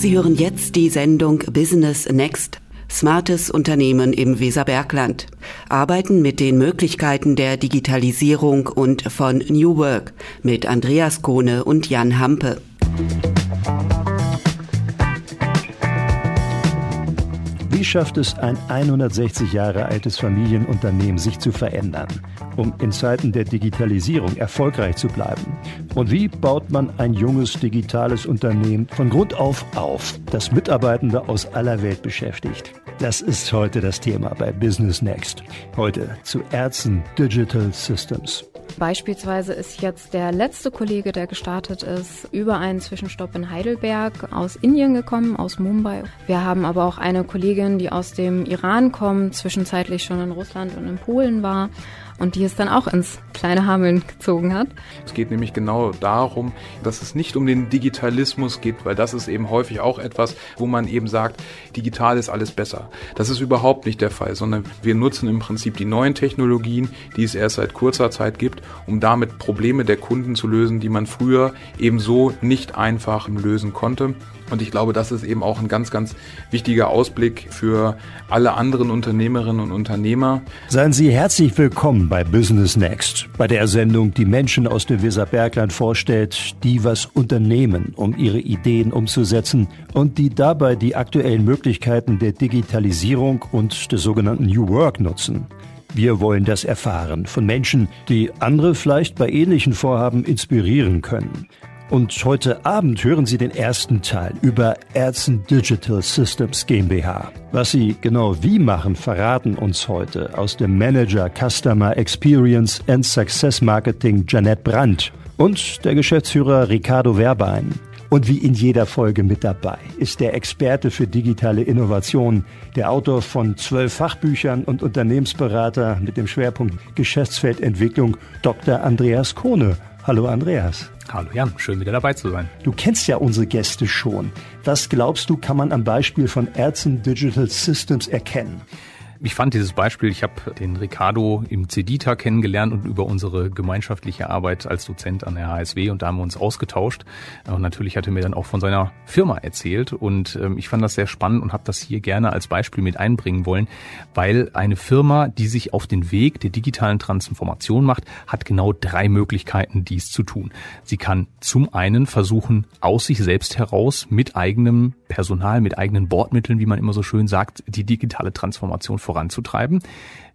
Sie hören jetzt die Sendung Business Next. Smartes Unternehmen im Weserbergland. Arbeiten mit den Möglichkeiten der Digitalisierung und von New Work mit Andreas Kohne und Jan Hampe. Wie schafft es ein 160 Jahre altes Familienunternehmen, sich zu verändern, um in Zeiten der Digitalisierung erfolgreich zu bleiben? Und wie baut man ein junges digitales Unternehmen von Grund auf auf, das Mitarbeitende aus aller Welt beschäftigt? Das ist heute das Thema bei Business Next. Heute zu Ärzten Digital Systems. Beispielsweise ist jetzt der letzte Kollege, der gestartet ist, über einen Zwischenstopp in Heidelberg aus Indien gekommen, aus Mumbai. Wir haben aber auch eine Kollegin, die aus dem Iran kommt, zwischenzeitlich schon in Russland und in Polen war und die es dann auch ins kleine Hameln gezogen hat. Es geht nämlich genau darum, dass es nicht um den Digitalismus geht, weil das ist eben häufig auch etwas, wo man eben sagt, digital ist alles besser. Das ist überhaupt nicht der Fall, sondern wir nutzen im Prinzip die neuen Technologien, die es erst seit kurzer Zeit gibt, um damit Probleme der Kunden zu lösen, die man früher eben so nicht einfach lösen konnte. Und ich glaube, das ist eben auch ein ganz, ganz wichtiger Ausblick für alle anderen Unternehmerinnen und Unternehmer. Seien Sie herzlich willkommen bei Business Next, bei der Sendung, die Menschen aus dem Weserbergland vorstellt, die was unternehmen, um ihre Ideen umzusetzen und die dabei die aktuellen Möglichkeiten der Digitalisierung und des sogenannten New Work nutzen. Wir wollen das erfahren von Menschen, die andere vielleicht bei ähnlichen Vorhaben inspirieren können. Und heute Abend hören Sie den ersten Teil über Ärzten Digital Systems GmbH. Was Sie genau wie machen, verraten uns heute aus dem Manager Customer Experience and Success Marketing Janet Brandt und der Geschäftsführer Ricardo Werbein. Und wie in jeder Folge mit dabei ist der Experte für digitale Innovation, der Autor von zwölf Fachbüchern und Unternehmensberater mit dem Schwerpunkt Geschäftsfeldentwicklung, Dr. Andreas Kohne. Hallo Andreas. Hallo Jan, schön wieder dabei zu sein. Du kennst ja unsere Gäste schon. Was glaubst du, kann man am Beispiel von Ärzten Digital Systems erkennen? Ich fand dieses Beispiel, ich habe den Ricardo im CEDITA kennengelernt und über unsere gemeinschaftliche Arbeit als Dozent an der HSW und da haben wir uns ausgetauscht. Und natürlich hat er mir dann auch von seiner Firma erzählt und ähm, ich fand das sehr spannend und habe das hier gerne als Beispiel mit einbringen wollen, weil eine Firma, die sich auf den Weg der digitalen Transformation macht, hat genau drei Möglichkeiten, dies zu tun. Sie kann zum einen versuchen, aus sich selbst heraus mit eigenem Personal, mit eigenen Bordmitteln, wie man immer so schön sagt, die digitale Transformation voranzutreiben.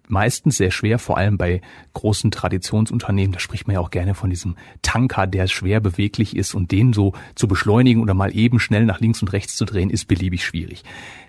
Meistens sehr schwer, vor allem bei großen Traditionsunternehmen. Da spricht man ja auch gerne von diesem Tanker, der schwer beweglich ist und den so zu beschleunigen oder mal eben schnell nach links und rechts zu drehen, ist beliebig schwierig.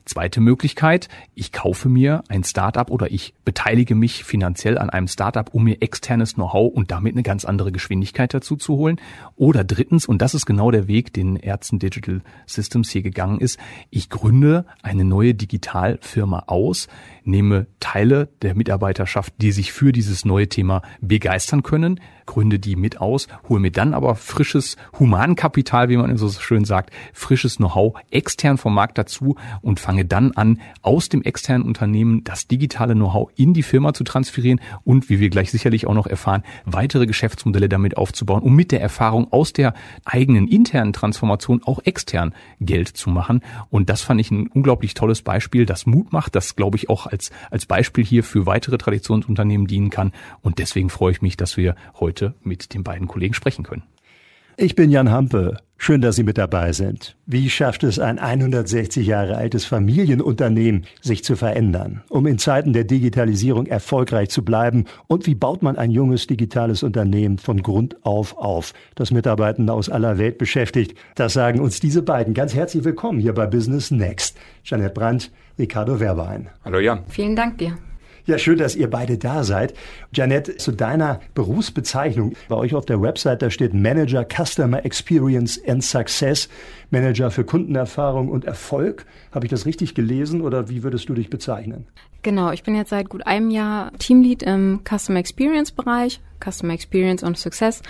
Zweite Möglichkeit, ich kaufe mir ein Startup oder ich beteilige mich finanziell an einem Startup, um mir externes Know-how und damit eine ganz andere Geschwindigkeit dazu zu holen. Oder drittens, und das ist genau der Weg, den Ärzten Digital Systems hier gegangen ist, ich gründe eine neue Digitalfirma aus, nehme Teile der Mitarbeiterschaft, die sich für dieses neue Thema begeistern können, gründe die mit aus, hole mir dann aber frisches Humankapital, wie man so schön sagt, frisches Know-how extern vom Markt dazu und fange dann an, aus dem externen Unternehmen das digitale Know-how in die Firma zu transferieren und, wie wir gleich sicherlich auch noch erfahren, weitere Geschäftsmodelle damit aufzubauen, um mit der Erfahrung aus der eigenen internen Transformation auch extern Geld zu machen. Und das fand ich ein unglaublich tolles Beispiel, das Mut macht, das glaube ich auch als, als Beispiel hier für weitere Traditionsunternehmen dienen kann. Und deswegen freue ich mich, dass wir heute heute mit den beiden Kollegen sprechen können. Ich bin Jan Hampe. Schön, dass Sie mit dabei sind. Wie schafft es ein 160 Jahre altes Familienunternehmen, sich zu verändern, um in Zeiten der Digitalisierung erfolgreich zu bleiben? Und wie baut man ein junges digitales Unternehmen von Grund auf auf, das Mitarbeitende aus aller Welt beschäftigt? Das sagen uns diese beiden. Ganz herzlich willkommen hier bei Business Next. Janet Brandt, Ricardo Werbein. Hallo Jan. Vielen Dank dir. Ja, schön, dass ihr beide da seid. Janet, zu deiner Berufsbezeichnung. Bei euch auf der Website, da steht Manager Customer Experience and Success. Manager für Kundenerfahrung und Erfolg. Habe ich das richtig gelesen oder wie würdest du dich bezeichnen? Genau, ich bin jetzt seit gut einem Jahr Teamlead im Customer Experience Bereich, Customer Experience und Success.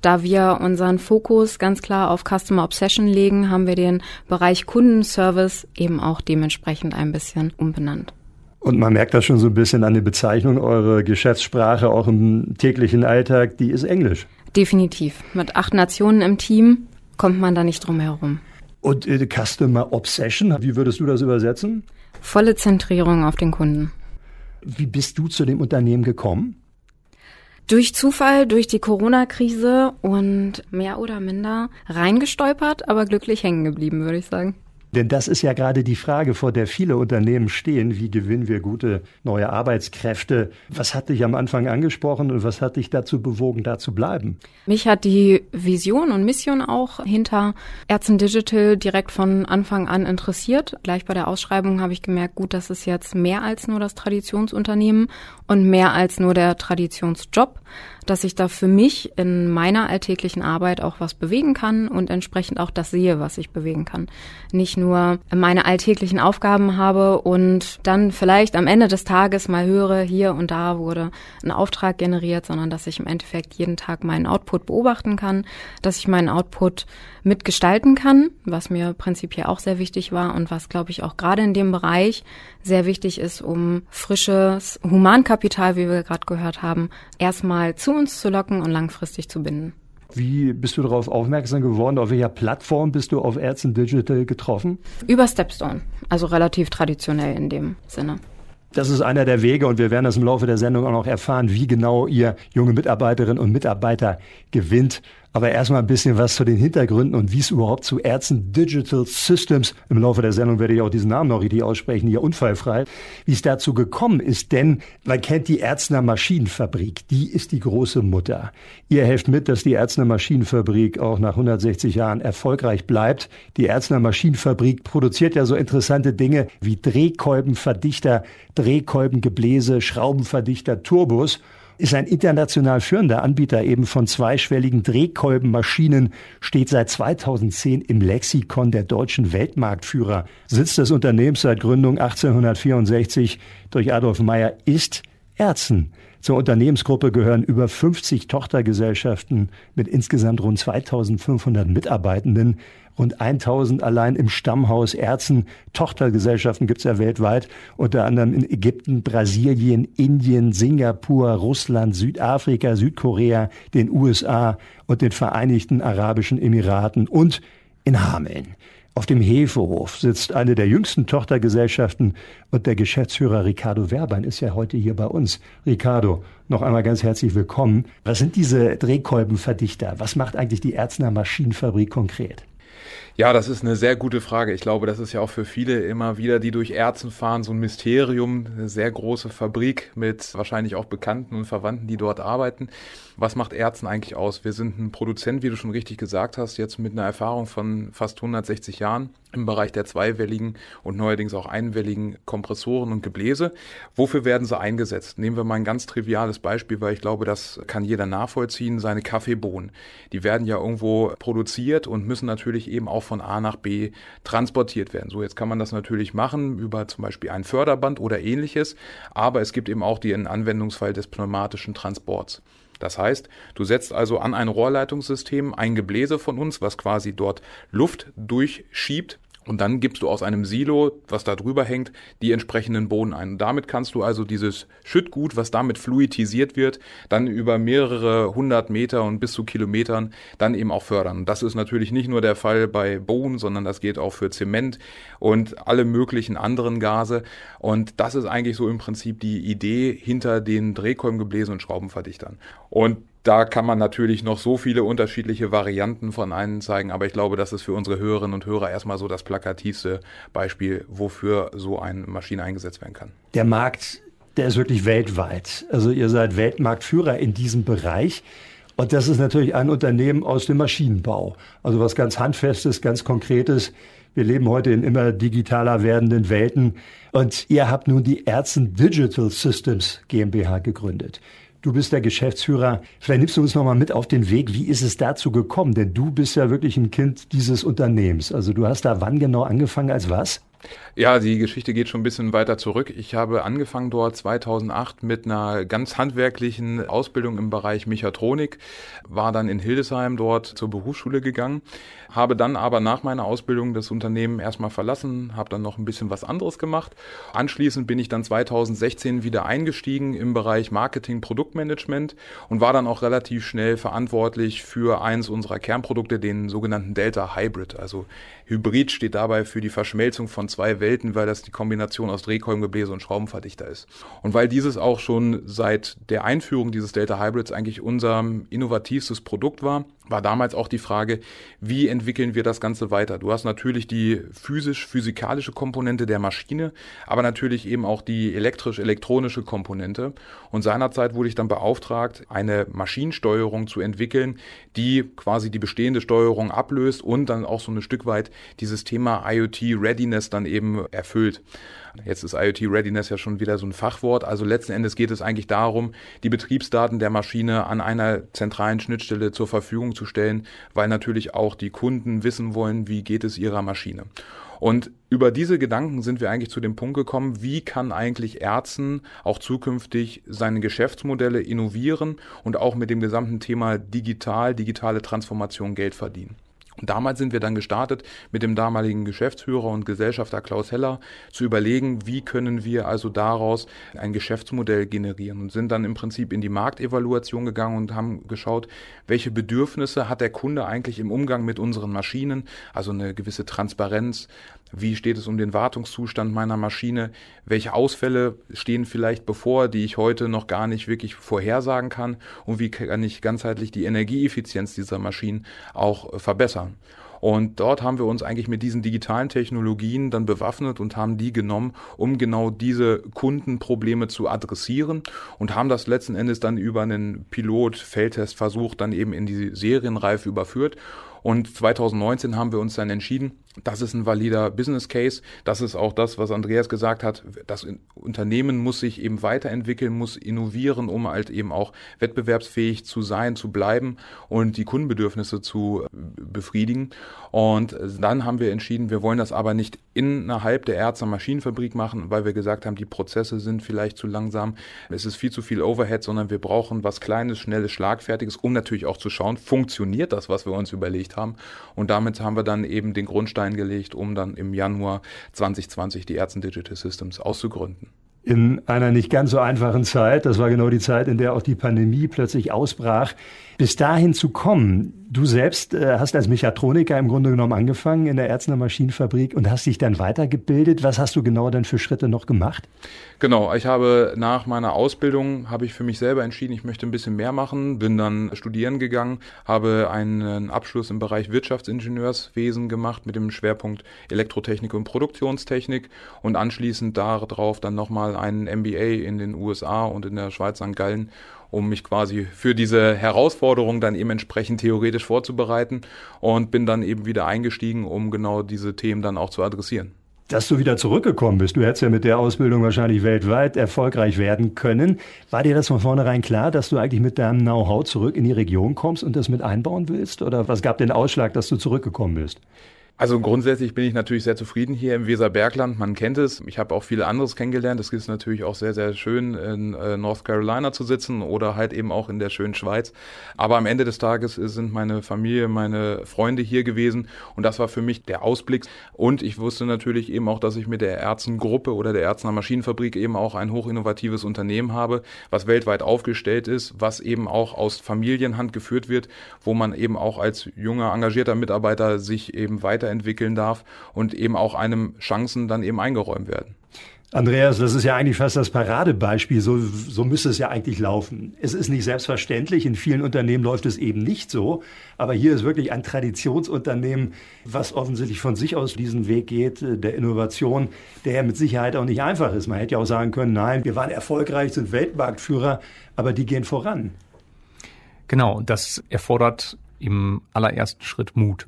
Da wir unseren Fokus ganz klar auf Customer Obsession legen, haben wir den Bereich Kundenservice eben auch dementsprechend ein bisschen umbenannt. Und man merkt das schon so ein bisschen an der Bezeichnung. Eure Geschäftssprache auch im täglichen Alltag, die ist Englisch. Definitiv. Mit acht Nationen im Team kommt man da nicht drum herum. Und äh, Customer Obsession, wie würdest du das übersetzen? Volle Zentrierung auf den Kunden. Wie bist du zu dem Unternehmen gekommen? Durch Zufall, durch die Corona-Krise und mehr oder minder reingestolpert, aber glücklich hängen geblieben, würde ich sagen. Denn das ist ja gerade die Frage, vor der viele Unternehmen stehen. Wie gewinnen wir gute neue Arbeitskräfte? Was hat dich am Anfang angesprochen und was hat dich dazu bewogen, da zu bleiben? Mich hat die Vision und Mission auch hinter Ärzten Digital direkt von Anfang an interessiert. Gleich bei der Ausschreibung habe ich gemerkt, gut, das ist jetzt mehr als nur das Traditionsunternehmen und mehr als nur der Traditionsjob dass ich da für mich in meiner alltäglichen Arbeit auch was bewegen kann und entsprechend auch das sehe, was ich bewegen kann. Nicht nur meine alltäglichen Aufgaben habe und dann vielleicht am Ende des Tages mal höre, hier und da wurde ein Auftrag generiert, sondern dass ich im Endeffekt jeden Tag meinen Output beobachten kann, dass ich meinen Output mitgestalten kann, was mir prinzipiell auch sehr wichtig war und was, glaube ich, auch gerade in dem Bereich sehr wichtig ist, um frisches Humankapital, wie wir gerade gehört haben, erstmal zu uns zu locken und langfristig zu binden. Wie bist du darauf aufmerksam geworden? Auf welcher Plattform bist du auf Ärzten Digital getroffen? Über Stepstone, also relativ traditionell in dem Sinne. Das ist einer der Wege und wir werden das im Laufe der Sendung auch noch erfahren, wie genau ihr junge Mitarbeiterinnen und Mitarbeiter gewinnt. Aber erstmal ein bisschen was zu den Hintergründen und wie es überhaupt zu Ärzten Digital Systems, im Laufe der Sendung werde ich auch diesen Namen noch richtig aussprechen, hier unfallfrei, wie es dazu gekommen ist. Denn man kennt die Ärztner Maschinenfabrik, die ist die große Mutter. Ihr helft mit, dass die Ärztner Maschinenfabrik auch nach 160 Jahren erfolgreich bleibt. Die Ärztner Maschinenfabrik produziert ja so interessante Dinge wie Drehkolbenverdichter, Drehkolbengebläse, Schraubenverdichter, Turbos ist ein international führender Anbieter eben von zweischwelligen Drehkolbenmaschinen, steht seit 2010 im Lexikon der deutschen Weltmarktführer. Sitz des Unternehmens seit Gründung 1864 durch Adolf Meyer ist Erzen. Zur Unternehmensgruppe gehören über 50 Tochtergesellschaften mit insgesamt rund 2500 Mitarbeitenden. Rund 1000 allein im Stammhaus Erzen. Tochtergesellschaften gibt es ja weltweit, unter anderem in Ägypten, Brasilien, Indien, Singapur, Russland, Südafrika, Südkorea, den USA und den Vereinigten Arabischen Emiraten und in Hameln. Auf dem Hefehof sitzt eine der jüngsten Tochtergesellschaften und der Geschäftsführer Ricardo Werbein ist ja heute hier bei uns. Ricardo, noch einmal ganz herzlich willkommen. Was sind diese Drehkolbenverdichter? Was macht eigentlich die Erzner Maschinenfabrik konkret? Ja, das ist eine sehr gute Frage. Ich glaube, das ist ja auch für viele immer wieder, die durch Erzen fahren, so ein Mysterium, eine sehr große Fabrik mit wahrscheinlich auch Bekannten und Verwandten, die dort arbeiten. Was macht Erzen eigentlich aus? Wir sind ein Produzent, wie du schon richtig gesagt hast, jetzt mit einer Erfahrung von fast 160 Jahren im Bereich der zweiwelligen und neuerdings auch einwelligen Kompressoren und Gebläse. Wofür werden sie eingesetzt? Nehmen wir mal ein ganz triviales Beispiel, weil ich glaube, das kann jeder nachvollziehen. Seine Kaffeebohnen. Die werden ja irgendwo produziert und müssen natürlich eben auch von A nach B transportiert werden. So, jetzt kann man das natürlich machen über zum Beispiel ein Förderband oder ähnliches. Aber es gibt eben auch den Anwendungsfall des pneumatischen Transports. Das heißt, du setzt also an ein Rohrleitungssystem ein Gebläse von uns, was quasi dort Luft durchschiebt und dann gibst du aus einem Silo, was da drüber hängt, die entsprechenden Bohnen ein. Und damit kannst du also dieses Schüttgut, was damit fluidisiert wird, dann über mehrere hundert Meter und bis zu Kilometern dann eben auch fördern. Das ist natürlich nicht nur der Fall bei Bohnen, sondern das geht auch für Zement und alle möglichen anderen Gase. Und das ist eigentlich so im Prinzip die Idee hinter den Drehkolbengebläsen und Schraubenverdichtern. Und da kann man natürlich noch so viele unterschiedliche Varianten von einem zeigen, aber ich glaube, das ist für unsere Hörerinnen und Hörer erstmal so das plakativste Beispiel, wofür so eine Maschine eingesetzt werden kann. Der Markt, der ist wirklich weltweit. Also ihr seid Weltmarktführer in diesem Bereich. Und das ist natürlich ein Unternehmen aus dem Maschinenbau. Also was ganz Handfestes, ganz Konkretes. Wir leben heute in immer digitaler werdenden Welten. Und ihr habt nun die Ärzten Digital Systems GmbH gegründet. Du bist der Geschäftsführer. Vielleicht nimmst du uns noch mal mit auf den Weg. Wie ist es dazu gekommen? Denn du bist ja wirklich ein Kind dieses Unternehmens. Also du hast da wann genau angefangen als was? Ja, die Geschichte geht schon ein bisschen weiter zurück. Ich habe angefangen dort 2008 mit einer ganz handwerklichen Ausbildung im Bereich Mechatronik, war dann in Hildesheim dort zur Berufsschule gegangen, habe dann aber nach meiner Ausbildung das Unternehmen erstmal verlassen, habe dann noch ein bisschen was anderes gemacht. Anschließend bin ich dann 2016 wieder eingestiegen im Bereich Marketing, Produktmanagement und war dann auch relativ schnell verantwortlich für eins unserer Kernprodukte, den sogenannten Delta Hybrid. Also Hybrid steht dabei für die Verschmelzung von zwei Welten, weil das die Kombination aus Drehkolbengebläse und Schraubenverdichter ist. Und weil dieses auch schon seit der Einführung dieses Delta Hybrids eigentlich unser innovativstes Produkt war, war damals auch die Frage, wie entwickeln wir das Ganze weiter? Du hast natürlich die physisch-physikalische Komponente der Maschine, aber natürlich eben auch die elektrisch-elektronische Komponente. Und seinerzeit wurde ich dann beauftragt, eine Maschinensteuerung zu entwickeln, die quasi die bestehende Steuerung ablöst und dann auch so ein Stück weit dieses Thema IoT Readiness dann eben erfüllt. Jetzt ist IoT Readiness ja schon wieder so ein Fachwort. Also letzten Endes geht es eigentlich darum, die Betriebsdaten der Maschine an einer zentralen Schnittstelle zur Verfügung zu stellen, weil natürlich auch die Kunden wissen wollen, wie geht es ihrer Maschine. Und über diese Gedanken sind wir eigentlich zu dem Punkt gekommen, wie kann eigentlich Ärzten auch zukünftig seine Geschäftsmodelle innovieren und auch mit dem gesamten Thema digital, digitale Transformation Geld verdienen. Und damals sind wir dann gestartet, mit dem damaligen Geschäftsführer und Gesellschafter Klaus Heller zu überlegen, wie können wir also daraus ein Geschäftsmodell generieren und sind dann im Prinzip in die Marktevaluation gegangen und haben geschaut, welche Bedürfnisse hat der Kunde eigentlich im Umgang mit unseren Maschinen, also eine gewisse Transparenz, wie steht es um den Wartungszustand meiner Maschine? Welche Ausfälle stehen vielleicht bevor, die ich heute noch gar nicht wirklich vorhersagen kann? Und wie kann ich ganzheitlich die Energieeffizienz dieser Maschinen auch äh, verbessern? Und dort haben wir uns eigentlich mit diesen digitalen Technologien dann bewaffnet und haben die genommen, um genau diese Kundenprobleme zu adressieren und haben das letzten Endes dann über einen Pilot-Feldtestversuch dann eben in die Serienreife überführt. Und 2019 haben wir uns dann entschieden, das ist ein valider Business Case. Das ist auch das, was Andreas gesagt hat. Das Unternehmen muss sich eben weiterentwickeln, muss innovieren, um halt eben auch wettbewerbsfähig zu sein, zu bleiben und die Kundenbedürfnisse zu äh, befriedigen. Und dann haben wir entschieden, wir wollen das aber nicht innerhalb der Ärzte Maschinenfabrik machen, weil wir gesagt haben, die Prozesse sind vielleicht zu langsam. Es ist viel zu viel Overhead, sondern wir brauchen was Kleines, Schnelles, Schlagfertiges, um natürlich auch zu schauen, funktioniert das, was wir uns überlegt haben. Und damit haben wir dann eben den Grundstein Grundstein gelegt, um dann im Januar 2020 die Ärzten Digital Systems auszugründen in einer nicht ganz so einfachen Zeit. Das war genau die Zeit, in der auch die Pandemie plötzlich ausbrach. Bis dahin zu kommen, du selbst äh, hast als Mechatroniker im Grunde genommen angefangen in der Ärzner Maschinenfabrik und hast dich dann weitergebildet. Was hast du genau dann für Schritte noch gemacht? Genau, ich habe nach meiner Ausbildung, habe ich für mich selber entschieden, ich möchte ein bisschen mehr machen, bin dann studieren gegangen, habe einen Abschluss im Bereich Wirtschaftsingenieurswesen gemacht mit dem Schwerpunkt Elektrotechnik und Produktionstechnik und anschließend darauf dann nochmal einen MBA in den USA und in der Schweiz St. Gallen um mich quasi für diese Herausforderung dann eben entsprechend theoretisch vorzubereiten und bin dann eben wieder eingestiegen, um genau diese Themen dann auch zu adressieren. Dass du wieder zurückgekommen bist, du hättest ja mit der Ausbildung wahrscheinlich weltweit erfolgreich werden können. War dir das von vornherein klar, dass du eigentlich mit deinem Know-how zurück in die Region kommst und das mit einbauen willst? Oder was gab den Ausschlag, dass du zurückgekommen bist? Also grundsätzlich bin ich natürlich sehr zufrieden hier im Weserbergland. Man kennt es. Ich habe auch viel anderes kennengelernt. Es ist natürlich auch sehr, sehr schön, in äh, North Carolina zu sitzen oder halt eben auch in der schönen Schweiz. Aber am Ende des Tages sind meine Familie, meine Freunde hier gewesen und das war für mich der Ausblick. Und ich wusste natürlich eben auch, dass ich mit der Ärztengruppe oder der Ärztener Maschinenfabrik eben auch ein hochinnovatives Unternehmen habe, was weltweit aufgestellt ist, was eben auch aus Familienhand geführt wird, wo man eben auch als junger, engagierter Mitarbeiter sich eben weiter weiterentwickeln darf und eben auch einem Chancen dann eben eingeräumt werden. Andreas, das ist ja eigentlich fast das Paradebeispiel. So, so müsste es ja eigentlich laufen. Es ist nicht selbstverständlich. In vielen Unternehmen läuft es eben nicht so. Aber hier ist wirklich ein Traditionsunternehmen, was offensichtlich von sich aus diesen Weg geht, äh, der Innovation, der ja mit Sicherheit auch nicht einfach ist. Man hätte ja auch sagen können, nein, wir waren erfolgreich, sind Weltmarktführer, aber die gehen voran. Genau, das erfordert im allerersten Schritt Mut.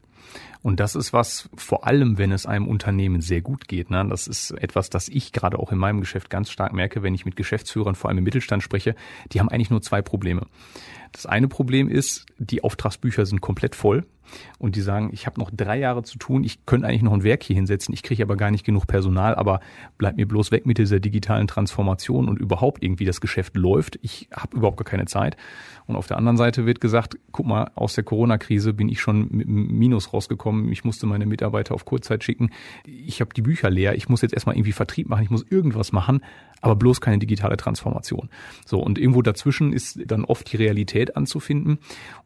Und das ist was, vor allem wenn es einem Unternehmen sehr gut geht. Ne? Das ist etwas, das ich gerade auch in meinem Geschäft ganz stark merke, wenn ich mit Geschäftsführern, vor allem im Mittelstand spreche. Die haben eigentlich nur zwei Probleme. Das eine Problem ist, die Auftragsbücher sind komplett voll und die sagen, ich habe noch drei Jahre zu tun, ich könnte eigentlich noch ein Werk hier hinsetzen, ich kriege aber gar nicht genug Personal, aber bleib mir bloß weg mit dieser digitalen Transformation und überhaupt irgendwie das Geschäft läuft. Ich habe überhaupt gar keine Zeit. Und auf der anderen Seite wird gesagt, guck mal, aus der Corona-Krise bin ich schon mit einem Minus rausgekommen. Ich musste meine Mitarbeiter auf Kurzzeit schicken. Ich habe die Bücher leer. Ich muss jetzt erstmal irgendwie Vertrieb machen. Ich muss irgendwas machen, aber bloß keine digitale Transformation. So, und irgendwo dazwischen ist dann oft die Realität anzufinden.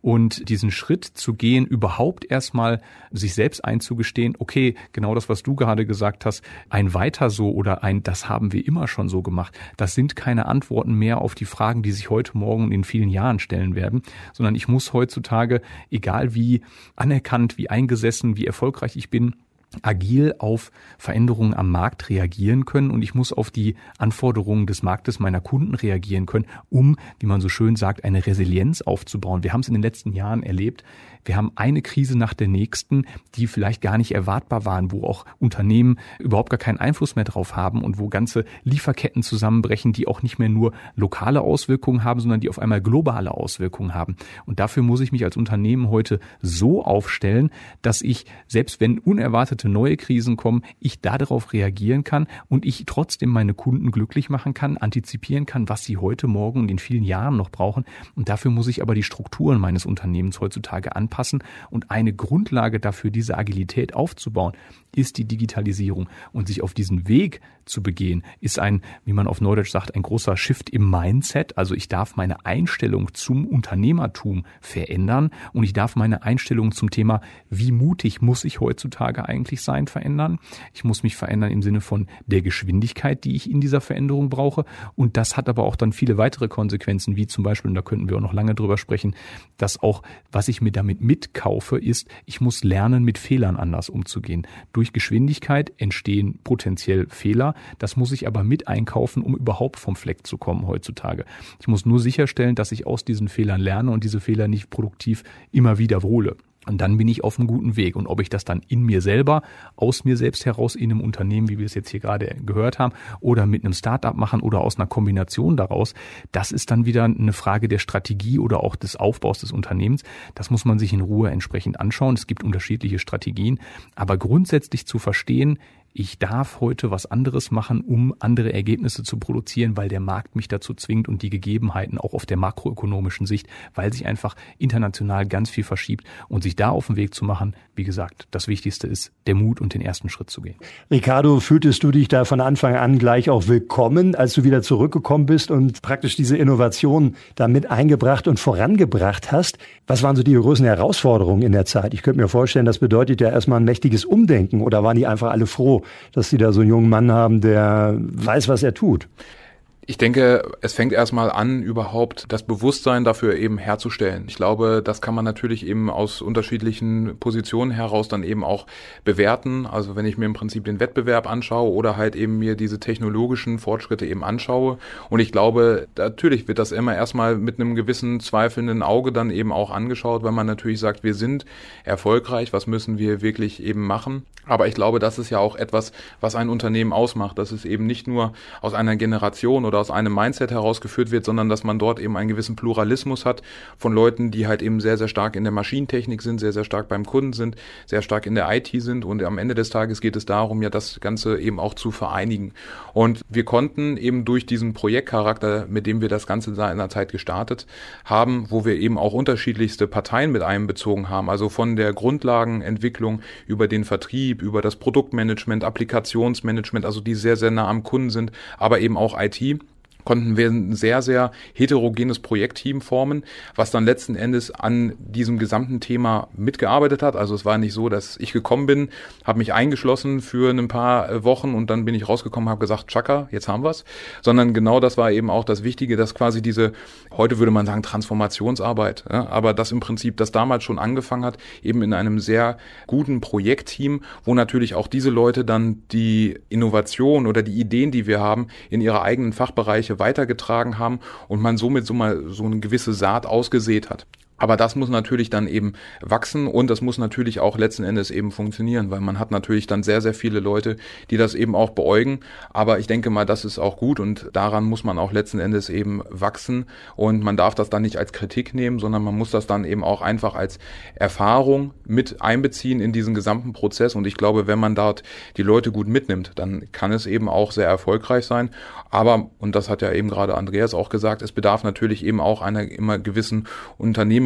Und diesen Schritt zu gehen, überhaupt erstmal sich selbst einzugestehen, okay, genau das, was du gerade gesagt hast, ein weiter so oder ein, das haben wir immer schon so gemacht, das sind keine Antworten mehr auf die Fragen, die sich heute Morgen in vielen Jahren stellen werden, sondern ich muss heutzutage, egal wie anerkannt, wie eingesessen, wie erfolgreich ich bin, agil auf Veränderungen am Markt reagieren können und ich muss auf die Anforderungen des Marktes meiner Kunden reagieren können, um, wie man so schön sagt, eine Resilienz aufzubauen. Wir haben es in den letzten Jahren erlebt, wir haben eine Krise nach der nächsten, die vielleicht gar nicht erwartbar waren, wo auch Unternehmen überhaupt gar keinen Einfluss mehr drauf haben und wo ganze Lieferketten zusammenbrechen, die auch nicht mehr nur lokale Auswirkungen haben, sondern die auf einmal globale Auswirkungen haben. Und dafür muss ich mich als Unternehmen heute so aufstellen, dass ich, selbst wenn unerwartete neue Krisen kommen, ich darauf reagieren kann und ich trotzdem meine Kunden glücklich machen kann, antizipieren kann, was sie heute, morgen und in vielen Jahren noch brauchen. Und dafür muss ich aber die Strukturen meines Unternehmens heutzutage anpassen anpassen. Und eine Grundlage dafür, diese Agilität aufzubauen, ist die Digitalisierung. Und sich auf diesen Weg zu begehen, ist ein, wie man auf Neudeutsch sagt, ein großer Shift im Mindset. Also ich darf meine Einstellung zum Unternehmertum verändern und ich darf meine Einstellung zum Thema, wie mutig muss ich heutzutage eigentlich sein, verändern. Ich muss mich verändern im Sinne von der Geschwindigkeit, die ich in dieser Veränderung brauche. Und das hat aber auch dann viele weitere Konsequenzen, wie zum Beispiel, und da könnten wir auch noch lange drüber sprechen, dass auch, was ich mir damit mitkaufe, ist, ich muss lernen, mit Fehlern anders umzugehen. Durch Geschwindigkeit entstehen potenziell Fehler. Das muss ich aber mit einkaufen, um überhaupt vom Fleck zu kommen heutzutage. Ich muss nur sicherstellen, dass ich aus diesen Fehlern lerne und diese Fehler nicht produktiv immer wiederhole. Und dann bin ich auf einem guten Weg. Und ob ich das dann in mir selber, aus mir selbst heraus, in einem Unternehmen, wie wir es jetzt hier gerade gehört haben, oder mit einem Startup machen oder aus einer Kombination daraus, das ist dann wieder eine Frage der Strategie oder auch des Aufbaus des Unternehmens. Das muss man sich in Ruhe entsprechend anschauen. Es gibt unterschiedliche Strategien. Aber grundsätzlich zu verstehen, ich darf heute was anderes machen, um andere Ergebnisse zu produzieren, weil der Markt mich dazu zwingt und die Gegebenheiten auch auf der makroökonomischen Sicht, weil sich einfach international ganz viel verschiebt und sich da auf den Weg zu machen, wie gesagt, das Wichtigste ist der Mut und den ersten Schritt zu gehen. Ricardo, fühltest du dich da von Anfang an gleich auch willkommen, als du wieder zurückgekommen bist und praktisch diese Innovation damit eingebracht und vorangebracht hast? Was waren so die größten Herausforderungen in der Zeit? Ich könnte mir vorstellen, das bedeutet ja erstmal ein mächtiges Umdenken oder waren die einfach alle froh, dass sie da so einen jungen Mann haben, der weiß, was er tut. Ich denke, es fängt erstmal an, überhaupt das Bewusstsein dafür eben herzustellen. Ich glaube, das kann man natürlich eben aus unterschiedlichen Positionen heraus dann eben auch bewerten. Also wenn ich mir im Prinzip den Wettbewerb anschaue oder halt eben mir diese technologischen Fortschritte eben anschaue. Und ich glaube, natürlich wird das immer erstmal mit einem gewissen zweifelnden Auge dann eben auch angeschaut, weil man natürlich sagt, wir sind erfolgreich, was müssen wir wirklich eben machen. Aber ich glaube, das ist ja auch etwas, was ein Unternehmen ausmacht, dass es eben nicht nur aus einer Generation oder aus einem Mindset herausgeführt wird, sondern dass man dort eben einen gewissen Pluralismus hat von Leuten, die halt eben sehr, sehr stark in der Maschinentechnik sind, sehr, sehr stark beim Kunden sind, sehr stark in der IT sind. Und am Ende des Tages geht es darum, ja das Ganze eben auch zu vereinigen. Und wir konnten eben durch diesen Projektcharakter, mit dem wir das Ganze in der Zeit gestartet haben, wo wir eben auch unterschiedlichste Parteien mit einbezogen haben, also von der Grundlagenentwicklung über den Vertrieb, über das Produktmanagement, Applikationsmanagement, also die sehr, sehr nah am Kunden sind, aber eben auch IT konnten wir ein sehr, sehr heterogenes Projektteam formen, was dann letzten Endes an diesem gesamten Thema mitgearbeitet hat. Also es war nicht so, dass ich gekommen bin, habe mich eingeschlossen für ein paar äh, Wochen und dann bin ich rausgekommen, habe gesagt, Chaka, jetzt haben wir's, sondern genau das war eben auch das Wichtige, dass quasi diese, heute würde man sagen, Transformationsarbeit, ja, aber das im Prinzip, das damals schon angefangen hat, eben in einem sehr guten Projektteam, wo natürlich auch diese Leute dann die Innovation oder die Ideen, die wir haben, in ihre eigenen Fachbereiche weitergetragen haben und man somit so mal so eine gewisse Saat ausgesät hat. Aber das muss natürlich dann eben wachsen und das muss natürlich auch letzten Endes eben funktionieren, weil man hat natürlich dann sehr, sehr viele Leute, die das eben auch beäugen. Aber ich denke mal, das ist auch gut und daran muss man auch letzten Endes eben wachsen und man darf das dann nicht als Kritik nehmen, sondern man muss das dann eben auch einfach als Erfahrung mit einbeziehen in diesen gesamten Prozess. Und ich glaube, wenn man dort die Leute gut mitnimmt, dann kann es eben auch sehr erfolgreich sein. Aber, und das hat ja eben gerade Andreas auch gesagt, es bedarf natürlich eben auch einer immer gewissen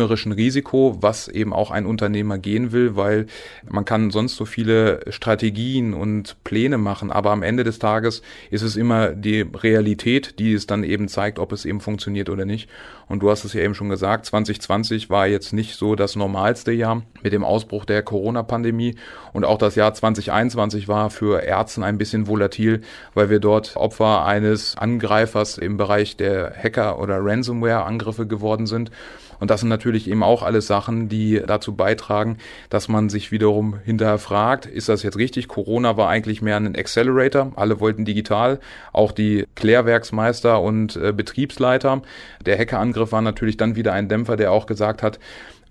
unternehmerischen Risiko, was eben auch ein Unternehmer gehen will, weil man kann sonst so viele Strategien und Pläne machen, aber am Ende des Tages ist es immer die Realität, die es dann eben zeigt, ob es eben funktioniert oder nicht. Und du hast es ja eben schon gesagt, 2020 war jetzt nicht so das normalste Jahr mit dem Ausbruch der Corona-Pandemie und auch das Jahr 2021 war für Ärzten ein bisschen volatil, weil wir dort Opfer eines Angreifers im Bereich der Hacker- oder Ransomware-Angriffe geworden sind. Und das sind natürlich eben auch alles Sachen, die dazu beitragen, dass man sich wiederum hinterfragt, ist das jetzt richtig? Corona war eigentlich mehr ein Accelerator. Alle wollten digital, auch die Klärwerksmeister und äh, Betriebsleiter. Der Hackerangriff war natürlich dann wieder ein Dämpfer, der auch gesagt hat,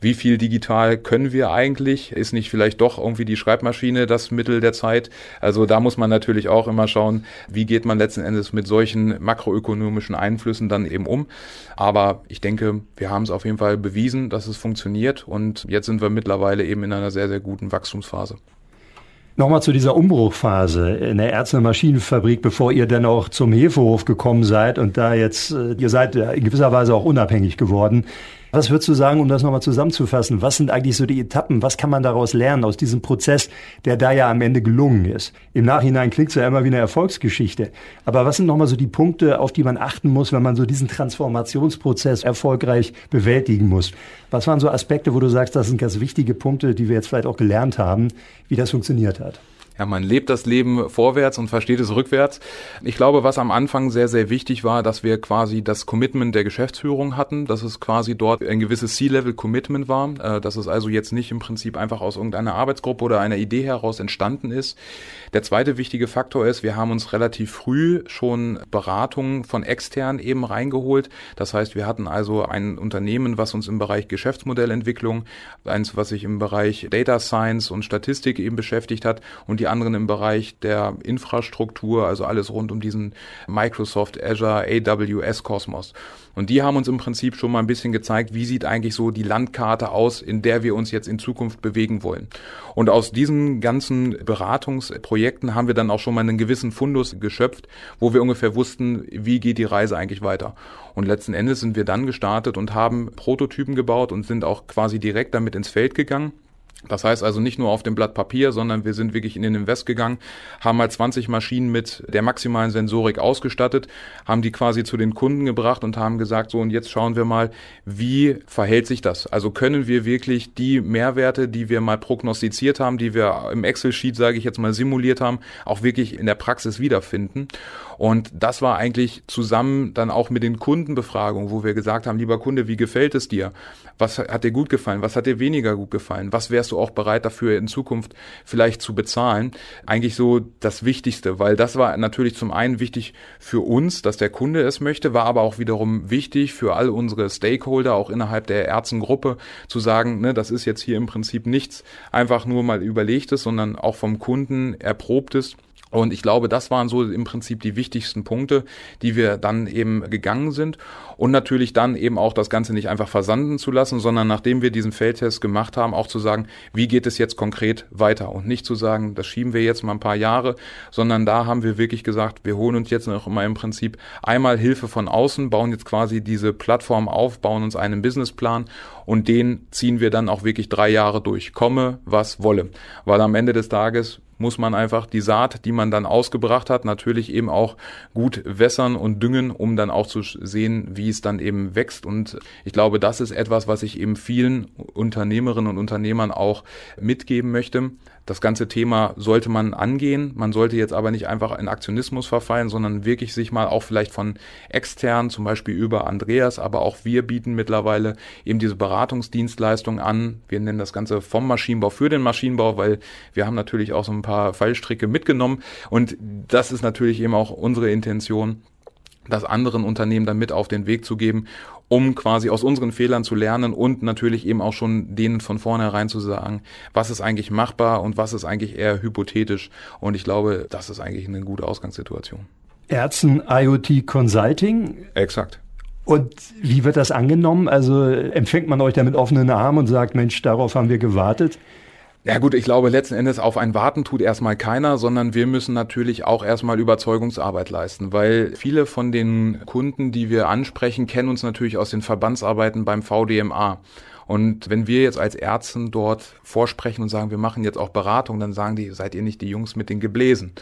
wie viel digital können wir eigentlich? Ist nicht vielleicht doch irgendwie die Schreibmaschine das Mittel der Zeit? Also da muss man natürlich auch immer schauen, wie geht man letzten Endes mit solchen makroökonomischen Einflüssen dann eben um. Aber ich denke, wir haben es auf jeden Fall bewiesen, dass es funktioniert und jetzt sind wir mittlerweile eben in einer sehr, sehr guten Wachstumsphase. Nochmal zu dieser Umbruchphase in der Ärzte Maschinenfabrik, bevor ihr dann auch zum Hefehof gekommen seid und da jetzt, äh, ihr seid in gewisser Weise auch unabhängig geworden. Was würdest du sagen, um das nochmal zusammenzufassen? Was sind eigentlich so die Etappen? Was kann man daraus lernen aus diesem Prozess, der da ja am Ende gelungen ist? Im Nachhinein klingt es ja immer wie eine Erfolgsgeschichte. Aber was sind nochmal so die Punkte, auf die man achten muss, wenn man so diesen Transformationsprozess erfolgreich bewältigen muss? Was waren so Aspekte, wo du sagst, das sind ganz wichtige Punkte, die wir jetzt vielleicht auch gelernt haben, wie das funktioniert hat? Ja, man lebt das Leben vorwärts und versteht es rückwärts. Ich glaube, was am Anfang sehr, sehr wichtig war, dass wir quasi das Commitment der Geschäftsführung hatten, dass es quasi dort ein gewisses C-Level-Commitment war, äh, dass es also jetzt nicht im Prinzip einfach aus irgendeiner Arbeitsgruppe oder einer Idee heraus entstanden ist. Der zweite wichtige Faktor ist, wir haben uns relativ früh schon Beratungen von extern eben reingeholt. Das heißt, wir hatten also ein Unternehmen, was uns im Bereich Geschäftsmodellentwicklung, eins, was sich im Bereich Data Science und Statistik eben beschäftigt hat und die anderen im Bereich der Infrastruktur, also alles rund um diesen Microsoft Azure AWS Kosmos. Und die haben uns im Prinzip schon mal ein bisschen gezeigt, wie sieht eigentlich so die Landkarte aus, in der wir uns jetzt in Zukunft bewegen wollen. Und aus diesen ganzen Beratungsprojekten haben wir dann auch schon mal einen gewissen Fundus geschöpft, wo wir ungefähr wussten, wie geht die Reise eigentlich weiter. Und letzten Endes sind wir dann gestartet und haben Prototypen gebaut und sind auch quasi direkt damit ins Feld gegangen. Das heißt also nicht nur auf dem Blatt Papier, sondern wir sind wirklich in den Invest gegangen, haben mal 20 Maschinen mit der maximalen Sensorik ausgestattet, haben die quasi zu den Kunden gebracht und haben gesagt, so und jetzt schauen wir mal, wie verhält sich das? Also können wir wirklich die Mehrwerte, die wir mal prognostiziert haben, die wir im Excel-Sheet, sage ich jetzt mal, simuliert haben, auch wirklich in der Praxis wiederfinden? Und das war eigentlich zusammen dann auch mit den Kundenbefragungen, wo wir gesagt haben, lieber Kunde, wie gefällt es dir? Was hat dir gut gefallen? Was hat dir weniger gut gefallen? Was wärst du auch bereit dafür in Zukunft vielleicht zu bezahlen? Eigentlich so das Wichtigste, weil das war natürlich zum einen wichtig für uns, dass der Kunde es möchte, war aber auch wiederum wichtig für all unsere Stakeholder, auch innerhalb der Ärztengruppe, zu sagen, ne, das ist jetzt hier im Prinzip nichts einfach nur mal überlegtes, sondern auch vom Kunden erprobtes. Und ich glaube, das waren so im Prinzip die wichtigsten Punkte, die wir dann eben gegangen sind. Und natürlich dann eben auch das Ganze nicht einfach versanden zu lassen, sondern nachdem wir diesen Feldtest gemacht haben, auch zu sagen, wie geht es jetzt konkret weiter? Und nicht zu sagen, das schieben wir jetzt mal ein paar Jahre, sondern da haben wir wirklich gesagt, wir holen uns jetzt noch mal im Prinzip einmal Hilfe von außen, bauen jetzt quasi diese Plattform auf, bauen uns einen Businessplan und den ziehen wir dann auch wirklich drei Jahre durch. Komme, was wolle. Weil am Ende des Tages muss man einfach die Saat, die man dann ausgebracht hat, natürlich eben auch gut wässern und düngen, um dann auch zu sehen, wie es dann eben wächst. Und ich glaube, das ist etwas, was ich eben vielen Unternehmerinnen und Unternehmern auch mitgeben möchte. Das ganze Thema sollte man angehen. Man sollte jetzt aber nicht einfach in Aktionismus verfallen, sondern wirklich sich mal auch vielleicht von extern, zum Beispiel über Andreas, aber auch wir bieten mittlerweile eben diese Beratungsdienstleistung an. Wir nennen das Ganze vom Maschinenbau für den Maschinenbau, weil wir haben natürlich auch so ein paar Fallstricke mitgenommen und das ist natürlich eben auch unsere Intention, das anderen Unternehmen dann mit auf den Weg zu geben, um quasi aus unseren Fehlern zu lernen und natürlich eben auch schon denen von vornherein zu sagen, was ist eigentlich machbar und was ist eigentlich eher hypothetisch. Und ich glaube, das ist eigentlich eine gute Ausgangssituation. Ärzten IoT Consulting. Exakt. Und wie wird das angenommen? Also empfängt man euch da mit offenen Armen und sagt, Mensch, darauf haben wir gewartet? Ja gut, ich glaube letzten Endes auf ein Warten tut erstmal keiner, sondern wir müssen natürlich auch erstmal Überzeugungsarbeit leisten, weil viele von den Kunden, die wir ansprechen, kennen uns natürlich aus den Verbandsarbeiten beim VDMA. Und wenn wir jetzt als Ärzten dort vorsprechen und sagen, wir machen jetzt auch Beratung, dann sagen die, seid ihr nicht die Jungs mit den Gebläsen.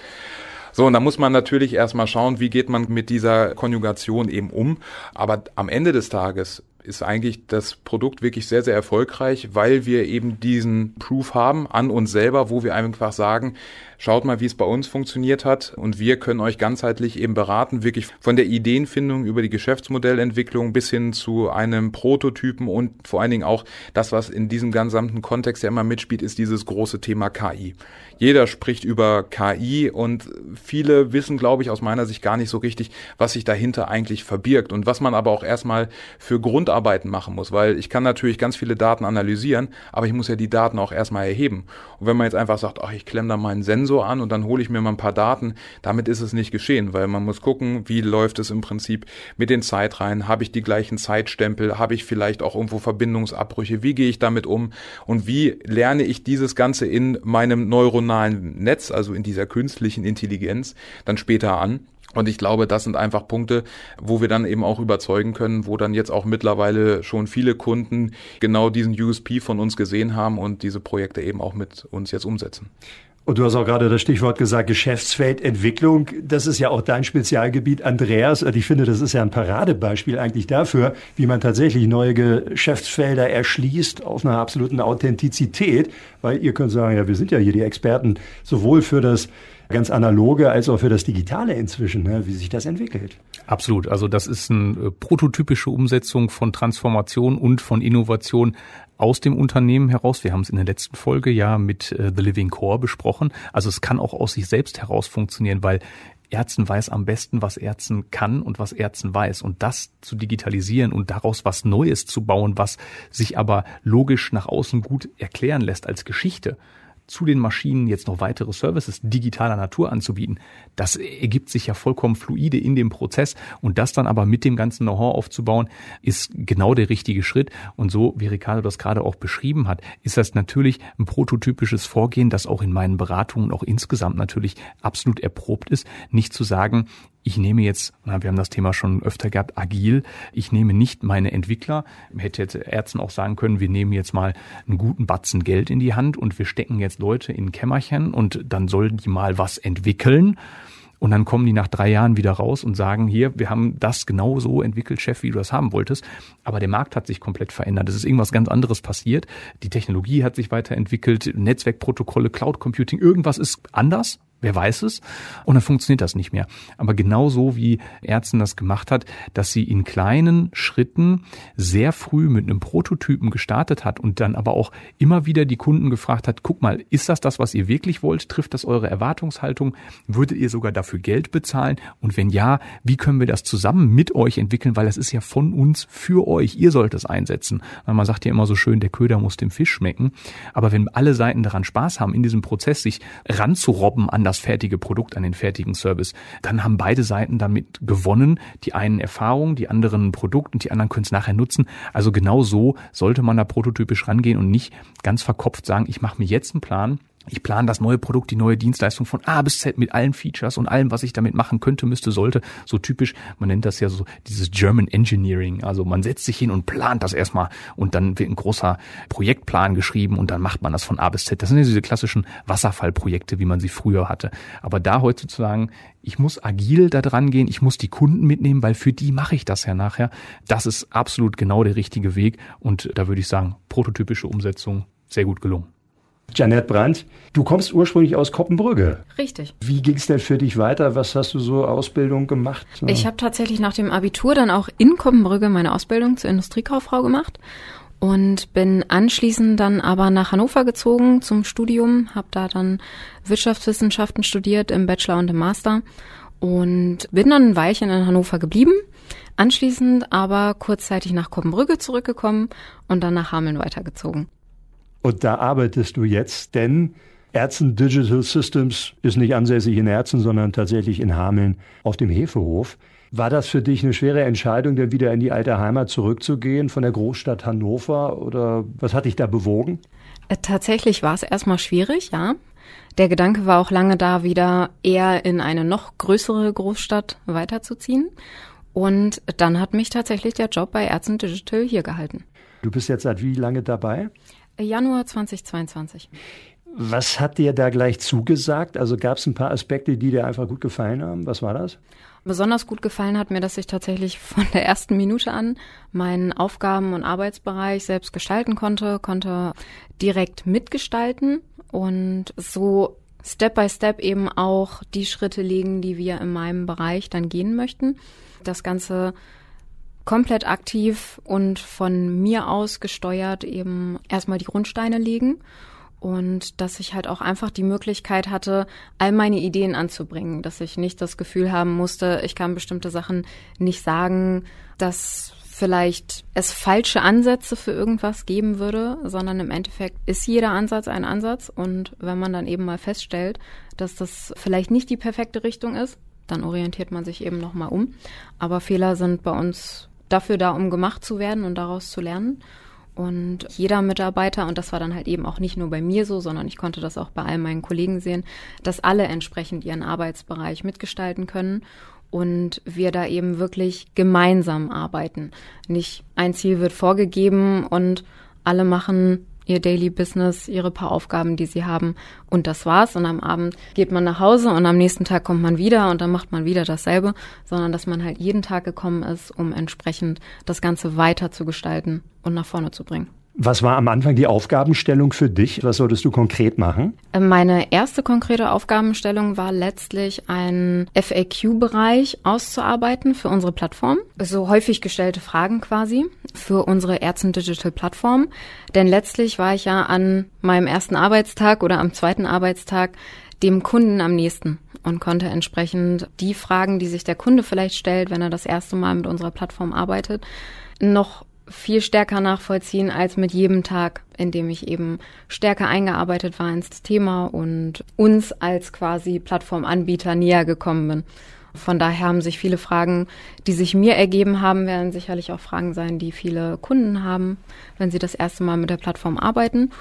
So, und da muss man natürlich erstmal schauen, wie geht man mit dieser Konjugation eben um. Aber am Ende des Tages ist eigentlich das Produkt wirklich sehr, sehr erfolgreich, weil wir eben diesen Proof haben an uns selber, wo wir einfach sagen, schaut mal, wie es bei uns funktioniert hat und wir können euch ganzheitlich eben beraten, wirklich von der Ideenfindung über die Geschäftsmodellentwicklung bis hin zu einem Prototypen und vor allen Dingen auch das, was in diesem gesamten Kontext ja immer mitspielt, ist dieses große Thema KI. Jeder spricht über KI und viele wissen, glaube ich, aus meiner Sicht gar nicht so richtig, was sich dahinter eigentlich verbirgt und was man aber auch erstmal für Grundarbeiten machen muss, weil ich kann natürlich ganz viele Daten analysieren, aber ich muss ja die Daten auch erstmal erheben. Und wenn man jetzt einfach sagt, ach, ich klemme da meinen Sensor an und dann hole ich mir mal ein paar Daten, damit ist es nicht geschehen, weil man muss gucken, wie läuft es im Prinzip mit den Zeitreihen, habe ich die gleichen Zeitstempel, habe ich vielleicht auch irgendwo Verbindungsabbrüche, wie gehe ich damit um? Und wie lerne ich dieses Ganze in meinem neuronalen Netz, also in dieser künstlichen Intelligenz, dann später an. Und ich glaube, das sind einfach Punkte, wo wir dann eben auch überzeugen können, wo dann jetzt auch mittlerweile schon viele Kunden genau diesen USP von uns gesehen haben und diese Projekte eben auch mit uns jetzt umsetzen. Und du hast auch gerade das Stichwort gesagt, Geschäftsfeldentwicklung. Das ist ja auch dein Spezialgebiet, Andreas. Und ich finde, das ist ja ein Paradebeispiel eigentlich dafür, wie man tatsächlich neue Geschäftsfelder erschließt auf einer absoluten Authentizität. Weil ihr könnt sagen, ja, wir sind ja hier die Experten sowohl für das ganz analoge als auch für das Digitale inzwischen, ne, wie sich das entwickelt. Absolut. Also das ist eine prototypische Umsetzung von Transformation und von Innovation aus dem Unternehmen heraus. Wir haben es in der letzten Folge ja mit äh, The Living Core besprochen. Also es kann auch aus sich selbst heraus funktionieren, weil Ärzten weiß am besten, was Ärzten kann und was Ärzten weiß. Und das zu digitalisieren und daraus was Neues zu bauen, was sich aber logisch nach außen gut erklären lässt als Geschichte, zu den Maschinen jetzt noch weitere Services digitaler Natur anzubieten, das ergibt sich ja vollkommen fluide in dem Prozess und das dann aber mit dem ganzen Know-how aufzubauen, ist genau der richtige Schritt. Und so, wie Ricardo das gerade auch beschrieben hat, ist das natürlich ein prototypisches Vorgehen, das auch in meinen Beratungen auch insgesamt natürlich absolut erprobt ist. Nicht zu sagen, ich nehme jetzt, na, wir haben das Thema schon öfter gehabt, agil. Ich nehme nicht meine Entwickler. Hätte jetzt Ärzten auch sagen können, wir nehmen jetzt mal einen guten Batzen Geld in die Hand und wir stecken jetzt Leute in ein Kämmerchen und dann sollen die mal was entwickeln. Und dann kommen die nach drei Jahren wieder raus und sagen, hier, wir haben das genau so entwickelt, Chef, wie du das haben wolltest. Aber der Markt hat sich komplett verändert. Es ist irgendwas ganz anderes passiert. Die Technologie hat sich weiterentwickelt, Netzwerkprotokolle, Cloud Computing, irgendwas ist anders Wer weiß es? Und dann funktioniert das nicht mehr. Aber genauso wie Ärzten das gemacht hat, dass sie in kleinen Schritten sehr früh mit einem Prototypen gestartet hat und dann aber auch immer wieder die Kunden gefragt hat, guck mal, ist das das, was ihr wirklich wollt? Trifft das eure Erwartungshaltung? Würdet ihr sogar dafür Geld bezahlen? Und wenn ja, wie können wir das zusammen mit euch entwickeln? Weil das ist ja von uns für euch. Ihr sollt es einsetzen. Man sagt ja immer so schön, der Köder muss dem Fisch schmecken. Aber wenn alle Seiten daran Spaß haben, in diesem Prozess sich ranzurobben an das fertige Produkt, an den fertigen Service. Dann haben beide Seiten damit gewonnen. Die einen Erfahrung, die anderen Produkt und die anderen können es nachher nutzen. Also genau so sollte man da prototypisch rangehen und nicht ganz verkopft sagen, ich mache mir jetzt einen Plan ich plane das neue Produkt, die neue Dienstleistung von A bis Z mit allen Features und allem, was ich damit machen könnte, müsste, sollte. So typisch, man nennt das ja so dieses German Engineering. Also man setzt sich hin und plant das erstmal und dann wird ein großer Projektplan geschrieben und dann macht man das von A bis Z. Das sind ja diese klassischen Wasserfallprojekte, wie man sie früher hatte. Aber da heute zu sagen, ich muss agil da dran gehen, ich muss die Kunden mitnehmen, weil für die mache ich das ja nachher. Das ist absolut genau der richtige Weg und da würde ich sagen, prototypische Umsetzung sehr gut gelungen. Janette Brandt, du kommst ursprünglich aus Koppenbrügge. Richtig. Wie ging es denn für dich weiter? Was hast du so Ausbildung gemacht? Ich habe tatsächlich nach dem Abitur dann auch in Koppenbrügge meine Ausbildung zur Industriekauffrau gemacht und bin anschließend dann aber nach Hannover gezogen zum Studium, habe da dann Wirtschaftswissenschaften studiert im Bachelor und im Master und bin dann ein Weilchen in Hannover geblieben. Anschließend aber kurzzeitig nach Koppenbrügge zurückgekommen und dann nach Hameln weitergezogen. Und da arbeitest du jetzt, denn Ärzten Digital Systems ist nicht ansässig in Ärzten, sondern tatsächlich in Hameln auf dem Hefehof. War das für dich eine schwere Entscheidung, dann wieder in die alte Heimat zurückzugehen von der Großstadt Hannover oder was hat dich da bewogen? Äh, tatsächlich war es erstmal schwierig, ja. Der Gedanke war auch lange da, wieder eher in eine noch größere Großstadt weiterzuziehen. Und dann hat mich tatsächlich der Job bei Ärzten Digital hier gehalten. Du bist jetzt seit wie lange dabei? Januar 2022. Was hat dir da gleich zugesagt? Also gab es ein paar Aspekte, die dir einfach gut gefallen haben? Was war das? Besonders gut gefallen hat mir, dass ich tatsächlich von der ersten Minute an meinen Aufgaben- und Arbeitsbereich selbst gestalten konnte, konnte direkt mitgestalten und so Step by Step eben auch die Schritte legen, die wir in meinem Bereich dann gehen möchten. Das Ganze komplett aktiv und von mir aus gesteuert eben erstmal die Grundsteine legen und dass ich halt auch einfach die Möglichkeit hatte, all meine Ideen anzubringen, dass ich nicht das Gefühl haben musste, ich kann bestimmte Sachen nicht sagen, dass vielleicht es falsche Ansätze für irgendwas geben würde, sondern im Endeffekt ist jeder Ansatz ein Ansatz und wenn man dann eben mal feststellt, dass das vielleicht nicht die perfekte Richtung ist, dann orientiert man sich eben nochmal um. Aber Fehler sind bei uns dafür da, um gemacht zu werden und daraus zu lernen. Und jeder Mitarbeiter, und das war dann halt eben auch nicht nur bei mir so, sondern ich konnte das auch bei all meinen Kollegen sehen, dass alle entsprechend ihren Arbeitsbereich mitgestalten können und wir da eben wirklich gemeinsam arbeiten. Nicht ein Ziel wird vorgegeben und alle machen ihr Daily Business, ihre paar Aufgaben, die sie haben und das war's. Und am Abend geht man nach Hause und am nächsten Tag kommt man wieder und dann macht man wieder dasselbe, sondern dass man halt jeden Tag gekommen ist, um entsprechend das Ganze weiter zu gestalten und nach vorne zu bringen. Was war am Anfang die Aufgabenstellung für dich? Was solltest du konkret machen? Meine erste konkrete Aufgabenstellung war letztlich einen FAQ-Bereich auszuarbeiten für unsere Plattform. So häufig gestellte Fragen quasi für unsere Ärzten Digital Plattform. Denn letztlich war ich ja an meinem ersten Arbeitstag oder am zweiten Arbeitstag dem Kunden am nächsten und konnte entsprechend die Fragen, die sich der Kunde vielleicht stellt, wenn er das erste Mal mit unserer Plattform arbeitet, noch viel stärker nachvollziehen als mit jedem Tag, in dem ich eben stärker eingearbeitet war ins Thema und uns als quasi Plattformanbieter näher gekommen bin. Von daher haben sich viele Fragen, die sich mir ergeben haben, werden sicherlich auch Fragen sein, die viele Kunden haben, wenn sie das erste Mal mit der Plattform arbeiten.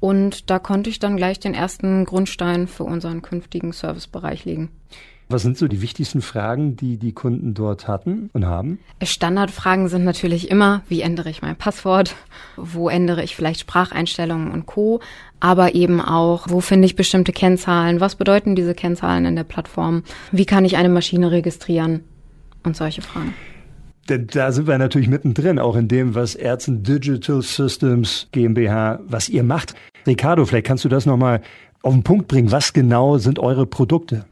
Und da konnte ich dann gleich den ersten Grundstein für unseren künftigen Servicebereich legen. Was sind so die wichtigsten Fragen, die die Kunden dort hatten und haben? Standardfragen sind natürlich immer, wie ändere ich mein Passwort? Wo ändere ich vielleicht Spracheinstellungen und Co. Aber eben auch, wo finde ich bestimmte Kennzahlen? Was bedeuten diese Kennzahlen in der Plattform? Wie kann ich eine Maschine registrieren? Und solche Fragen. Denn da sind wir natürlich mittendrin, auch in dem, was Ärzten Digital Systems GmbH, was ihr macht. Ricardo, vielleicht kannst du das nochmal auf den Punkt bringen. Was genau sind eure Produkte?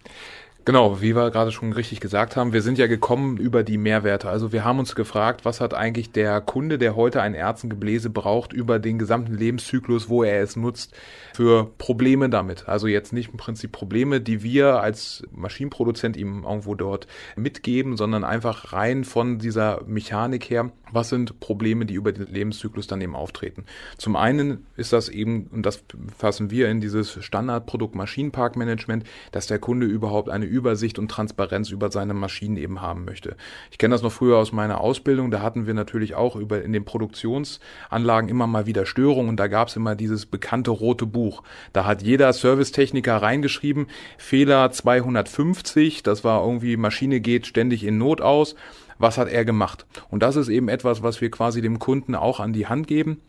Genau, wie wir gerade schon richtig gesagt haben, wir sind ja gekommen über die Mehrwerte. Also wir haben uns gefragt, was hat eigentlich der Kunde, der heute ein Ärztengebläse braucht, über den gesamten Lebenszyklus, wo er es nutzt, für Probleme damit. Also jetzt nicht im Prinzip Probleme, die wir als Maschinenproduzent ihm irgendwo dort mitgeben, sondern einfach rein von dieser Mechanik her, was sind Probleme, die über den Lebenszyklus dann eben auftreten. Zum einen ist das eben, und das fassen wir in dieses Standardprodukt Maschinenparkmanagement, dass der Kunde überhaupt eine Übersicht und Transparenz über seine Maschinen eben haben möchte. Ich kenne das noch früher aus meiner Ausbildung, da hatten wir natürlich auch über in den Produktionsanlagen immer mal wieder Störungen und da gab es immer dieses bekannte rote Buch. Da hat jeder Servicetechniker reingeschrieben, Fehler 250, das war irgendwie Maschine geht ständig in Not aus. Was hat er gemacht? Und das ist eben etwas, was wir quasi dem Kunden auch an die Hand geben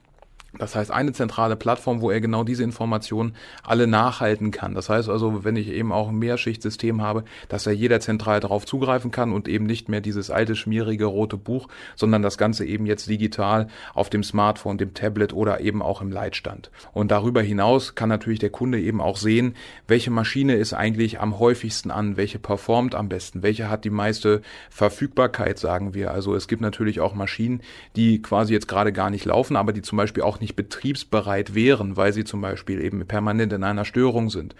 das heißt, eine zentrale Plattform, wo er genau diese Informationen alle nachhalten kann. Das heißt also, wenn ich eben auch ein Mehrschichtsystem habe, dass er jeder zentral darauf zugreifen kann und eben nicht mehr dieses alte, schmierige rote Buch, sondern das Ganze eben jetzt digital auf dem Smartphone, dem Tablet oder eben auch im Leitstand. Und darüber hinaus kann natürlich der Kunde eben auch sehen, welche Maschine ist eigentlich am häufigsten an, welche performt am besten, welche hat die meiste Verfügbarkeit, sagen wir. Also es gibt natürlich auch Maschinen, die quasi jetzt gerade gar nicht laufen, aber die zum Beispiel auch nicht betriebsbereit wären, weil sie zum Beispiel eben permanent in einer Störung sind.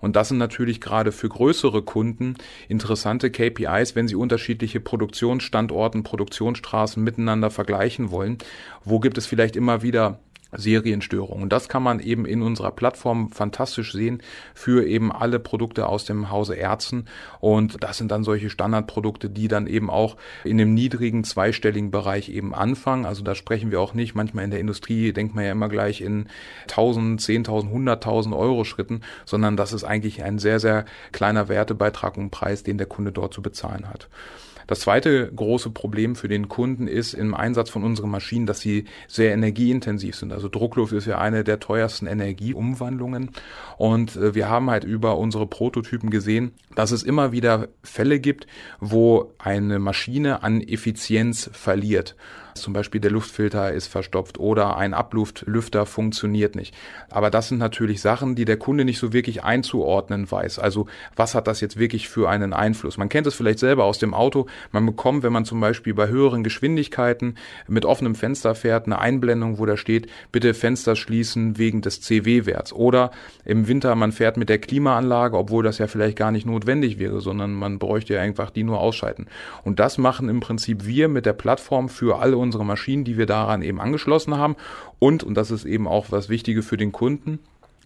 Und das sind natürlich gerade für größere Kunden interessante KPIs, wenn sie unterschiedliche Produktionsstandorten, Produktionsstraßen miteinander vergleichen wollen. Wo gibt es vielleicht immer wieder Serienstörungen. Und das kann man eben in unserer Plattform fantastisch sehen für eben alle Produkte aus dem Hause Ärzten. Und das sind dann solche Standardprodukte, die dann eben auch in dem niedrigen zweistelligen Bereich eben anfangen. Also da sprechen wir auch nicht. Manchmal in der Industrie denkt man ja immer gleich in 1000, 10.000, 100.000 Euro Schritten, sondern das ist eigentlich ein sehr, sehr kleiner Wertebeitrag und Preis, den der Kunde dort zu bezahlen hat. Das zweite große Problem für den Kunden ist im Einsatz von unseren Maschinen, dass sie sehr energieintensiv sind. Also Druckluft ist ja eine der teuersten Energieumwandlungen. Und äh, wir haben halt über unsere Prototypen gesehen, dass es immer wieder Fälle gibt, wo eine Maschine an Effizienz verliert. Zum Beispiel der Luftfilter ist verstopft oder ein Abluftlüfter funktioniert nicht. Aber das sind natürlich Sachen, die der Kunde nicht so wirklich einzuordnen weiß. Also was hat das jetzt wirklich für einen Einfluss? Man kennt es vielleicht selber aus dem Auto. Man bekommt, wenn man zum Beispiel bei höheren Geschwindigkeiten mit offenem Fenster fährt, eine Einblendung, wo da steht, bitte Fenster schließen wegen des CW-Werts. Oder im Winter, man fährt mit der Klimaanlage, obwohl das ja vielleicht gar nicht notwendig wäre, sondern man bräuchte ja einfach die nur ausschalten. Und das machen im Prinzip wir mit der Plattform für alle unsere Maschinen, die wir daran eben angeschlossen haben. Und, und das ist eben auch was Wichtige für den Kunden,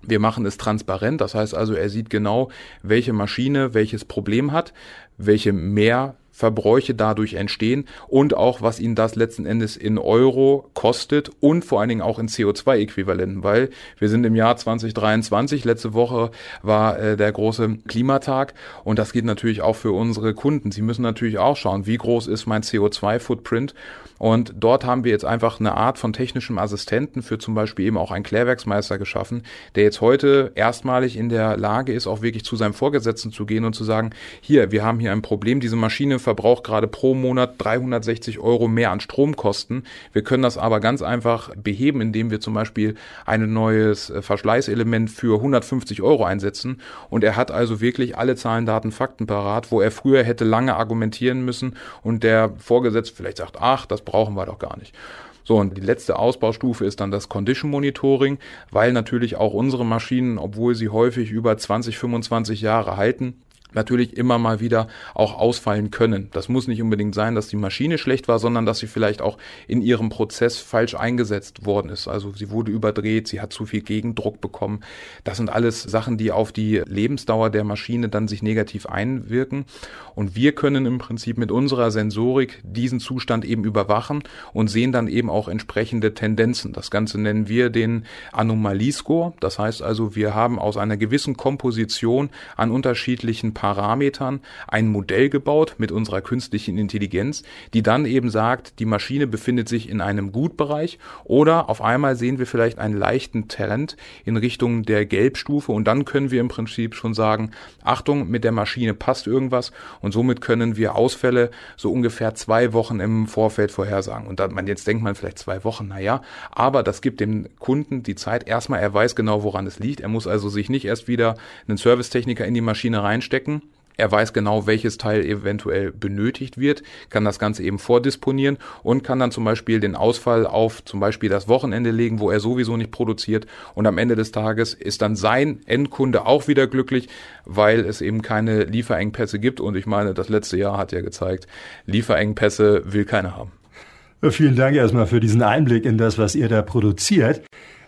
wir machen es transparent, das heißt also, er sieht genau, welche Maschine welches Problem hat, welche mehr Verbräuche dadurch entstehen und auch, was ihnen das letzten Endes in Euro kostet und vor allen Dingen auch in CO2-Äquivalenten, weil wir sind im Jahr 2023, letzte Woche war äh, der große Klimatag. Und das geht natürlich auch für unsere Kunden. Sie müssen natürlich auch schauen, wie groß ist mein CO2-Footprint und dort haben wir jetzt einfach eine Art von technischem Assistenten für zum Beispiel eben auch einen Klärwerksmeister geschaffen, der jetzt heute erstmalig in der Lage ist, auch wirklich zu seinem Vorgesetzten zu gehen und zu sagen, hier, wir haben hier ein Problem, diese Maschine verbraucht gerade pro Monat 360 Euro mehr an Stromkosten. Wir können das aber ganz einfach beheben, indem wir zum Beispiel ein neues äh, Verschleißelement für 150 Euro einsetzen und er hat also wirklich alle Zahlen, Daten, Fakten parat, wo er früher hätte lange argumentieren müssen und der Vorgesetzte vielleicht sagt, ach, das brauchen wir doch gar nicht. So, und die letzte Ausbaustufe ist dann das Condition Monitoring, weil natürlich auch unsere Maschinen, obwohl sie häufig über 20, 25 Jahre halten, natürlich immer mal wieder auch ausfallen können. Das muss nicht unbedingt sein, dass die Maschine schlecht war, sondern dass sie vielleicht auch in ihrem Prozess falsch eingesetzt worden ist. Also sie wurde überdreht, sie hat zu viel Gegendruck bekommen. Das sind alles Sachen, die auf die Lebensdauer der Maschine dann sich negativ einwirken. Und wir können im Prinzip mit unserer Sensorik diesen Zustand eben überwachen und sehen dann eben auch entsprechende Tendenzen. Das Ganze nennen wir den Anomaliescore. Das heißt also, wir haben aus einer gewissen Komposition an unterschiedlichen Parametern ein Modell gebaut mit unserer künstlichen Intelligenz, die dann eben sagt, die Maschine befindet sich in einem Gutbereich oder auf einmal sehen wir vielleicht einen leichten Trend in Richtung der Gelbstufe und dann können wir im Prinzip schon sagen, Achtung, mit der Maschine passt irgendwas und somit können wir Ausfälle so ungefähr zwei Wochen im Vorfeld vorhersagen. Und man, jetzt denkt man vielleicht zwei Wochen, naja, aber das gibt dem Kunden die Zeit. Erstmal, er weiß genau, woran es liegt. Er muss also sich nicht erst wieder einen Servicetechniker in die Maschine reinstecken, er weiß genau, welches Teil eventuell benötigt wird, kann das Ganze eben vordisponieren und kann dann zum Beispiel den Ausfall auf zum Beispiel das Wochenende legen, wo er sowieso nicht produziert. Und am Ende des Tages ist dann sein Endkunde auch wieder glücklich, weil es eben keine Lieferengpässe gibt. Und ich meine, das letzte Jahr hat ja gezeigt, Lieferengpässe will keiner haben. Vielen Dank erstmal für diesen Einblick in das, was ihr da produziert.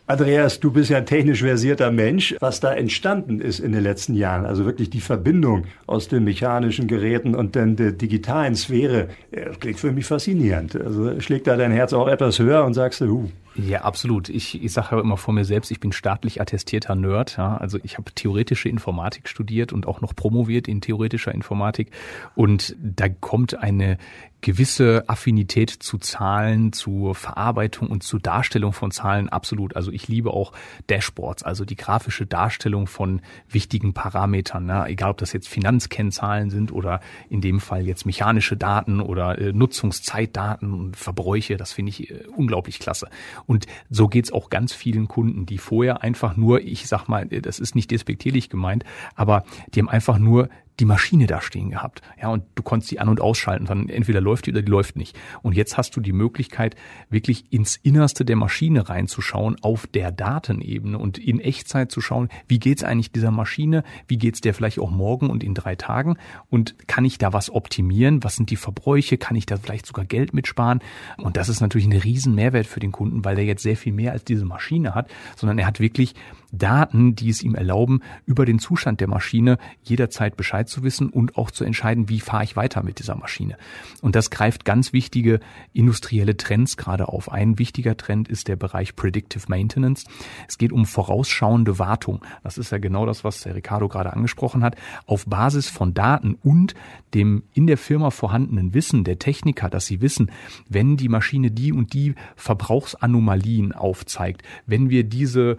Andreas, du bist ja ein technisch versierter Mensch. Was da entstanden ist in den letzten Jahren, also wirklich die Verbindung aus den mechanischen Geräten und dann der digitalen Sphäre, das klingt für mich faszinierend. Also schlägt da dein Herz auch etwas höher und sagst du, huh, ja, absolut. Ich, ich sage ja immer vor mir selbst, ich bin staatlich attestierter Nerd. Ja. Also ich habe theoretische Informatik studiert und auch noch promoviert in theoretischer Informatik. Und da kommt eine gewisse Affinität zu Zahlen, zu Verarbeitung und zu Darstellung von Zahlen absolut. Also ich liebe auch Dashboards, also die grafische Darstellung von wichtigen Parametern, ne? egal ob das jetzt Finanzkennzahlen sind oder in dem Fall jetzt mechanische Daten oder äh, Nutzungszeitdaten und Verbräuche. Das finde ich äh, unglaublich klasse. Und so geht's auch ganz vielen Kunden, die vorher einfach nur, ich sag mal, äh, das ist nicht despektierlich gemeint, aber die haben einfach nur die Maschine da stehen gehabt. Ja, und du konntest sie an- und ausschalten. Dann entweder läuft die oder die läuft nicht. Und jetzt hast du die Möglichkeit, wirklich ins Innerste der Maschine reinzuschauen, auf der Datenebene und in Echtzeit zu schauen, wie geht's eigentlich dieser Maschine? Wie geht's der vielleicht auch morgen und in drei Tagen? Und kann ich da was optimieren? Was sind die Verbräuche? Kann ich da vielleicht sogar Geld mitsparen? Und das ist natürlich ein riesen Mehrwert für den Kunden, weil der jetzt sehr viel mehr als diese Maschine hat, sondern er hat wirklich Daten, die es ihm erlauben, über den Zustand der Maschine jederzeit Bescheid zu wissen und auch zu entscheiden, wie fahre ich weiter mit dieser Maschine. Und das greift ganz wichtige industrielle Trends gerade auf. Ein wichtiger Trend ist der Bereich Predictive Maintenance. Es geht um vorausschauende Wartung. Das ist ja genau das, was der Ricardo gerade angesprochen hat. Auf Basis von Daten und dem in der Firma vorhandenen Wissen der Techniker, dass sie wissen, wenn die Maschine die und die Verbrauchsanomalien aufzeigt, wenn wir diese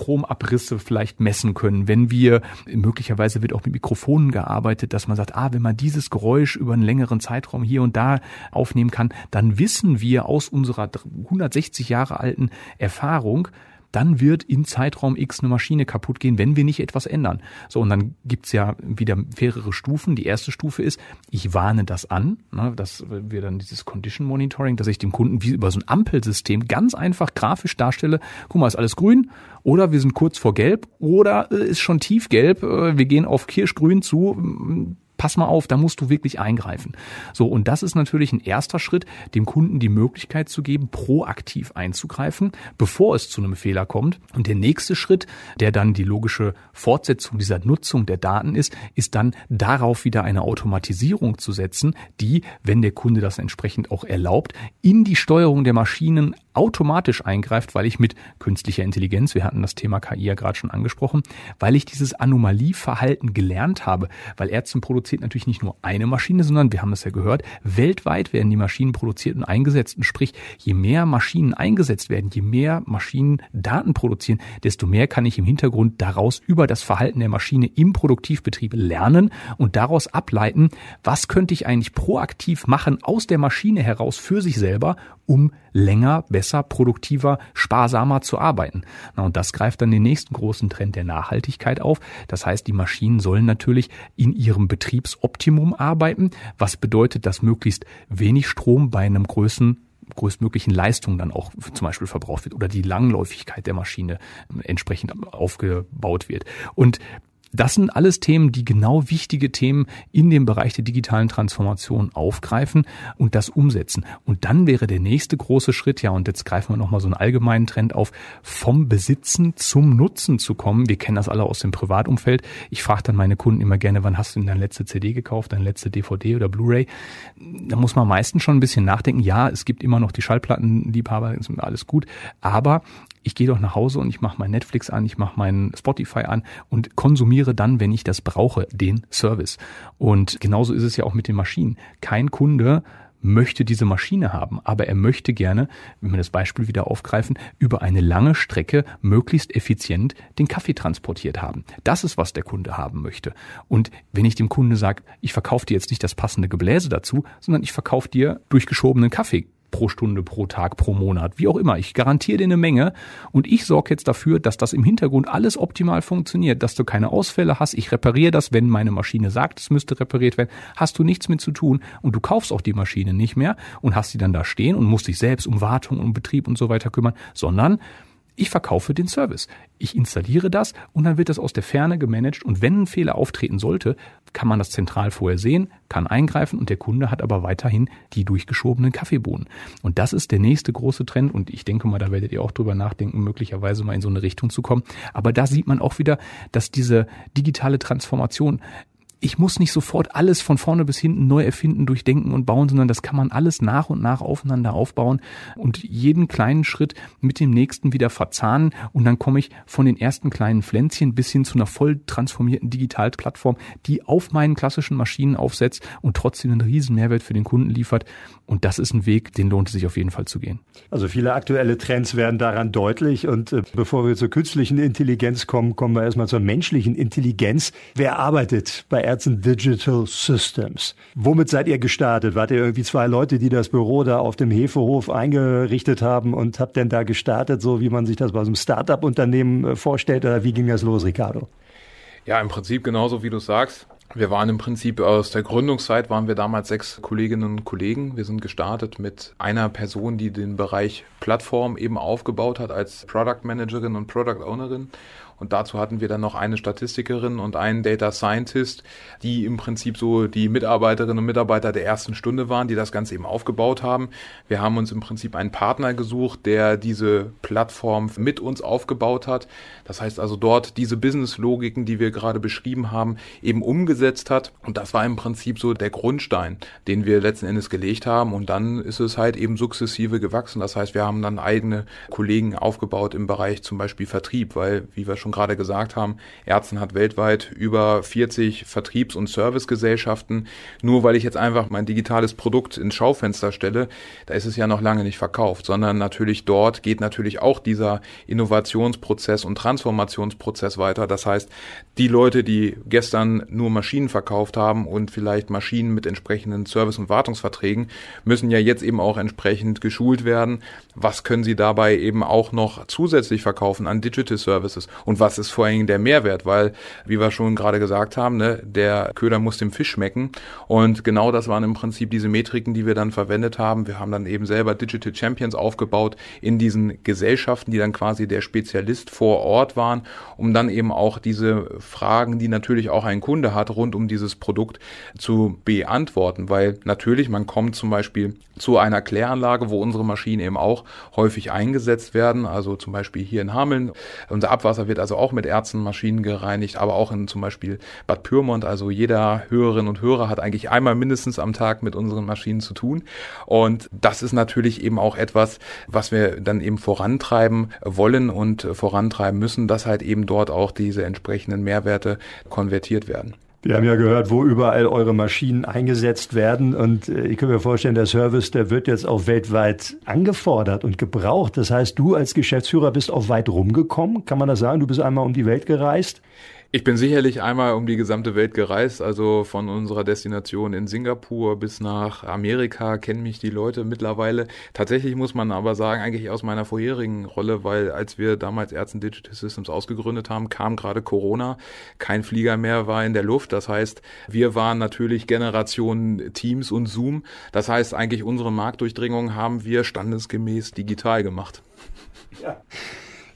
Stromabrisse vielleicht messen können, wenn wir, möglicherweise wird auch mit Mikrofonen gearbeitet, dass man sagt, ah, wenn man dieses Geräusch über einen längeren Zeitraum hier und da aufnehmen kann, dann wissen wir aus unserer 160 Jahre alten Erfahrung, dann wird in Zeitraum X eine Maschine kaputt gehen, wenn wir nicht etwas ändern. So, und dann gibt's ja wieder mehrere Stufen. Die erste Stufe ist, ich warne das an, ne, dass wir dann dieses Condition Monitoring, dass ich dem Kunden wie über so ein Ampelsystem ganz einfach grafisch darstelle, guck mal, ist alles grün oder wir sind kurz vor gelb oder äh, ist schon tiefgelb, äh, wir gehen auf kirschgrün zu, pass mal auf, da musst du wirklich eingreifen. So, und das ist natürlich ein erster Schritt, dem Kunden die Möglichkeit zu geben, proaktiv einzugreifen, bevor es zu einem Fehler kommt. Und der nächste Schritt, der dann die logische Fortsetzung dieser Nutzung der Daten ist, ist dann darauf wieder eine Automatisierung zu setzen, die, wenn der Kunde das entsprechend auch erlaubt, in die Steuerung der Maschinen automatisch eingreift, weil ich mit künstlicher Intelligenz, wir hatten das Thema KI ja gerade schon angesprochen, weil ich dieses Anomalieverhalten gelernt habe, weil zum produziert natürlich nicht nur eine Maschine, sondern wir haben es ja gehört, weltweit werden die Maschinen produziert und eingesetzt. Und sprich, je mehr Maschinen eingesetzt werden, je mehr Maschinen Daten produzieren, desto mehr kann ich im Hintergrund daraus über das Verhalten der Maschine im Produktivbetrieb lernen und daraus ableiten, was könnte ich eigentlich proaktiv machen aus der Maschine heraus für sich selber, um länger, besser, produktiver, sparsamer zu arbeiten. Na, und das greift dann den nächsten großen Trend der Nachhaltigkeit auf. Das heißt, die Maschinen sollen natürlich in ihrem Betriebsoptimum arbeiten, was bedeutet, dass möglichst wenig Strom bei einem größeren größtmöglichen Leistung dann auch zum Beispiel verbraucht wird oder die Langläufigkeit der Maschine entsprechend aufgebaut wird. Und das sind alles Themen, die genau wichtige Themen in dem Bereich der digitalen Transformation aufgreifen und das umsetzen. Und dann wäre der nächste große Schritt, ja, und jetzt greifen wir nochmal so einen allgemeinen Trend auf, vom Besitzen zum Nutzen zu kommen. Wir kennen das alle aus dem Privatumfeld. Ich frage dann meine Kunden immer gerne, wann hast du denn deine letzte CD gekauft, deine letzte DVD oder Blu-ray? Da muss man meistens schon ein bisschen nachdenken. Ja, es gibt immer noch die Schallplattenliebhaber, ist alles gut. Aber ich gehe doch nach Hause und ich mache mein Netflix an, ich mache mein Spotify an und konsumiere dann, wenn ich das brauche, den Service. Und genauso ist es ja auch mit den Maschinen. Kein Kunde möchte diese Maschine haben, aber er möchte gerne, wenn wir das Beispiel wieder aufgreifen, über eine lange Strecke möglichst effizient den Kaffee transportiert haben. Das ist, was der Kunde haben möchte. Und wenn ich dem Kunde sage, ich verkaufe dir jetzt nicht das passende Gebläse dazu, sondern ich verkaufe dir durchgeschobenen Kaffee, pro Stunde, pro Tag, pro Monat, wie auch immer. Ich garantiere dir eine Menge und ich sorge jetzt dafür, dass das im Hintergrund alles optimal funktioniert, dass du keine Ausfälle hast. Ich repariere das, wenn meine Maschine sagt, es müsste repariert werden. Hast du nichts mit zu tun und du kaufst auch die Maschine nicht mehr und hast sie dann da stehen und musst dich selbst um Wartung, um Betrieb und so weiter kümmern, sondern ich verkaufe den Service. Ich installiere das und dann wird das aus der Ferne gemanagt und wenn ein Fehler auftreten sollte, kann man das zentral vorher sehen, kann eingreifen und der Kunde hat aber weiterhin die durchgeschobenen Kaffeebohnen. Und das ist der nächste große Trend und ich denke mal, da werdet ihr auch drüber nachdenken, möglicherweise mal in so eine Richtung zu kommen. Aber da sieht man auch wieder, dass diese digitale Transformation ich muss nicht sofort alles von vorne bis hinten neu erfinden, durchdenken und bauen, sondern das kann man alles nach und nach aufeinander aufbauen und jeden kleinen Schritt mit dem nächsten wieder verzahnen und dann komme ich von den ersten kleinen Pflänzchen bis hin zu einer voll transformierten Digitalplattform, die auf meinen klassischen Maschinen aufsetzt und trotzdem einen riesen Mehrwert für den Kunden liefert. Und das ist ein Weg, den lohnt es sich auf jeden Fall zu gehen. Also viele aktuelle Trends werden daran deutlich. Und äh, bevor wir zur künstlichen Intelligenz kommen, kommen wir erstmal zur menschlichen Intelligenz. Wer arbeitet bei Ärzten Digital Systems? Womit seid ihr gestartet? Wart ihr irgendwie zwei Leute, die das Büro da auf dem Hefehof eingerichtet haben und habt denn da gestartet, so wie man sich das bei so einem Start-up-Unternehmen äh, vorstellt? Oder wie ging das los, Ricardo? Ja, im Prinzip genauso wie du sagst. Wir waren im Prinzip aus der Gründungszeit waren wir damals sechs Kolleginnen und Kollegen. Wir sind gestartet mit einer Person, die den Bereich Plattform eben aufgebaut hat als Product Managerin und Product Ownerin und dazu hatten wir dann noch eine Statistikerin und einen Data Scientist, die im Prinzip so die Mitarbeiterinnen und Mitarbeiter der ersten Stunde waren, die das Ganze eben aufgebaut haben. Wir haben uns im Prinzip einen Partner gesucht, der diese Plattform mit uns aufgebaut hat. Das heißt also dort diese Business-Logiken, die wir gerade beschrieben haben, eben umgesetzt hat. Und das war im Prinzip so der Grundstein, den wir letzten Endes gelegt haben. Und dann ist es halt eben sukzessive gewachsen. Das heißt, wir haben dann eigene Kollegen aufgebaut im Bereich zum Beispiel Vertrieb, weil, wie wir schon schon gerade gesagt haben, Ärzten hat weltweit über 40 Vertriebs- und Servicegesellschaften. Nur weil ich jetzt einfach mein digitales Produkt ins Schaufenster stelle, da ist es ja noch lange nicht verkauft, sondern natürlich dort geht natürlich auch dieser Innovationsprozess und Transformationsprozess weiter. Das heißt, die Leute, die gestern nur Maschinen verkauft haben und vielleicht Maschinen mit entsprechenden Service- und Wartungsverträgen, müssen ja jetzt eben auch entsprechend geschult werden. Was können sie dabei eben auch noch zusätzlich verkaufen an Digital Services? Und was ist vor allen Dingen der Mehrwert, weil, wie wir schon gerade gesagt haben, ne, der Köder muss dem Fisch schmecken und genau das waren im Prinzip diese Metriken, die wir dann verwendet haben. Wir haben dann eben selber Digital Champions aufgebaut in diesen Gesellschaften, die dann quasi der Spezialist vor Ort waren, um dann eben auch diese Fragen, die natürlich auch ein Kunde hat, rund um dieses Produkt zu beantworten, weil natürlich man kommt zum Beispiel zu einer Kläranlage, wo unsere Maschinen eben auch häufig eingesetzt werden, also zum Beispiel hier in Hameln. Unser Abwasser wird also auch mit Ärztenmaschinen gereinigt, aber auch in zum Beispiel Bad Pyrmont. Also jeder Hörerin und Hörer hat eigentlich einmal mindestens am Tag mit unseren Maschinen zu tun. Und das ist natürlich eben auch etwas, was wir dann eben vorantreiben wollen und vorantreiben müssen, dass halt eben dort auch diese entsprechenden Mehrwerte konvertiert werden. Wir haben ja gehört, wo überall eure Maschinen eingesetzt werden. Und äh, ich kann mir vorstellen, der Service, der wird jetzt auch weltweit angefordert und gebraucht. Das heißt, du als Geschäftsführer bist auch weit rumgekommen. Kann man das sagen? Du bist einmal um die Welt gereist. Ich bin sicherlich einmal um die gesamte Welt gereist, also von unserer Destination in Singapur bis nach Amerika kennen mich die Leute mittlerweile. Tatsächlich muss man aber sagen, eigentlich aus meiner vorherigen Rolle, weil als wir damals Ärzten Digital Systems ausgegründet haben, kam gerade Corona, kein Flieger mehr war in der Luft. Das heißt, wir waren natürlich Generation Teams und Zoom. Das heißt, eigentlich unsere Marktdurchdringung haben wir standesgemäß digital gemacht. Ja.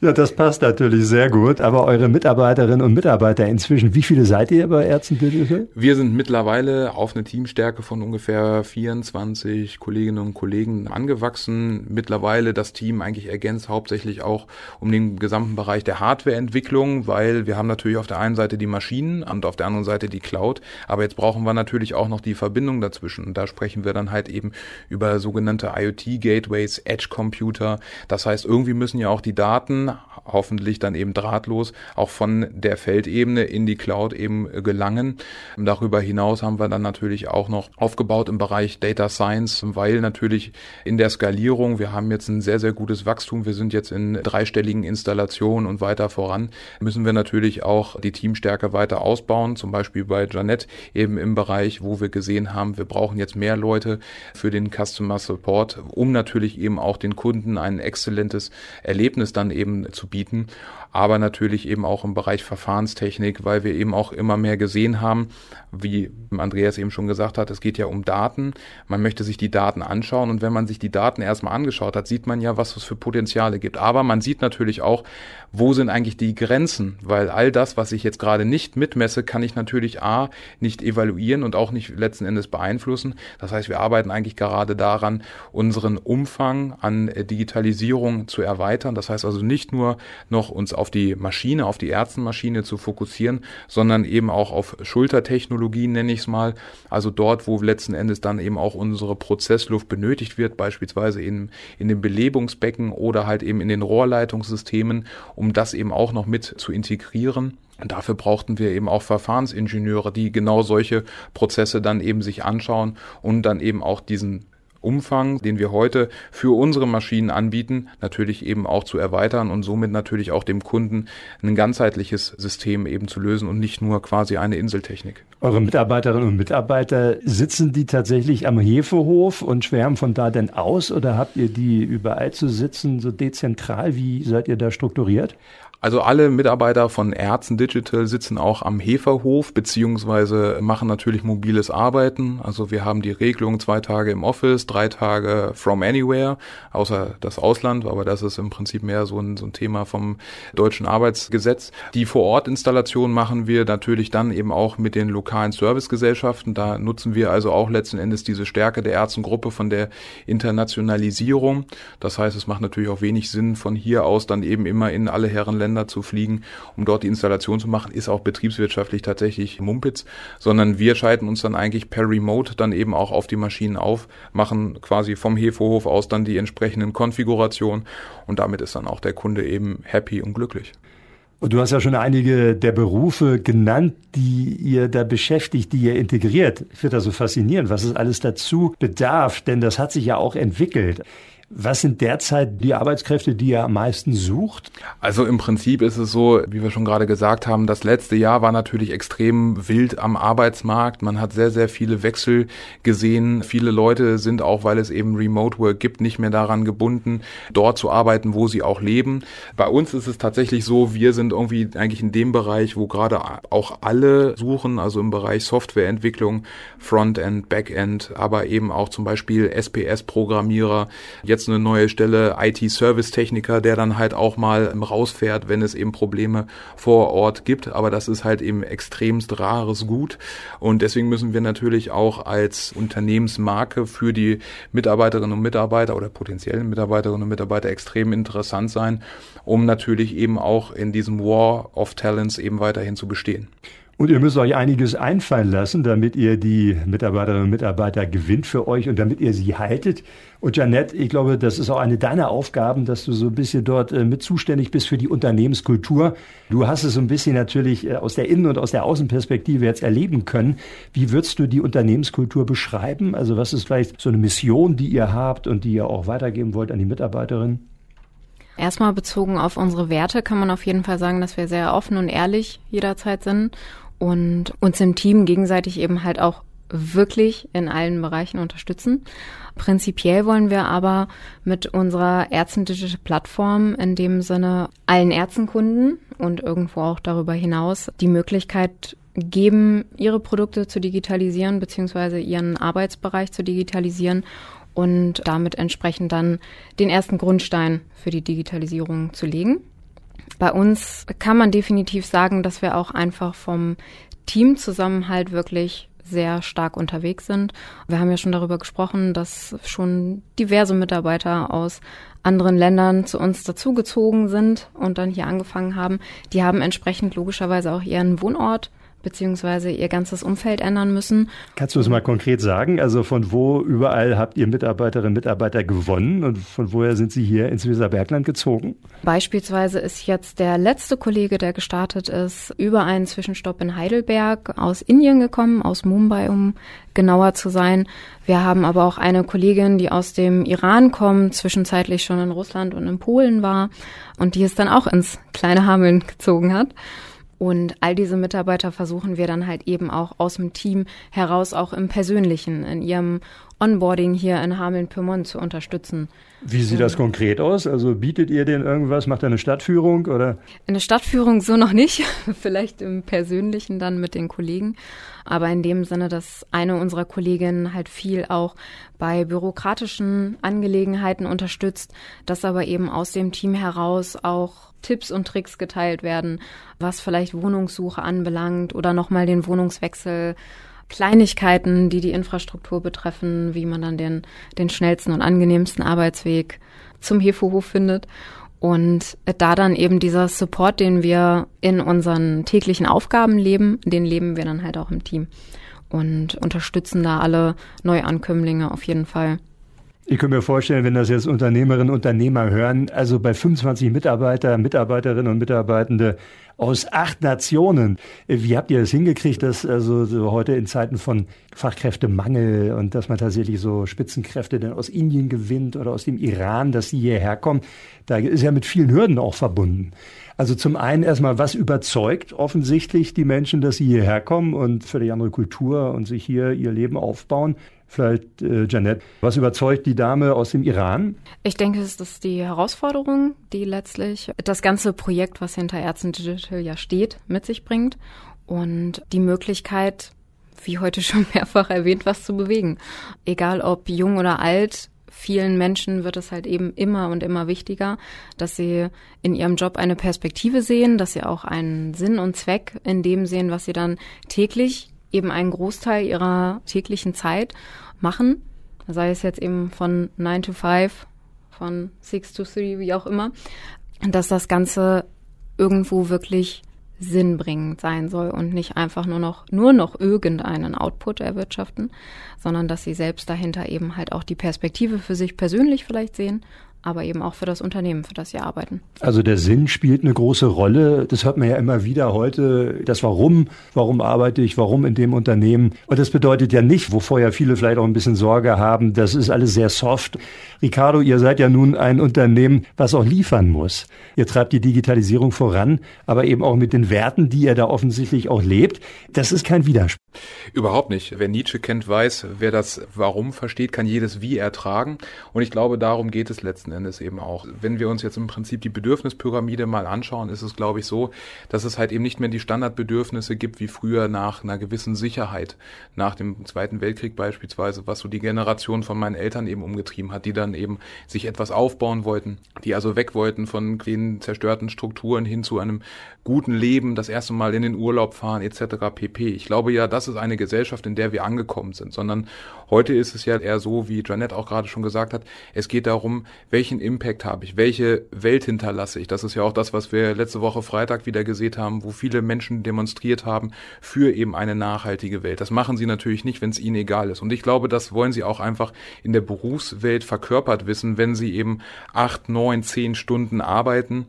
Ja, das passt natürlich sehr gut. Aber eure Mitarbeiterinnen und Mitarbeiter inzwischen, wie viele seid ihr bei Ärzten Digital? Wir sind mittlerweile auf eine Teamstärke von ungefähr 24 Kolleginnen und Kollegen angewachsen. Mittlerweile das Team eigentlich ergänzt hauptsächlich auch um den gesamten Bereich der Hardwareentwicklung, weil wir haben natürlich auf der einen Seite die Maschinen und auf der anderen Seite die Cloud. Aber jetzt brauchen wir natürlich auch noch die Verbindung dazwischen. Und da sprechen wir dann halt eben über sogenannte IoT-Gateways, Edge-Computer. Das heißt, irgendwie müssen ja auch die Daten hoffentlich dann eben drahtlos auch von der Feldebene in die Cloud eben gelangen. Darüber hinaus haben wir dann natürlich auch noch aufgebaut im Bereich Data Science, weil natürlich in der Skalierung, wir haben jetzt ein sehr, sehr gutes Wachstum, wir sind jetzt in dreistelligen Installationen und weiter voran, müssen wir natürlich auch die Teamstärke weiter ausbauen, zum Beispiel bei Janet eben im Bereich, wo wir gesehen haben, wir brauchen jetzt mehr Leute für den Customer Support, um natürlich eben auch den Kunden ein exzellentes Erlebnis dann eben zu bieten, aber natürlich eben auch im Bereich Verfahrenstechnik, weil wir eben auch immer mehr gesehen haben, wie Andreas eben schon gesagt hat, es geht ja um Daten. Man möchte sich die Daten anschauen und wenn man sich die Daten erstmal angeschaut hat, sieht man ja, was es für Potenziale gibt. Aber man sieht natürlich auch, wo sind eigentlich die Grenzen, weil all das, was ich jetzt gerade nicht mitmesse, kann ich natürlich A, nicht evaluieren und auch nicht letzten Endes beeinflussen. Das heißt, wir arbeiten eigentlich gerade daran, unseren Umfang an Digitalisierung zu erweitern. Das heißt also nicht nur noch uns auf die Maschine, auf die Ärztenmaschine zu fokussieren, sondern eben auch auf Schultertechnologien, nenne ich es mal. Also dort, wo letzten Endes dann eben auch unsere Prozessluft benötigt wird, beispielsweise in, in den Belebungsbecken oder halt eben in den Rohrleitungssystemen, um das eben auch noch mit zu integrieren. Und dafür brauchten wir eben auch Verfahrensingenieure, die genau solche Prozesse dann eben sich anschauen und dann eben auch diesen Umfang, den wir heute für unsere Maschinen anbieten, natürlich eben auch zu erweitern und somit natürlich auch dem Kunden ein ganzheitliches System eben zu lösen und nicht nur quasi eine Inseltechnik. Eure Mitarbeiterinnen und Mitarbeiter, sitzen die tatsächlich am Hefehof und schwärmen von da denn aus oder habt ihr die überall zu sitzen, so dezentral? Wie seid ihr da strukturiert? Also alle Mitarbeiter von Ärzten Digital sitzen auch am Heferhof beziehungsweise machen natürlich mobiles Arbeiten. Also wir haben die Regelung zwei Tage im Office, drei Tage from anywhere, außer das Ausland, aber das ist im Prinzip mehr so ein, so ein Thema vom deutschen Arbeitsgesetz. Die Vor-Ort-Installation machen wir natürlich dann eben auch mit den lokalen Servicegesellschaften. Da nutzen wir also auch letzten Endes diese Stärke der Ärztengruppe von der Internationalisierung. Das heißt, es macht natürlich auch wenig Sinn, von hier aus dann eben immer in alle Herrenländer Länder zu fliegen, um dort die Installation zu machen, ist auch betriebswirtschaftlich tatsächlich Mumpitz, sondern wir schalten uns dann eigentlich per Remote dann eben auch auf die Maschinen auf, machen quasi vom Hefehof aus dann die entsprechenden Konfigurationen und damit ist dann auch der Kunde eben happy und glücklich. Und du hast ja schon einige der Berufe genannt, die ihr da beschäftigt, die ihr integriert. Ich finde das so faszinierend, was es alles dazu bedarf, denn das hat sich ja auch entwickelt. Was sind derzeit die Arbeitskräfte, die ihr am meisten sucht? Also im Prinzip ist es so, wie wir schon gerade gesagt haben, das letzte Jahr war natürlich extrem wild am Arbeitsmarkt. Man hat sehr, sehr viele Wechsel gesehen. Viele Leute sind auch, weil es eben Remote Work gibt, nicht mehr daran gebunden, dort zu arbeiten, wo sie auch leben. Bei uns ist es tatsächlich so, wir sind irgendwie eigentlich in dem Bereich, wo gerade auch alle suchen, also im Bereich Softwareentwicklung, Frontend, Backend, aber eben auch zum Beispiel SPS-Programmierer. Jetzt jetzt eine neue Stelle IT-Service-Techniker, der dann halt auch mal rausfährt, wenn es eben Probleme vor Ort gibt. Aber das ist halt eben extremst rares Gut. Und deswegen müssen wir natürlich auch als Unternehmensmarke für die Mitarbeiterinnen und Mitarbeiter oder potenziellen Mitarbeiterinnen und Mitarbeiter extrem interessant sein, um natürlich eben auch in diesem War of Talents eben weiterhin zu bestehen. Und ihr müsst euch einiges einfallen lassen, damit ihr die Mitarbeiterinnen und Mitarbeiter gewinnt für euch und damit ihr sie haltet. Und Janette, ich glaube, das ist auch eine deiner Aufgaben, dass du so ein bisschen dort äh, mit zuständig bist für die Unternehmenskultur. Du hast es so ein bisschen natürlich äh, aus der Innen- und aus der Außenperspektive jetzt erleben können. Wie würdest du die Unternehmenskultur beschreiben? Also was ist vielleicht so eine Mission, die ihr habt und die ihr auch weitergeben wollt an die Mitarbeiterinnen? Erstmal bezogen auf unsere Werte kann man auf jeden Fall sagen, dass wir sehr offen und ehrlich jederzeit sind und uns im Team gegenseitig eben halt auch wirklich in allen Bereichen unterstützen. Prinzipiell wollen wir aber mit unserer ärztendische Plattform in dem Sinne allen Ärztenkunden und irgendwo auch darüber hinaus die Möglichkeit geben, ihre Produkte zu digitalisieren beziehungsweise ihren Arbeitsbereich zu digitalisieren und damit entsprechend dann den ersten Grundstein für die Digitalisierung zu legen. Bei uns kann man definitiv sagen, dass wir auch einfach vom Teamzusammenhalt wirklich sehr stark unterwegs sind. Wir haben ja schon darüber gesprochen, dass schon diverse Mitarbeiter aus anderen Ländern zu uns dazugezogen sind und dann hier angefangen haben. Die haben entsprechend logischerweise auch ihren Wohnort beziehungsweise ihr ganzes Umfeld ändern müssen. Kannst du es mal konkret sagen? Also von wo überall habt ihr Mitarbeiterinnen und Mitarbeiter gewonnen und von woher sind sie hier ins Weserbergland gezogen? Beispielsweise ist jetzt der letzte Kollege, der gestartet ist, über einen Zwischenstopp in Heidelberg aus Indien gekommen, aus Mumbai, um genauer zu sein. Wir haben aber auch eine Kollegin, die aus dem Iran kommt, zwischenzeitlich schon in Russland und in Polen war und die es dann auch ins kleine Hameln gezogen hat. Und all diese Mitarbeiter versuchen wir dann halt eben auch aus dem Team heraus auch im Persönlichen, in ihrem Onboarding hier in Hameln-Pyrmont zu unterstützen. Wie sieht das konkret aus? Also bietet ihr denen irgendwas? Macht ihr eine Stadtführung oder? Eine Stadtführung so noch nicht. Vielleicht im Persönlichen dann mit den Kollegen. Aber in dem Sinne, dass eine unserer Kolleginnen halt viel auch bei bürokratischen Angelegenheiten unterstützt, dass aber eben aus dem Team heraus auch Tipps und Tricks geteilt werden, was vielleicht Wohnungssuche anbelangt oder nochmal den Wohnungswechsel Kleinigkeiten, die die Infrastruktur betreffen, wie man dann den, den schnellsten und angenehmsten Arbeitsweg zum Hefehof findet. Und da dann eben dieser Support, den wir in unseren täglichen Aufgaben leben, den leben wir dann halt auch im Team und unterstützen da alle Neuankömmlinge auf jeden Fall. Ich kann mir vorstellen, wenn das jetzt Unternehmerinnen und Unternehmer hören, also bei 25 Mitarbeiter, Mitarbeiterinnen und Mitarbeitende aus acht Nationen. Wie habt ihr das hingekriegt, dass also so heute in Zeiten von Fachkräftemangel und dass man tatsächlich so Spitzenkräfte denn aus Indien gewinnt oder aus dem Iran, dass sie hierher kommen? Da ist ja mit vielen Hürden auch verbunden. Also zum einen erstmal, was überzeugt offensichtlich die Menschen, dass sie hierher kommen und völlig andere Kultur und sich hier ihr Leben aufbauen. Vielleicht, äh, Janet, was überzeugt die Dame aus dem Iran? Ich denke, es ist die Herausforderung, die letztlich das ganze Projekt, was hinter Ärzten Digital ja steht, mit sich bringt und die Möglichkeit, wie heute schon mehrfach erwähnt, was zu bewegen. Egal ob jung oder alt, vielen Menschen wird es halt eben immer und immer wichtiger, dass sie in ihrem Job eine Perspektive sehen, dass sie auch einen Sinn und Zweck in dem sehen, was sie dann täglich, eben einen Großteil ihrer täglichen Zeit machen. Sei es jetzt eben von 9 to 5, von 6 to 3, wie auch immer. Dass das Ganze irgendwo wirklich sinnbringend sein soll und nicht einfach nur noch, nur noch irgendeinen Output erwirtschaften, sondern dass sie selbst dahinter eben halt auch die Perspektive für sich persönlich vielleicht sehen aber eben auch für das Unternehmen, für das sie arbeiten. Also der Sinn spielt eine große Rolle. Das hört man ja immer wieder heute. Das Warum, warum arbeite ich, warum in dem Unternehmen. Und das bedeutet ja nicht, wovor ja viele vielleicht auch ein bisschen Sorge haben, das ist alles sehr soft. Ricardo, ihr seid ja nun ein Unternehmen, was auch liefern muss. Ihr treibt die Digitalisierung voran, aber eben auch mit den Werten, die ihr da offensichtlich auch lebt. Das ist kein Widerspruch. Überhaupt nicht. Wer Nietzsche kennt, weiß, wer das Warum versteht, kann jedes Wie ertragen. Und ich glaube, darum geht es letzten Endes eben auch. Wenn wir uns jetzt im Prinzip die Bedürfnispyramide mal anschauen, ist es, glaube ich, so, dass es halt eben nicht mehr die Standardbedürfnisse gibt wie früher nach einer gewissen Sicherheit. Nach dem Zweiten Weltkrieg beispielsweise, was so die Generation von meinen Eltern eben umgetrieben hat, die dann eben sich etwas aufbauen wollten, die also weg wollten von den zerstörten Strukturen hin zu einem guten Leben, das erste Mal in den Urlaub fahren etc. pp. Ich glaube ja, das ist eine Gesellschaft, in der wir angekommen sind, sondern heute ist es ja eher so, wie Janet auch gerade schon gesagt hat, es geht darum, welchen Impact habe ich, welche Welt hinterlasse ich. Das ist ja auch das, was wir letzte Woche Freitag wieder gesehen haben, wo viele Menschen demonstriert haben für eben eine nachhaltige Welt. Das machen sie natürlich nicht, wenn es ihnen egal ist. Und ich glaube, das wollen sie auch einfach in der Berufswelt verkörpert wissen, wenn sie eben acht, neun, zehn Stunden arbeiten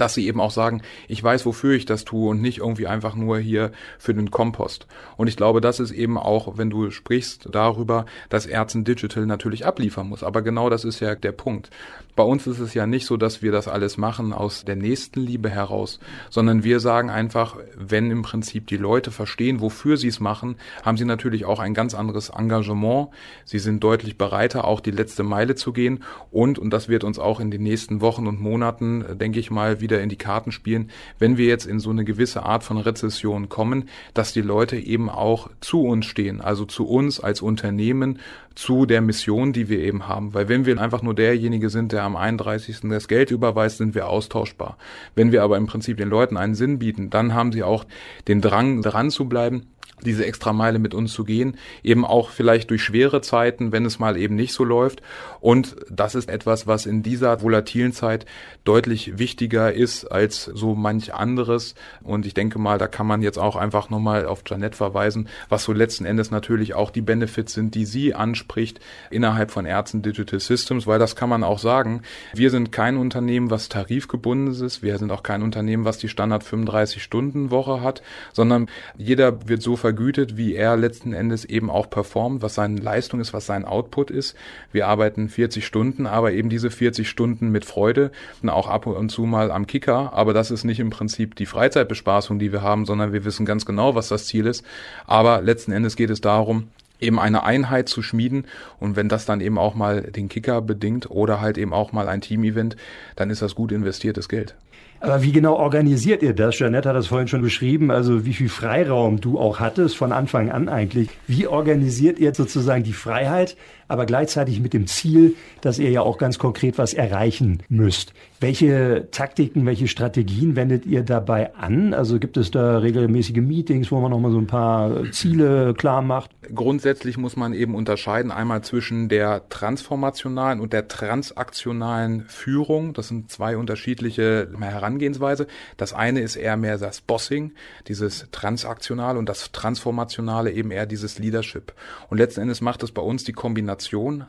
dass sie eben auch sagen, ich weiß, wofür ich das tue und nicht irgendwie einfach nur hier für den Kompost. Und ich glaube, das ist eben auch, wenn du sprichst darüber, dass Ärzten Digital natürlich abliefern muss. Aber genau das ist ja der Punkt. Bei uns ist es ja nicht so, dass wir das alles machen aus der Nächstenliebe heraus, sondern wir sagen einfach, wenn im Prinzip die Leute verstehen, wofür sie es machen, haben sie natürlich auch ein ganz anderes Engagement. Sie sind deutlich bereiter, auch die letzte Meile zu gehen. Und, und das wird uns auch in den nächsten Wochen und Monaten, denke ich mal, wieder in die Karten spielen, wenn wir jetzt in so eine gewisse Art von Rezession kommen, dass die Leute eben auch zu uns stehen, also zu uns als Unternehmen, zu der Mission, die wir eben haben. Weil wenn wir einfach nur derjenige sind, der am 31. das Geld überweist, sind wir austauschbar. Wenn wir aber im Prinzip den Leuten einen Sinn bieten, dann haben sie auch den Drang, dran zu bleiben diese extra Meile mit uns zu gehen, eben auch vielleicht durch schwere Zeiten, wenn es mal eben nicht so läuft. Und das ist etwas, was in dieser volatilen Zeit deutlich wichtiger ist als so manch anderes. Und ich denke mal, da kann man jetzt auch einfach nochmal auf Janet verweisen, was so letzten Endes natürlich auch die Benefits sind, die sie anspricht innerhalb von Ärzten Digital Systems, weil das kann man auch sagen. Wir sind kein Unternehmen, was tarifgebunden ist. Wir sind auch kein Unternehmen, was die Standard 35 Stunden Woche hat, sondern jeder wird so vergütet, wie er letzten Endes eben auch performt, was seine Leistung ist, was sein Output ist. Wir arbeiten 40 Stunden, aber eben diese 40 Stunden mit Freude, auch ab und zu mal am Kicker, aber das ist nicht im Prinzip die Freizeitbespaßung, die wir haben, sondern wir wissen ganz genau, was das Ziel ist. Aber letzten Endes geht es darum, eben eine Einheit zu schmieden und wenn das dann eben auch mal den Kicker bedingt oder halt eben auch mal ein Team-Event, dann ist das gut investiertes Geld. Aber wie genau organisiert ihr das? Janette hat das vorhin schon beschrieben, also wie viel Freiraum du auch hattest von Anfang an eigentlich. Wie organisiert ihr sozusagen die Freiheit, aber gleichzeitig mit dem Ziel, dass ihr ja auch ganz konkret was erreichen müsst? Welche Taktiken, welche Strategien wendet ihr dabei an? Also gibt es da regelmäßige Meetings, wo man nochmal so ein paar Ziele klar macht? Grundsätzlich muss man eben unterscheiden einmal zwischen der transformationalen und der transaktionalen Führung. Das sind zwei unterschiedliche Herangehensweise. Das eine ist eher mehr das Bossing, dieses Transaktionale und das Transformationale eben eher dieses Leadership. Und letzten Endes macht es bei uns die Kombination.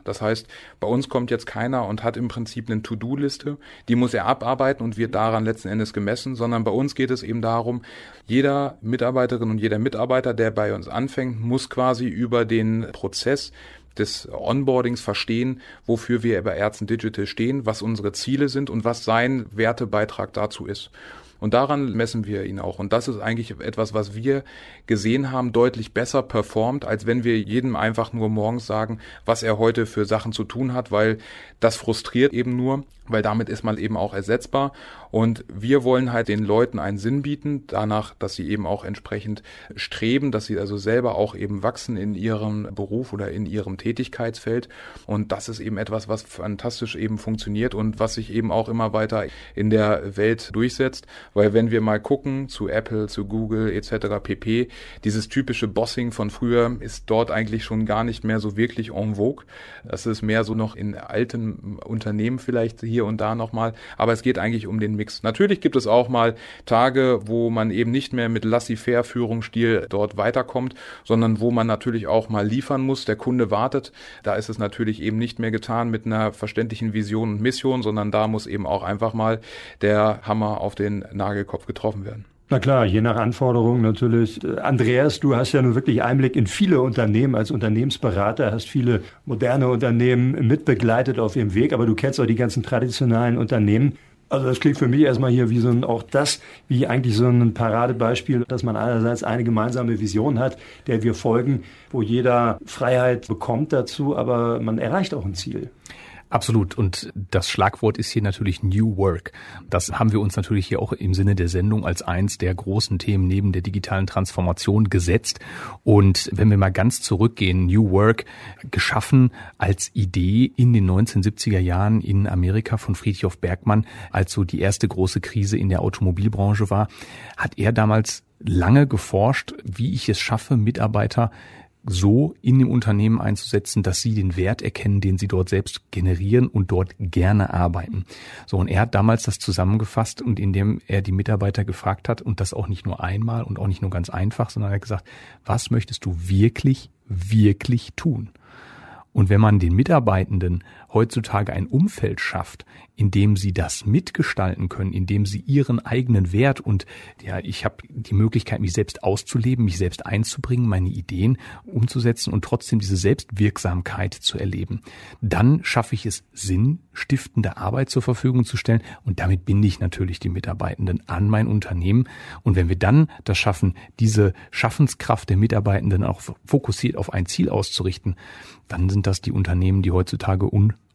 Das heißt, bei uns kommt jetzt keiner und hat im Prinzip eine To-Do-Liste. Die muss er abarbeiten und wird daran letzten Endes gemessen, sondern bei uns geht es eben darum, jeder Mitarbeiterin und jeder Mitarbeiter, der bei uns anfängt, muss quasi über den Prozess des Onboardings verstehen, wofür wir bei Ärzten Digital stehen, was unsere Ziele sind und was sein Wertebeitrag dazu ist. Und daran messen wir ihn auch. Und das ist eigentlich etwas, was wir gesehen haben, deutlich besser performt, als wenn wir jedem einfach nur morgens sagen, was er heute für Sachen zu tun hat, weil das frustriert eben nur, weil damit ist man eben auch ersetzbar. Und wir wollen halt den Leuten einen Sinn bieten, danach, dass sie eben auch entsprechend streben, dass sie also selber auch eben wachsen in ihrem Beruf oder in ihrem Tätigkeitsfeld. Und das ist eben etwas, was fantastisch eben funktioniert und was sich eben auch immer weiter in der Welt durchsetzt, weil wenn wir mal gucken zu Apple, zu Google etc. pp, dieses typische Bossing von früher ist dort eigentlich schon gar nicht mehr so wirklich en vogue. Das ist mehr so noch in alten Unternehmen vielleicht hier und da nochmal. Aber es geht eigentlich um den Mix. Natürlich gibt es auch mal Tage, wo man eben nicht mehr mit laissez-faire Führungsstil dort weiterkommt, sondern wo man natürlich auch mal liefern muss. Der Kunde wartet. Da ist es natürlich eben nicht mehr getan mit einer verständlichen Vision und Mission, sondern da muss eben auch einfach mal der Hammer auf den Nagelkopf getroffen werden. Na klar, je nach Anforderung natürlich. Andreas, du hast ja nun wirklich Einblick in viele Unternehmen als Unternehmensberater, hast viele moderne Unternehmen mitbegleitet auf ihrem Weg, aber du kennst auch die ganzen traditionellen Unternehmen. Also das klingt für mich erstmal hier wie so ein, auch das, wie eigentlich so ein Paradebeispiel, dass man einerseits eine gemeinsame Vision hat, der wir folgen, wo jeder Freiheit bekommt dazu, aber man erreicht auch ein Ziel. Absolut. Und das Schlagwort ist hier natürlich New Work. Das haben wir uns natürlich hier auch im Sinne der Sendung als eins der großen Themen neben der digitalen Transformation gesetzt. Und wenn wir mal ganz zurückgehen, New Work geschaffen als Idee in den 1970er Jahren in Amerika von Friedhof Bergmann, als so die erste große Krise in der Automobilbranche war, hat er damals lange geforscht, wie ich es schaffe, Mitarbeiter so in dem Unternehmen einzusetzen, dass sie den Wert erkennen, den sie dort selbst generieren und dort gerne arbeiten. So, und er hat damals das zusammengefasst und indem er die Mitarbeiter gefragt hat und das auch nicht nur einmal und auch nicht nur ganz einfach, sondern er hat gesagt, was möchtest du wirklich, wirklich tun? Und wenn man den Mitarbeitenden heutzutage ein Umfeld schafft, in dem sie das mitgestalten können, in dem sie ihren eigenen Wert und ja, ich habe die Möglichkeit, mich selbst auszuleben, mich selbst einzubringen, meine Ideen umzusetzen und trotzdem diese Selbstwirksamkeit zu erleben, dann schaffe ich es, sinnstiftende Arbeit zur Verfügung zu stellen und damit binde ich natürlich die Mitarbeitenden an mein Unternehmen. Und wenn wir dann das schaffen, diese Schaffenskraft der Mitarbeitenden auch fokussiert auf ein Ziel auszurichten, dann sind das die Unternehmen, die heutzutage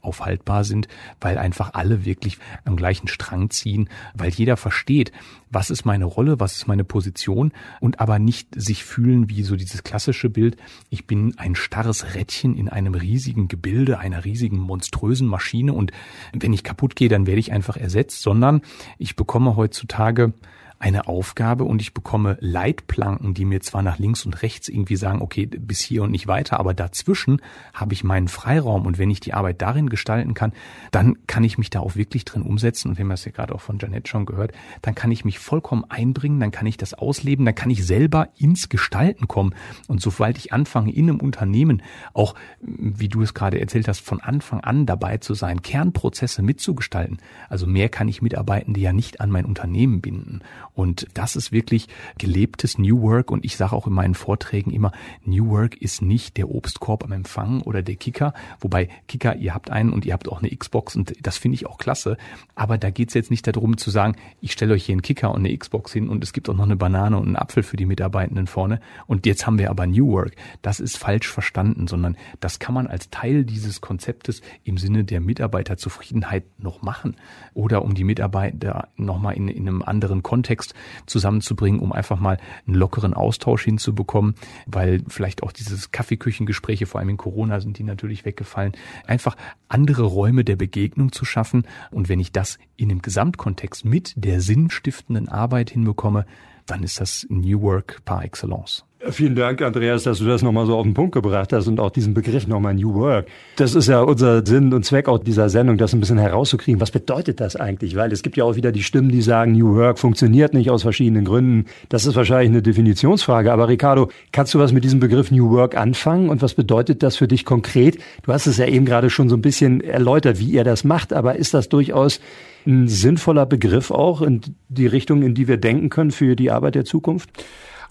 unaufhaltbar sind, weil einfach alle wirklich am gleichen Strang ziehen, weil jeder versteht, was ist meine Rolle, was ist meine Position und aber nicht sich fühlen wie so dieses klassische Bild, ich bin ein starres Rädchen in einem riesigen Gebilde, einer riesigen monströsen Maschine und wenn ich kaputt gehe, dann werde ich einfach ersetzt, sondern ich bekomme heutzutage eine Aufgabe und ich bekomme Leitplanken, die mir zwar nach links und rechts irgendwie sagen, okay, bis hier und nicht weiter, aber dazwischen habe ich meinen Freiraum und wenn ich die Arbeit darin gestalten kann, dann kann ich mich da auch wirklich drin umsetzen. Und wir haben das ja gerade auch von Janet schon gehört, dann kann ich mich vollkommen einbringen, dann kann ich das ausleben, dann kann ich selber ins Gestalten kommen. Und sobald ich anfange in einem Unternehmen auch, wie du es gerade erzählt hast, von Anfang an dabei zu sein, Kernprozesse mitzugestalten, also mehr kann ich Mitarbeitende ja nicht an mein Unternehmen binden und das ist wirklich gelebtes New Work. Und ich sage auch in meinen Vorträgen immer, New Work ist nicht der Obstkorb am Empfang oder der Kicker. Wobei Kicker, ihr habt einen und ihr habt auch eine Xbox und das finde ich auch klasse. Aber da geht es jetzt nicht darum zu sagen, ich stelle euch hier einen Kicker und eine Xbox hin und es gibt auch noch eine Banane und einen Apfel für die Mitarbeitenden vorne. Und jetzt haben wir aber New Work. Das ist falsch verstanden, sondern das kann man als Teil dieses Konzeptes im Sinne der Mitarbeiterzufriedenheit noch machen oder um die Mitarbeiter nochmal in, in einem anderen Kontext Kontext zusammenzubringen, um einfach mal einen lockeren Austausch hinzubekommen, weil vielleicht auch dieses Kaffeeküchengespräche, vor allem in Corona sind die natürlich weggefallen, einfach andere Räume der Begegnung zu schaffen. Und wenn ich das in dem Gesamtkontext mit der sinnstiftenden Arbeit hinbekomme, dann ist das New Work par excellence. Vielen Dank, Andreas, dass du das nochmal so auf den Punkt gebracht hast und auch diesen Begriff nochmal New Work. Das ist ja unser Sinn und Zweck auch dieser Sendung, das ein bisschen herauszukriegen. Was bedeutet das eigentlich? Weil es gibt ja auch wieder die Stimmen, die sagen, New Work funktioniert nicht aus verschiedenen Gründen. Das ist wahrscheinlich eine Definitionsfrage. Aber Ricardo, kannst du was mit diesem Begriff New Work anfangen? Und was bedeutet das für dich konkret? Du hast es ja eben gerade schon so ein bisschen erläutert, wie ihr das macht. Aber ist das durchaus ein sinnvoller Begriff auch in die Richtung, in die wir denken können für die Arbeit der Zukunft?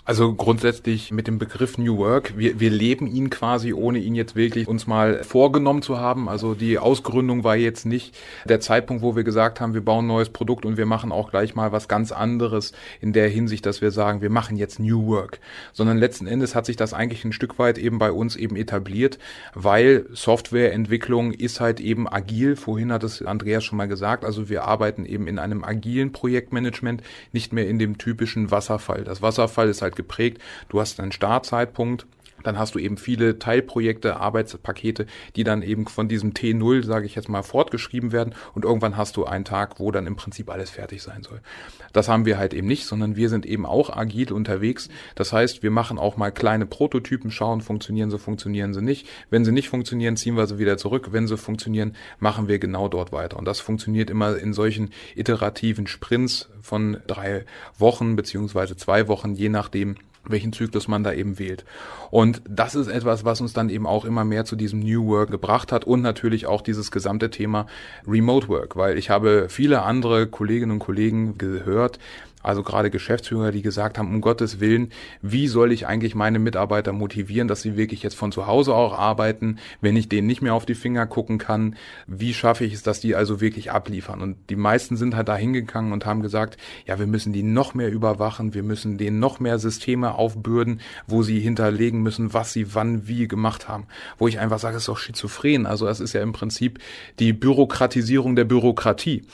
Also grundsätzlich mit dem Begriff New Work, wir, wir leben ihn quasi, ohne ihn jetzt wirklich uns mal vorgenommen zu haben. Also die Ausgründung war jetzt nicht der Zeitpunkt, wo wir gesagt haben, wir bauen ein neues Produkt und wir machen auch gleich mal was ganz anderes in der Hinsicht, dass wir sagen, wir machen jetzt New Work. Sondern letzten Endes hat sich das eigentlich ein Stück weit eben bei uns eben etabliert, weil Softwareentwicklung ist halt eben agil. Vorhin hat es Andreas schon mal gesagt. Also wir arbeiten eben in einem agilen Projektmanagement, nicht mehr in dem typischen Wasserfall. Das Wasserfall ist halt geprägt. Du hast einen Startzeitpunkt, dann hast du eben viele Teilprojekte, Arbeitspakete, die dann eben von diesem T0, sage ich jetzt mal, fortgeschrieben werden und irgendwann hast du einen Tag, wo dann im Prinzip alles fertig sein soll. Das haben wir halt eben nicht, sondern wir sind eben auch agil unterwegs. Das heißt, wir machen auch mal kleine Prototypen, schauen, funktionieren sie, funktionieren sie nicht. Wenn sie nicht funktionieren, ziehen wir sie wieder zurück. Wenn sie funktionieren, machen wir genau dort weiter. Und das funktioniert immer in solchen iterativen Sprints von drei Wochen beziehungsweise zwei Wochen, je nachdem, welchen Zyklus man da eben wählt. Und das ist etwas, was uns dann eben auch immer mehr zu diesem New Work gebracht hat und natürlich auch dieses gesamte Thema Remote Work, weil ich habe viele andere Kolleginnen und Kollegen gehört, also gerade Geschäftsführer, die gesagt haben, um Gottes Willen, wie soll ich eigentlich meine Mitarbeiter motivieren, dass sie wirklich jetzt von zu Hause auch arbeiten, wenn ich denen nicht mehr auf die Finger gucken kann, wie schaffe ich es, dass die also wirklich abliefern? Und die meisten sind halt da hingegangen und haben gesagt, ja, wir müssen die noch mehr überwachen, wir müssen denen noch mehr Systeme aufbürden, wo sie hinterlegen müssen, was sie wann wie gemacht haben. Wo ich einfach sage, es ist doch schizophren. Also es ist ja im Prinzip die Bürokratisierung der Bürokratie.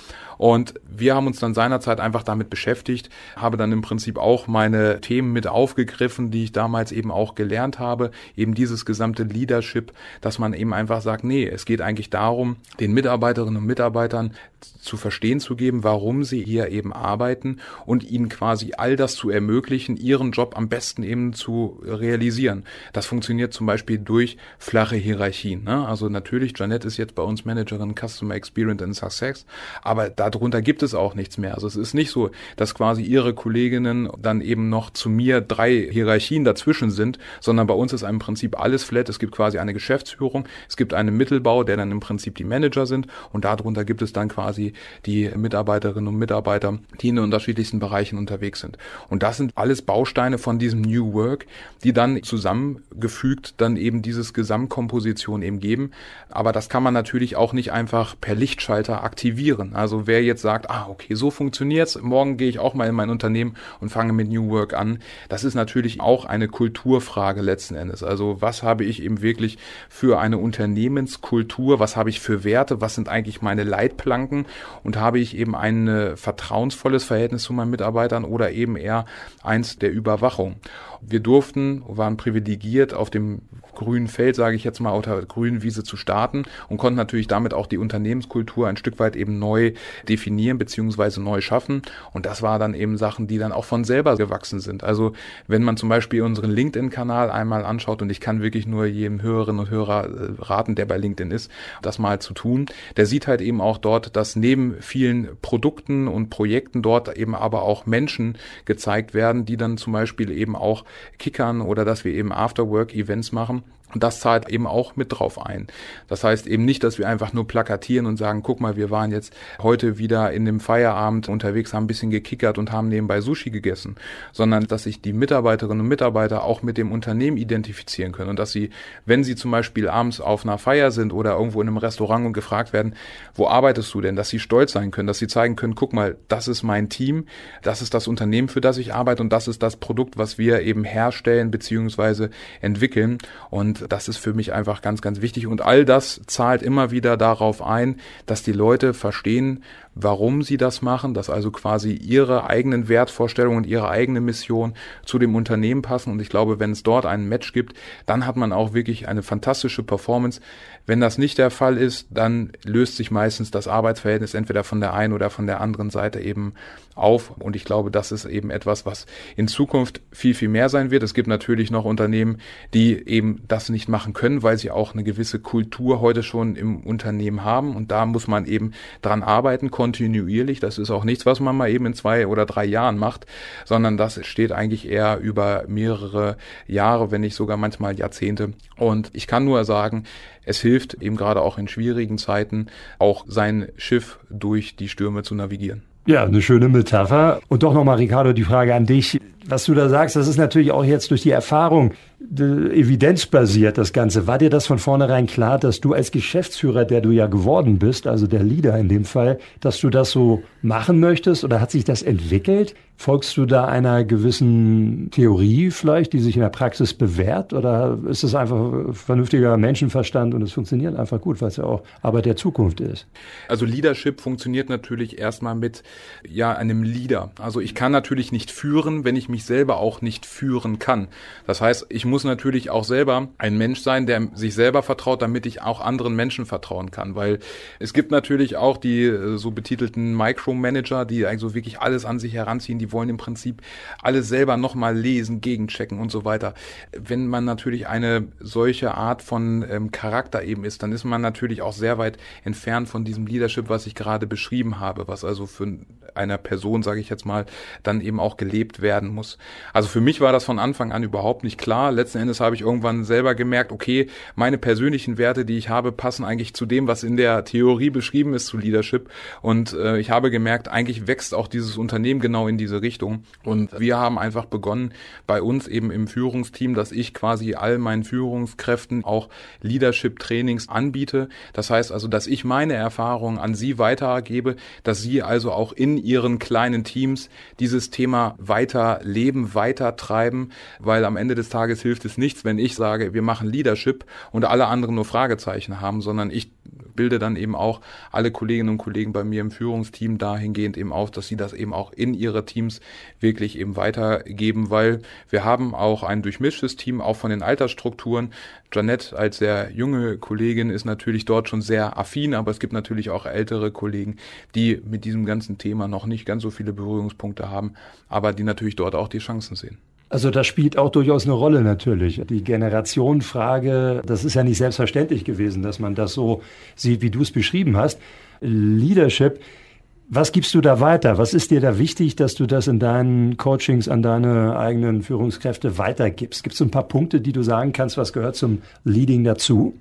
Und wir haben uns dann seinerzeit einfach damit beschäftigt, habe dann im Prinzip auch meine Themen mit aufgegriffen, die ich damals eben auch gelernt habe, eben dieses gesamte Leadership, dass man eben einfach sagt, nee, es geht eigentlich darum, den Mitarbeiterinnen und Mitarbeitern zu verstehen zu geben, warum sie hier eben arbeiten und ihnen quasi all das zu ermöglichen, ihren Job am besten eben zu realisieren. Das funktioniert zum Beispiel durch flache Hierarchien. Ne? Also natürlich, Janette ist jetzt bei uns Managerin Customer Experience and Success, aber darunter gibt es auch nichts mehr. Also es ist nicht so, dass quasi ihre Kolleginnen dann eben noch zu mir drei Hierarchien dazwischen sind, sondern bei uns ist im Prinzip alles flat. Es gibt quasi eine Geschäftsführung, es gibt einen Mittelbau, der dann im Prinzip die Manager sind und darunter gibt es dann quasi die Mitarbeiterinnen und Mitarbeiter, die in den unterschiedlichsten Bereichen unterwegs sind. Und das sind alles Bausteine von diesem New Work, die dann zusammengefügt dann eben dieses Gesamtkomposition eben geben. Aber das kann man natürlich auch nicht einfach per Lichtschalter aktivieren. Also wer jetzt sagt, ah, okay, so funktioniert's, morgen gehe ich auch mal in mein Unternehmen und fange mit New Work an, das ist natürlich auch eine Kulturfrage letzten Endes. Also was habe ich eben wirklich für eine Unternehmenskultur, was habe ich für Werte, was sind eigentlich meine Leitplanken und habe ich eben ein äh, vertrauensvolles Verhältnis zu meinen Mitarbeitern oder eben eher eins der Überwachung. Wir durften, waren privilegiert, auf dem grünen Feld, sage ich jetzt mal, auf der grünen Wiese zu starten und konnten natürlich damit auch die Unternehmenskultur ein Stück weit eben neu definieren beziehungsweise neu schaffen. Und das war dann eben Sachen, die dann auch von selber gewachsen sind. Also wenn man zum Beispiel unseren LinkedIn-Kanal einmal anschaut und ich kann wirklich nur jedem Hörerinnen und Hörer äh, raten, der bei LinkedIn ist, das mal zu tun, der sieht halt eben auch dort, dass neben vielen Produkten und Projekten dort eben aber auch Menschen gezeigt werden, die dann zum Beispiel eben auch kickern oder dass wir eben Afterwork-Events machen das zahlt eben auch mit drauf ein. Das heißt eben nicht, dass wir einfach nur plakatieren und sagen, guck mal, wir waren jetzt heute wieder in dem Feierabend unterwegs, haben ein bisschen gekickert und haben nebenbei Sushi gegessen, sondern dass sich die Mitarbeiterinnen und Mitarbeiter auch mit dem Unternehmen identifizieren können. Und dass sie, wenn sie zum Beispiel abends auf einer Feier sind oder irgendwo in einem Restaurant und gefragt werden, wo arbeitest du denn, dass sie stolz sein können, dass sie zeigen können, guck mal, das ist mein Team, das ist das Unternehmen, für das ich arbeite und das ist das Produkt, was wir eben herstellen beziehungsweise entwickeln. Und das ist für mich einfach ganz, ganz wichtig. Und all das zahlt immer wieder darauf ein, dass die Leute verstehen, warum sie das machen, dass also quasi ihre eigenen Wertvorstellungen und ihre eigene Mission zu dem Unternehmen passen. Und ich glaube, wenn es dort einen Match gibt, dann hat man auch wirklich eine fantastische Performance. Wenn das nicht der Fall ist, dann löst sich meistens das Arbeitsverhältnis entweder von der einen oder von der anderen Seite eben auf. Und ich glaube, das ist eben etwas, was in Zukunft viel, viel mehr sein wird. Es gibt natürlich noch Unternehmen, die eben das nicht machen können, weil sie auch eine gewisse Kultur heute schon im Unternehmen haben. Und da muss man eben dran arbeiten, kontinuierlich. Das ist auch nichts, was man mal eben in zwei oder drei Jahren macht, sondern das steht eigentlich eher über mehrere Jahre, wenn nicht sogar manchmal Jahrzehnte. Und ich kann nur sagen, es hilft eben gerade auch in schwierigen Zeiten auch sein Schiff durch die Stürme zu navigieren. Ja, eine schöne Metapher. Und doch nochmal, Ricardo, die Frage an dich. Was du da sagst, das ist natürlich auch jetzt durch die Erfahrung evidenzbasiert, das Ganze. War dir das von vornherein klar, dass du als Geschäftsführer, der du ja geworden bist, also der Leader in dem Fall, dass du das so machen möchtest oder hat sich das entwickelt? Folgst du da einer gewissen Theorie vielleicht, die sich in der Praxis bewährt oder ist es einfach vernünftiger Menschenverstand und es funktioniert einfach gut, weil es ja auch Arbeit der Zukunft ist? Also Leadership funktioniert natürlich erstmal mit ja einem Leader. Also ich kann natürlich nicht führen, wenn ich mich selber auch nicht führen kann. Das heißt, ich muss natürlich auch selber ein Mensch sein, der sich selber vertraut, damit ich auch anderen Menschen vertrauen kann, weil es gibt natürlich auch die äh, so betitelten Micromanager, die eigentlich so wirklich alles an sich heranziehen, die wollen im Prinzip alles selber nochmal lesen, gegenchecken und so weiter. Wenn man natürlich eine solche Art von ähm, Charakter eben ist, dann ist man natürlich auch sehr weit entfernt von diesem Leadership, was ich gerade beschrieben habe, was also für einer Person, sage ich jetzt mal, dann eben auch gelebt werden muss. Also für mich war das von Anfang an überhaupt nicht klar. Letzten Endes habe ich irgendwann selber gemerkt, okay, meine persönlichen Werte, die ich habe, passen eigentlich zu dem, was in der Theorie beschrieben ist zu Leadership. Und äh, ich habe gemerkt, eigentlich wächst auch dieses Unternehmen genau in diese Richtung. Und wir haben einfach begonnen, bei uns eben im Führungsteam, dass ich quasi all meinen Führungskräften auch Leadership-Trainings anbiete. Das heißt also, dass ich meine Erfahrungen an sie weitergebe, dass sie also auch in ihren kleinen Teams dieses Thema weiter leben, weiter treiben, weil am Ende des Tages hilft es nichts, wenn ich sage, wir machen Leadership und alle anderen nur Fragezeichen haben, sondern ich bilde dann eben auch alle Kolleginnen und Kollegen bei mir im Führungsteam dahingehend eben auf, dass sie das eben auch in ihre Teams wirklich eben weitergeben, weil wir haben auch ein durchmischtes Team, auch von den Altersstrukturen. Janette als sehr junge Kollegin ist natürlich dort schon sehr affin, aber es gibt natürlich auch ältere Kollegen, die mit diesem ganzen Thema noch nicht ganz so viele Berührungspunkte haben, aber die natürlich dort auch die Chancen sehen. Also das spielt auch durchaus eine Rolle natürlich. Die Generationenfrage, das ist ja nicht selbstverständlich gewesen, dass man das so sieht, wie du es beschrieben hast. Leadership, was gibst du da weiter? Was ist dir da wichtig, dass du das in deinen Coachings an deine eigenen Führungskräfte weitergibst? Gibt es ein paar Punkte, die du sagen kannst, was gehört zum Leading dazu?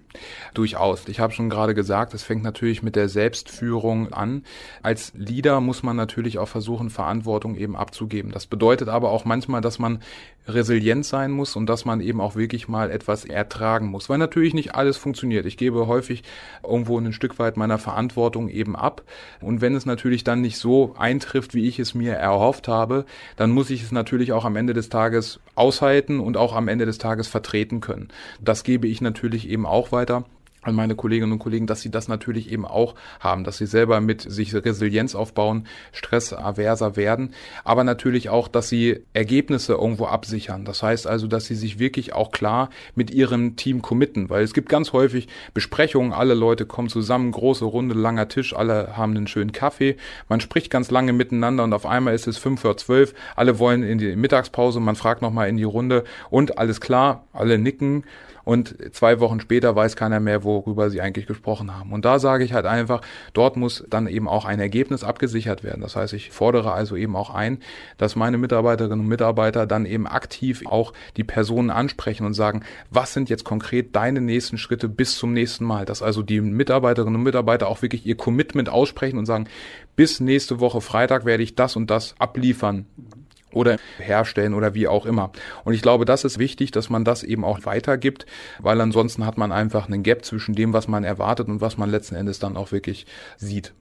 Durchaus. Ich habe schon gerade gesagt, es fängt natürlich mit der Selbstführung an. Als Leader muss man natürlich auch versuchen, Verantwortung eben abzugeben. Das bedeutet aber auch manchmal, dass man resilient sein muss und dass man eben auch wirklich mal etwas ertragen muss, weil natürlich nicht alles funktioniert. Ich gebe häufig irgendwo ein Stück weit meiner Verantwortung eben ab und wenn es natürlich dann nicht so eintrifft, wie ich es mir erhofft habe, dann muss ich es natürlich auch am Ende des Tages aushalten und auch am Ende des Tages vertreten können. Das gebe ich natürlich eben auch weiter weiter an meine Kolleginnen und Kollegen, dass sie das natürlich eben auch haben, dass sie selber mit sich Resilienz aufbauen, stressaverser werden, aber natürlich auch, dass sie Ergebnisse irgendwo absichern. Das heißt also, dass sie sich wirklich auch klar mit ihrem Team committen, weil es gibt ganz häufig Besprechungen, alle Leute kommen zusammen, große Runde, langer Tisch, alle haben einen schönen Kaffee, man spricht ganz lange miteinander und auf einmal ist es fünf vor zwölf, alle wollen in die Mittagspause, man fragt nochmal in die Runde und alles klar, alle nicken und zwei Wochen später weiß keiner mehr, worüber sie eigentlich gesprochen haben. Und da sage ich halt einfach, dort muss dann eben auch ein Ergebnis abgesichert werden. Das heißt, ich fordere also eben auch ein, dass meine Mitarbeiterinnen und Mitarbeiter dann eben aktiv auch die Personen ansprechen und sagen, was sind jetzt konkret deine nächsten Schritte bis zum nächsten Mal? Dass also die Mitarbeiterinnen und Mitarbeiter auch wirklich ihr Commitment aussprechen und sagen, bis nächste Woche Freitag werde ich das und das abliefern oder herstellen oder wie auch immer. Und ich glaube, das ist wichtig, dass man das eben auch weitergibt, weil ansonsten hat man einfach einen Gap zwischen dem, was man erwartet und was man letzten Endes dann auch wirklich sieht.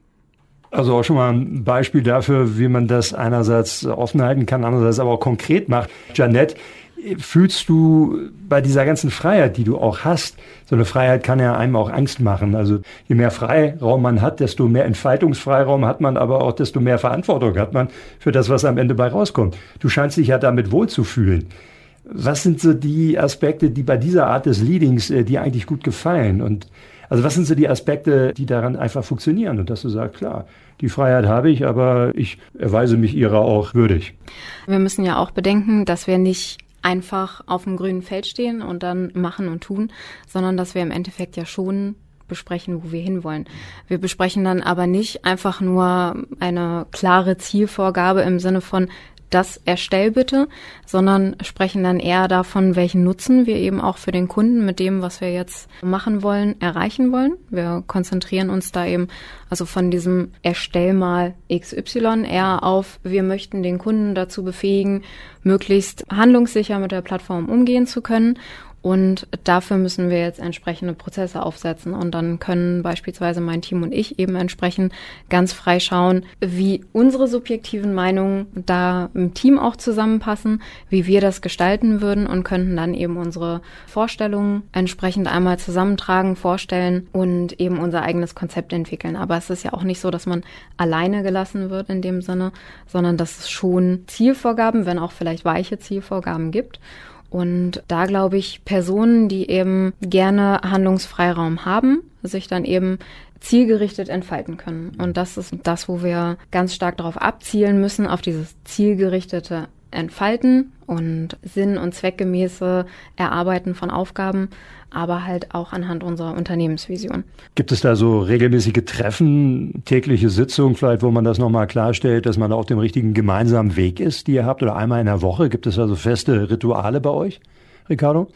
Also auch schon mal ein Beispiel dafür, wie man das einerseits offen halten kann, andererseits aber auch konkret macht. Janette, fühlst du bei dieser ganzen Freiheit, die du auch hast, so eine Freiheit kann ja einem auch Angst machen. Also je mehr Freiraum man hat, desto mehr Entfaltungsfreiraum hat man, aber auch desto mehr Verantwortung hat man für das, was am Ende bei rauskommt. Du scheinst dich ja damit wohlzufühlen. Was sind so die Aspekte, die bei dieser Art des Leadings äh, dir eigentlich gut gefallen? Und Also was sind so die Aspekte, die daran einfach funktionieren und dass du sagst, klar, die Freiheit habe ich, aber ich erweise mich ihrer auch würdig. Wir müssen ja auch bedenken, dass wir nicht einfach auf dem grünen Feld stehen und dann machen und tun, sondern dass wir im Endeffekt ja schon besprechen, wo wir hinwollen. Wir besprechen dann aber nicht einfach nur eine klare Zielvorgabe im Sinne von, das erstell bitte, sondern sprechen dann eher davon, welchen Nutzen wir eben auch für den Kunden mit dem, was wir jetzt machen wollen, erreichen wollen. Wir konzentrieren uns da eben also von diesem Erstell mal XY eher auf, wir möchten den Kunden dazu befähigen, möglichst handlungssicher mit der Plattform umgehen zu können und dafür müssen wir jetzt entsprechende Prozesse aufsetzen. Und dann können beispielsweise mein Team und ich eben entsprechend ganz frei schauen, wie unsere subjektiven Meinungen da im Team auch zusammenpassen, wie wir das gestalten würden und könnten dann eben unsere Vorstellungen entsprechend einmal zusammentragen, vorstellen und eben unser eigenes Konzept entwickeln. Aber es ist ja auch nicht so, dass man alleine gelassen wird in dem Sinne, sondern dass es schon Zielvorgaben, wenn auch vielleicht weiche Zielvorgaben gibt. Und da glaube ich, Personen, die eben gerne Handlungsfreiraum haben, sich dann eben zielgerichtet entfalten können. Und das ist das, wo wir ganz stark darauf abzielen müssen, auf dieses zielgerichtete Entfalten und sinn- und zweckgemäße Erarbeiten von Aufgaben, aber halt auch anhand unserer Unternehmensvision. Gibt es da so regelmäßige Treffen, tägliche Sitzungen vielleicht, wo man das nochmal klarstellt, dass man auf dem richtigen gemeinsamen Weg ist, die ihr habt, oder einmal in der Woche? Gibt es da so feste Rituale bei euch, Ricardo?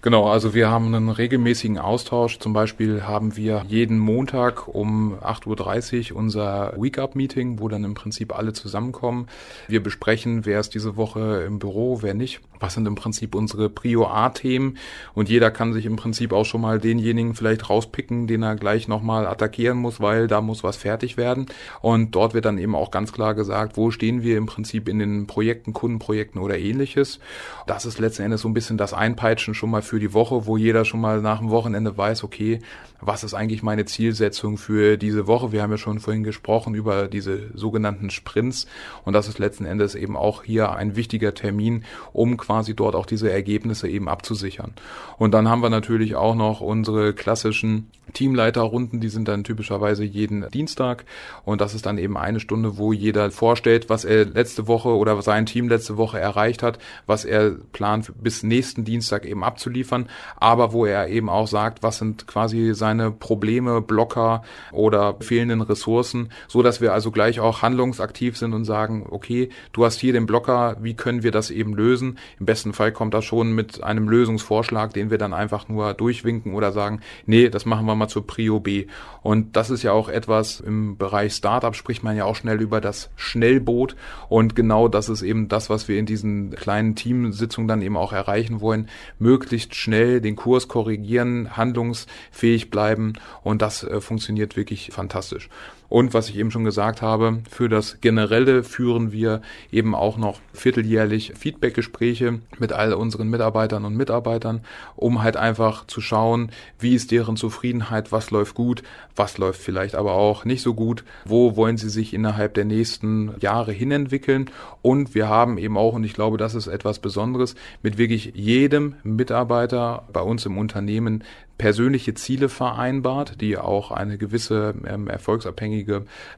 Genau, also wir haben einen regelmäßigen Austausch. Zum Beispiel haben wir jeden Montag um 8.30 Uhr unser Week-Up-Meeting, wo dann im Prinzip alle zusammenkommen. Wir besprechen, wer ist diese Woche im Büro, wer nicht. Was sind im Prinzip unsere Prio A-Themen? Und jeder kann sich im Prinzip auch schon mal denjenigen vielleicht rauspicken, den er gleich nochmal attackieren muss, weil da muss was fertig werden. Und dort wird dann eben auch ganz klar gesagt, wo stehen wir im Prinzip in den Projekten, Kundenprojekten oder ähnliches. Das ist letzten Endes so ein bisschen das Einpeitschen schon mal für die Woche, wo jeder schon mal nach dem Wochenende weiß, okay, was ist eigentlich meine Zielsetzung für diese Woche? Wir haben ja schon vorhin gesprochen über diese sogenannten Sprints und das ist letzten Endes eben auch hier ein wichtiger Termin, um quasi dort auch diese Ergebnisse eben abzusichern. Und dann haben wir natürlich auch noch unsere klassischen Teamleiterrunden, die sind dann typischerweise jeden Dienstag und das ist dann eben eine Stunde, wo jeder vorstellt, was er letzte Woche oder sein Team letzte Woche erreicht hat, was er plant bis nächsten Dienstag eben abzuliefern, aber wo er eben auch sagt, was sind quasi seine seine Probleme, Blocker oder fehlenden Ressourcen, so dass wir also gleich auch handlungsaktiv sind und sagen, okay, du hast hier den Blocker, wie können wir das eben lösen? Im besten Fall kommt das schon mit einem Lösungsvorschlag, den wir dann einfach nur durchwinken oder sagen, nee, das machen wir mal zur Prio B. Und das ist ja auch etwas im Bereich Startup spricht man ja auch schnell über das Schnellboot und genau das ist eben das, was wir in diesen kleinen Teamsitzungen dann eben auch erreichen wollen, möglichst schnell den Kurs korrigieren, handlungsfähig bleiben bleiben und das äh, funktioniert wirklich fantastisch. Und was ich eben schon gesagt habe, für das Generelle führen wir eben auch noch vierteljährlich Feedbackgespräche mit all unseren Mitarbeitern und Mitarbeitern, um halt einfach zu schauen, wie ist deren Zufriedenheit, was läuft gut, was läuft vielleicht aber auch nicht so gut, wo wollen sie sich innerhalb der nächsten Jahre hinentwickeln. Und wir haben eben auch, und ich glaube, das ist etwas Besonderes, mit wirklich jedem Mitarbeiter bei uns im Unternehmen persönliche Ziele vereinbart, die auch eine gewisse ähm, erfolgsabhängige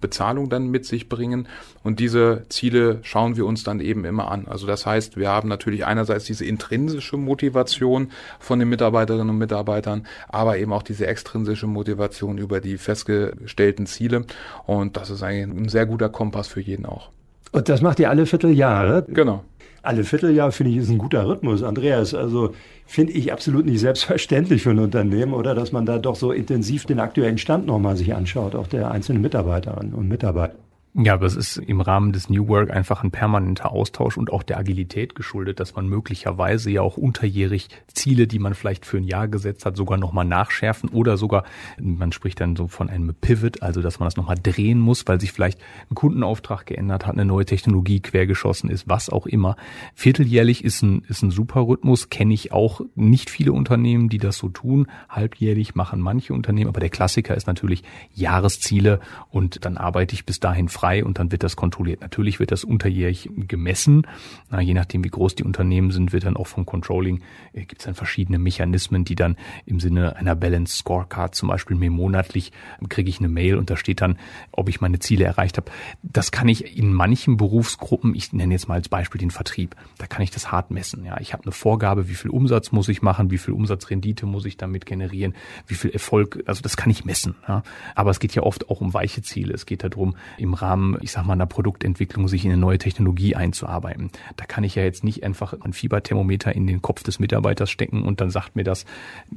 Bezahlung dann mit sich bringen. Und diese Ziele schauen wir uns dann eben immer an. Also das heißt, wir haben natürlich einerseits diese intrinsische Motivation von den Mitarbeiterinnen und Mitarbeitern, aber eben auch diese extrinsische Motivation über die festgestellten Ziele. Und das ist eigentlich ein sehr guter Kompass für jeden auch. Und das macht ihr alle Vierteljahre? Genau. Alle Vierteljahr finde ich ist ein guter Rhythmus, Andreas. Also finde ich absolut nicht selbstverständlich für ein Unternehmen oder dass man da doch so intensiv den aktuellen Stand nochmal sich anschaut, auch der einzelnen Mitarbeiterinnen und Mitarbeiter. Ja, aber es ist im Rahmen des New Work einfach ein permanenter Austausch und auch der Agilität geschuldet, dass man möglicherweise ja auch unterjährig Ziele, die man vielleicht für ein Jahr gesetzt hat, sogar nochmal nachschärfen oder sogar, man spricht dann so von einem Pivot, also dass man das nochmal drehen muss, weil sich vielleicht ein Kundenauftrag geändert hat, eine neue Technologie quergeschossen ist, was auch immer. Vierteljährlich ist ein, ist ein super Rhythmus, kenne ich auch nicht viele Unternehmen, die das so tun. Halbjährlich machen manche Unternehmen, aber der Klassiker ist natürlich Jahresziele und dann arbeite ich bis dahin frei und dann wird das kontrolliert. Natürlich wird das unterjährig gemessen. Na, je nachdem, wie groß die Unternehmen sind, wird dann auch vom Controlling, äh, gibt es dann verschiedene Mechanismen, die dann im Sinne einer Balanced Scorecard zum Beispiel mir monatlich kriege ich eine Mail und da steht dann, ob ich meine Ziele erreicht habe. Das kann ich in manchen Berufsgruppen, ich nenne jetzt mal als Beispiel den Vertrieb, da kann ich das hart messen. Ja, ich habe eine Vorgabe, wie viel Umsatz muss ich machen, wie viel Umsatzrendite muss ich damit generieren, wie viel Erfolg, also das kann ich messen. Ja. Aber es geht ja oft auch um weiche Ziele. Es geht darum, im Rahmen, ich sag mal, einer Produktentwicklung sich in eine neue Technologie einzuarbeiten. Da kann ich ja jetzt nicht einfach ein Fieberthermometer in den Kopf des Mitarbeiters stecken und dann sagt mir das,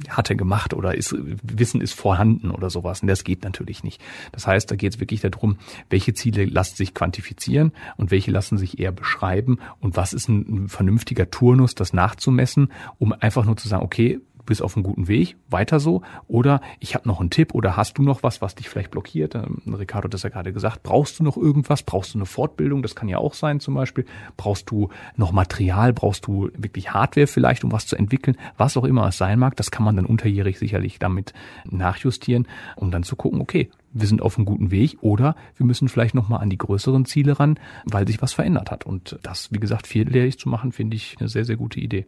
hat er gemacht oder ist, Wissen ist vorhanden oder sowas. Und das geht natürlich nicht. Das heißt, da geht es wirklich darum, welche Ziele lassen sich quantifizieren und welche lassen sich eher beschreiben und was ist ein vernünftiger Turnus, das nachzumessen, um einfach nur zu sagen, okay, du bist auf einem guten Weg, weiter so. Oder ich habe noch einen Tipp oder hast du noch was, was dich vielleicht blockiert? Ähm, Ricardo hat das ja gerade gesagt. Brauchst du noch irgendwas? Brauchst du eine Fortbildung? Das kann ja auch sein zum Beispiel. Brauchst du noch Material? Brauchst du wirklich Hardware vielleicht, um was zu entwickeln? Was auch immer es sein mag, das kann man dann unterjährig sicherlich damit nachjustieren, um dann zu gucken, okay, wir sind auf einem guten Weg oder wir müssen vielleicht nochmal an die größeren Ziele ran, weil sich was verändert hat. Und das, wie gesagt, vierjährig zu machen, finde ich eine sehr, sehr gute Idee.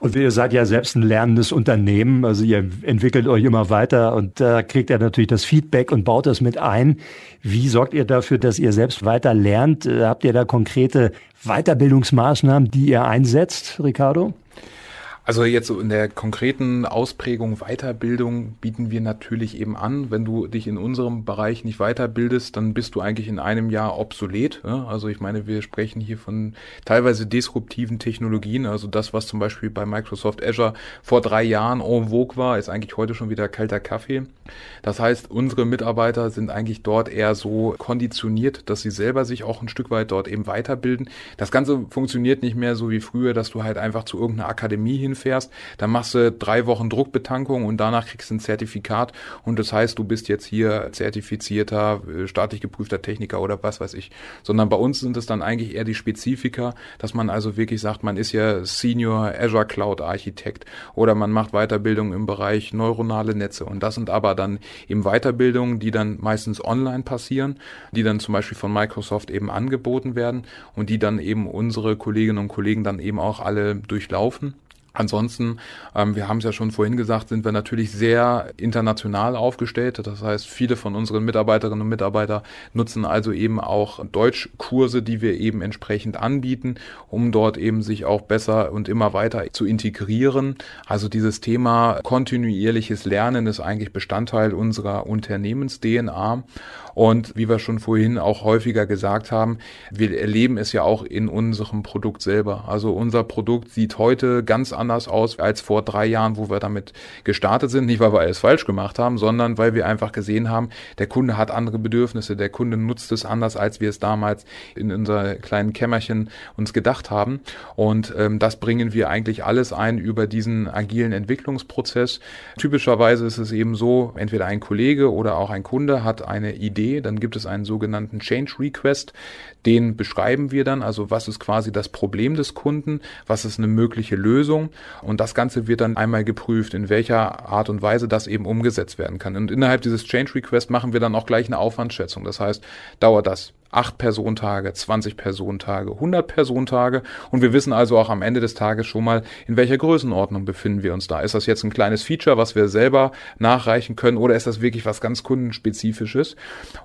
Und ihr seid ja selbst ein lernendes Unternehmen, also ihr entwickelt euch immer weiter und da kriegt ihr natürlich das Feedback und baut das mit ein. Wie sorgt ihr dafür, dass ihr selbst weiter lernt? Habt ihr da konkrete Weiterbildungsmaßnahmen, die ihr einsetzt, Ricardo? Also jetzt so in der konkreten Ausprägung Weiterbildung bieten wir natürlich eben an. Wenn du dich in unserem Bereich nicht weiterbildest, dann bist du eigentlich in einem Jahr obsolet. Also ich meine, wir sprechen hier von teilweise disruptiven Technologien. Also das, was zum Beispiel bei Microsoft Azure vor drei Jahren en vogue war, ist eigentlich heute schon wieder kalter Kaffee. Das heißt, unsere Mitarbeiter sind eigentlich dort eher so konditioniert, dass sie selber sich auch ein Stück weit dort eben weiterbilden. Das Ganze funktioniert nicht mehr so wie früher, dass du halt einfach zu irgendeiner Akademie hin hinfährst, dann machst du drei Wochen Druckbetankung und danach kriegst du ein Zertifikat und das heißt, du bist jetzt hier zertifizierter, äh, staatlich geprüfter Techniker oder was weiß ich. Sondern bei uns sind es dann eigentlich eher die Spezifika, dass man also wirklich sagt, man ist ja Senior Azure Cloud Architekt oder man macht Weiterbildung im Bereich neuronale Netze und das sind aber dann eben Weiterbildungen, die dann meistens online passieren, die dann zum Beispiel von Microsoft eben angeboten werden und die dann eben unsere Kolleginnen und Kollegen dann eben auch alle durchlaufen. Ansonsten, ähm, wir haben es ja schon vorhin gesagt, sind wir natürlich sehr international aufgestellt. Das heißt, viele von unseren Mitarbeiterinnen und Mitarbeitern nutzen also eben auch Deutschkurse, die wir eben entsprechend anbieten, um dort eben sich auch besser und immer weiter zu integrieren. Also dieses Thema kontinuierliches Lernen ist eigentlich Bestandteil unserer Unternehmens-DNA. Und wie wir schon vorhin auch häufiger gesagt haben, wir erleben es ja auch in unserem Produkt selber. Also unser Produkt sieht heute ganz anders aus als vor drei Jahren, wo wir damit gestartet sind. Nicht, weil wir alles falsch gemacht haben, sondern weil wir einfach gesehen haben, der Kunde hat andere Bedürfnisse, der Kunde nutzt es anders, als wir es damals in unser kleinen Kämmerchen uns gedacht haben. Und ähm, das bringen wir eigentlich alles ein über diesen agilen Entwicklungsprozess. Typischerweise ist es eben so, entweder ein Kollege oder auch ein Kunde hat eine Idee, Idee, dann gibt es einen sogenannten Change Request, den beschreiben wir dann, also was ist quasi das Problem des Kunden, was ist eine mögliche Lösung und das Ganze wird dann einmal geprüft, in welcher Art und Weise das eben umgesetzt werden kann. Und innerhalb dieses Change Request machen wir dann auch gleich eine Aufwandschätzung. Das heißt, dauert das 8 Personentage, 20 Personentage, 100 Personentage und wir wissen also auch am Ende des Tages schon mal, in welcher Größenordnung befinden wir uns da. Ist das jetzt ein kleines Feature, was wir selber nachreichen können oder ist das wirklich was ganz kundenspezifisches?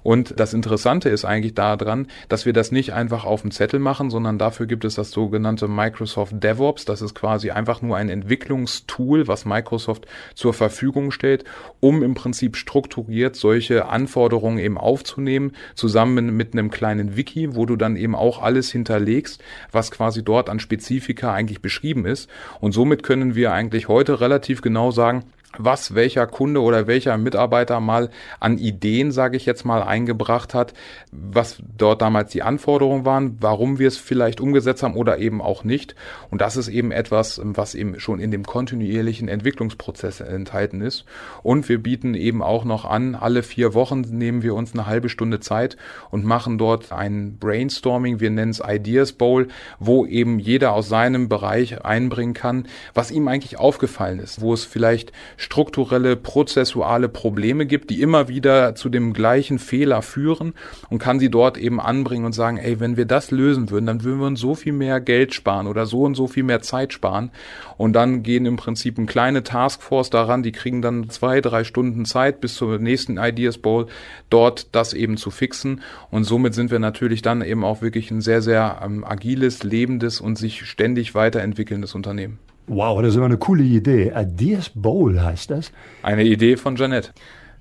Und das Interessante ist eigentlich daran, dass wir das nicht einfach auf dem Zettel machen, sondern dafür gibt es das sogenannte Microsoft DevOps. Das ist quasi einfach nur ein Entwicklungstool, was Microsoft zur Verfügung stellt, um im Prinzip strukturiert solche Anforderungen eben aufzunehmen, zusammen mit einem kleinen Wiki, wo du dann eben auch alles hinterlegst, was quasi dort an Spezifika eigentlich beschrieben ist. Und somit können wir eigentlich heute relativ genau sagen, was welcher Kunde oder welcher Mitarbeiter mal an Ideen, sage ich jetzt mal, eingebracht hat, was dort damals die Anforderungen waren, warum wir es vielleicht umgesetzt haben oder eben auch nicht. Und das ist eben etwas, was eben schon in dem kontinuierlichen Entwicklungsprozess enthalten ist. Und wir bieten eben auch noch an, alle vier Wochen nehmen wir uns eine halbe Stunde Zeit und machen dort ein Brainstorming, wir nennen es Ideas Bowl, wo eben jeder aus seinem Bereich einbringen kann, was ihm eigentlich aufgefallen ist, wo es vielleicht strukturelle, prozessuale Probleme gibt, die immer wieder zu dem gleichen Fehler führen und kann sie dort eben anbringen und sagen, ey, wenn wir das lösen würden, dann würden wir uns so viel mehr Geld sparen oder so und so viel mehr Zeit sparen. Und dann gehen im Prinzip eine kleine Taskforce daran, die kriegen dann zwei, drei Stunden Zeit bis zur nächsten Ideas Bowl, dort das eben zu fixen. Und somit sind wir natürlich dann eben auch wirklich ein sehr, sehr ähm, agiles, lebendes und sich ständig weiterentwickelndes Unternehmen. Wow, das ist immer eine coole Idee. Ideas Bowl heißt das? Eine Idee von Janette.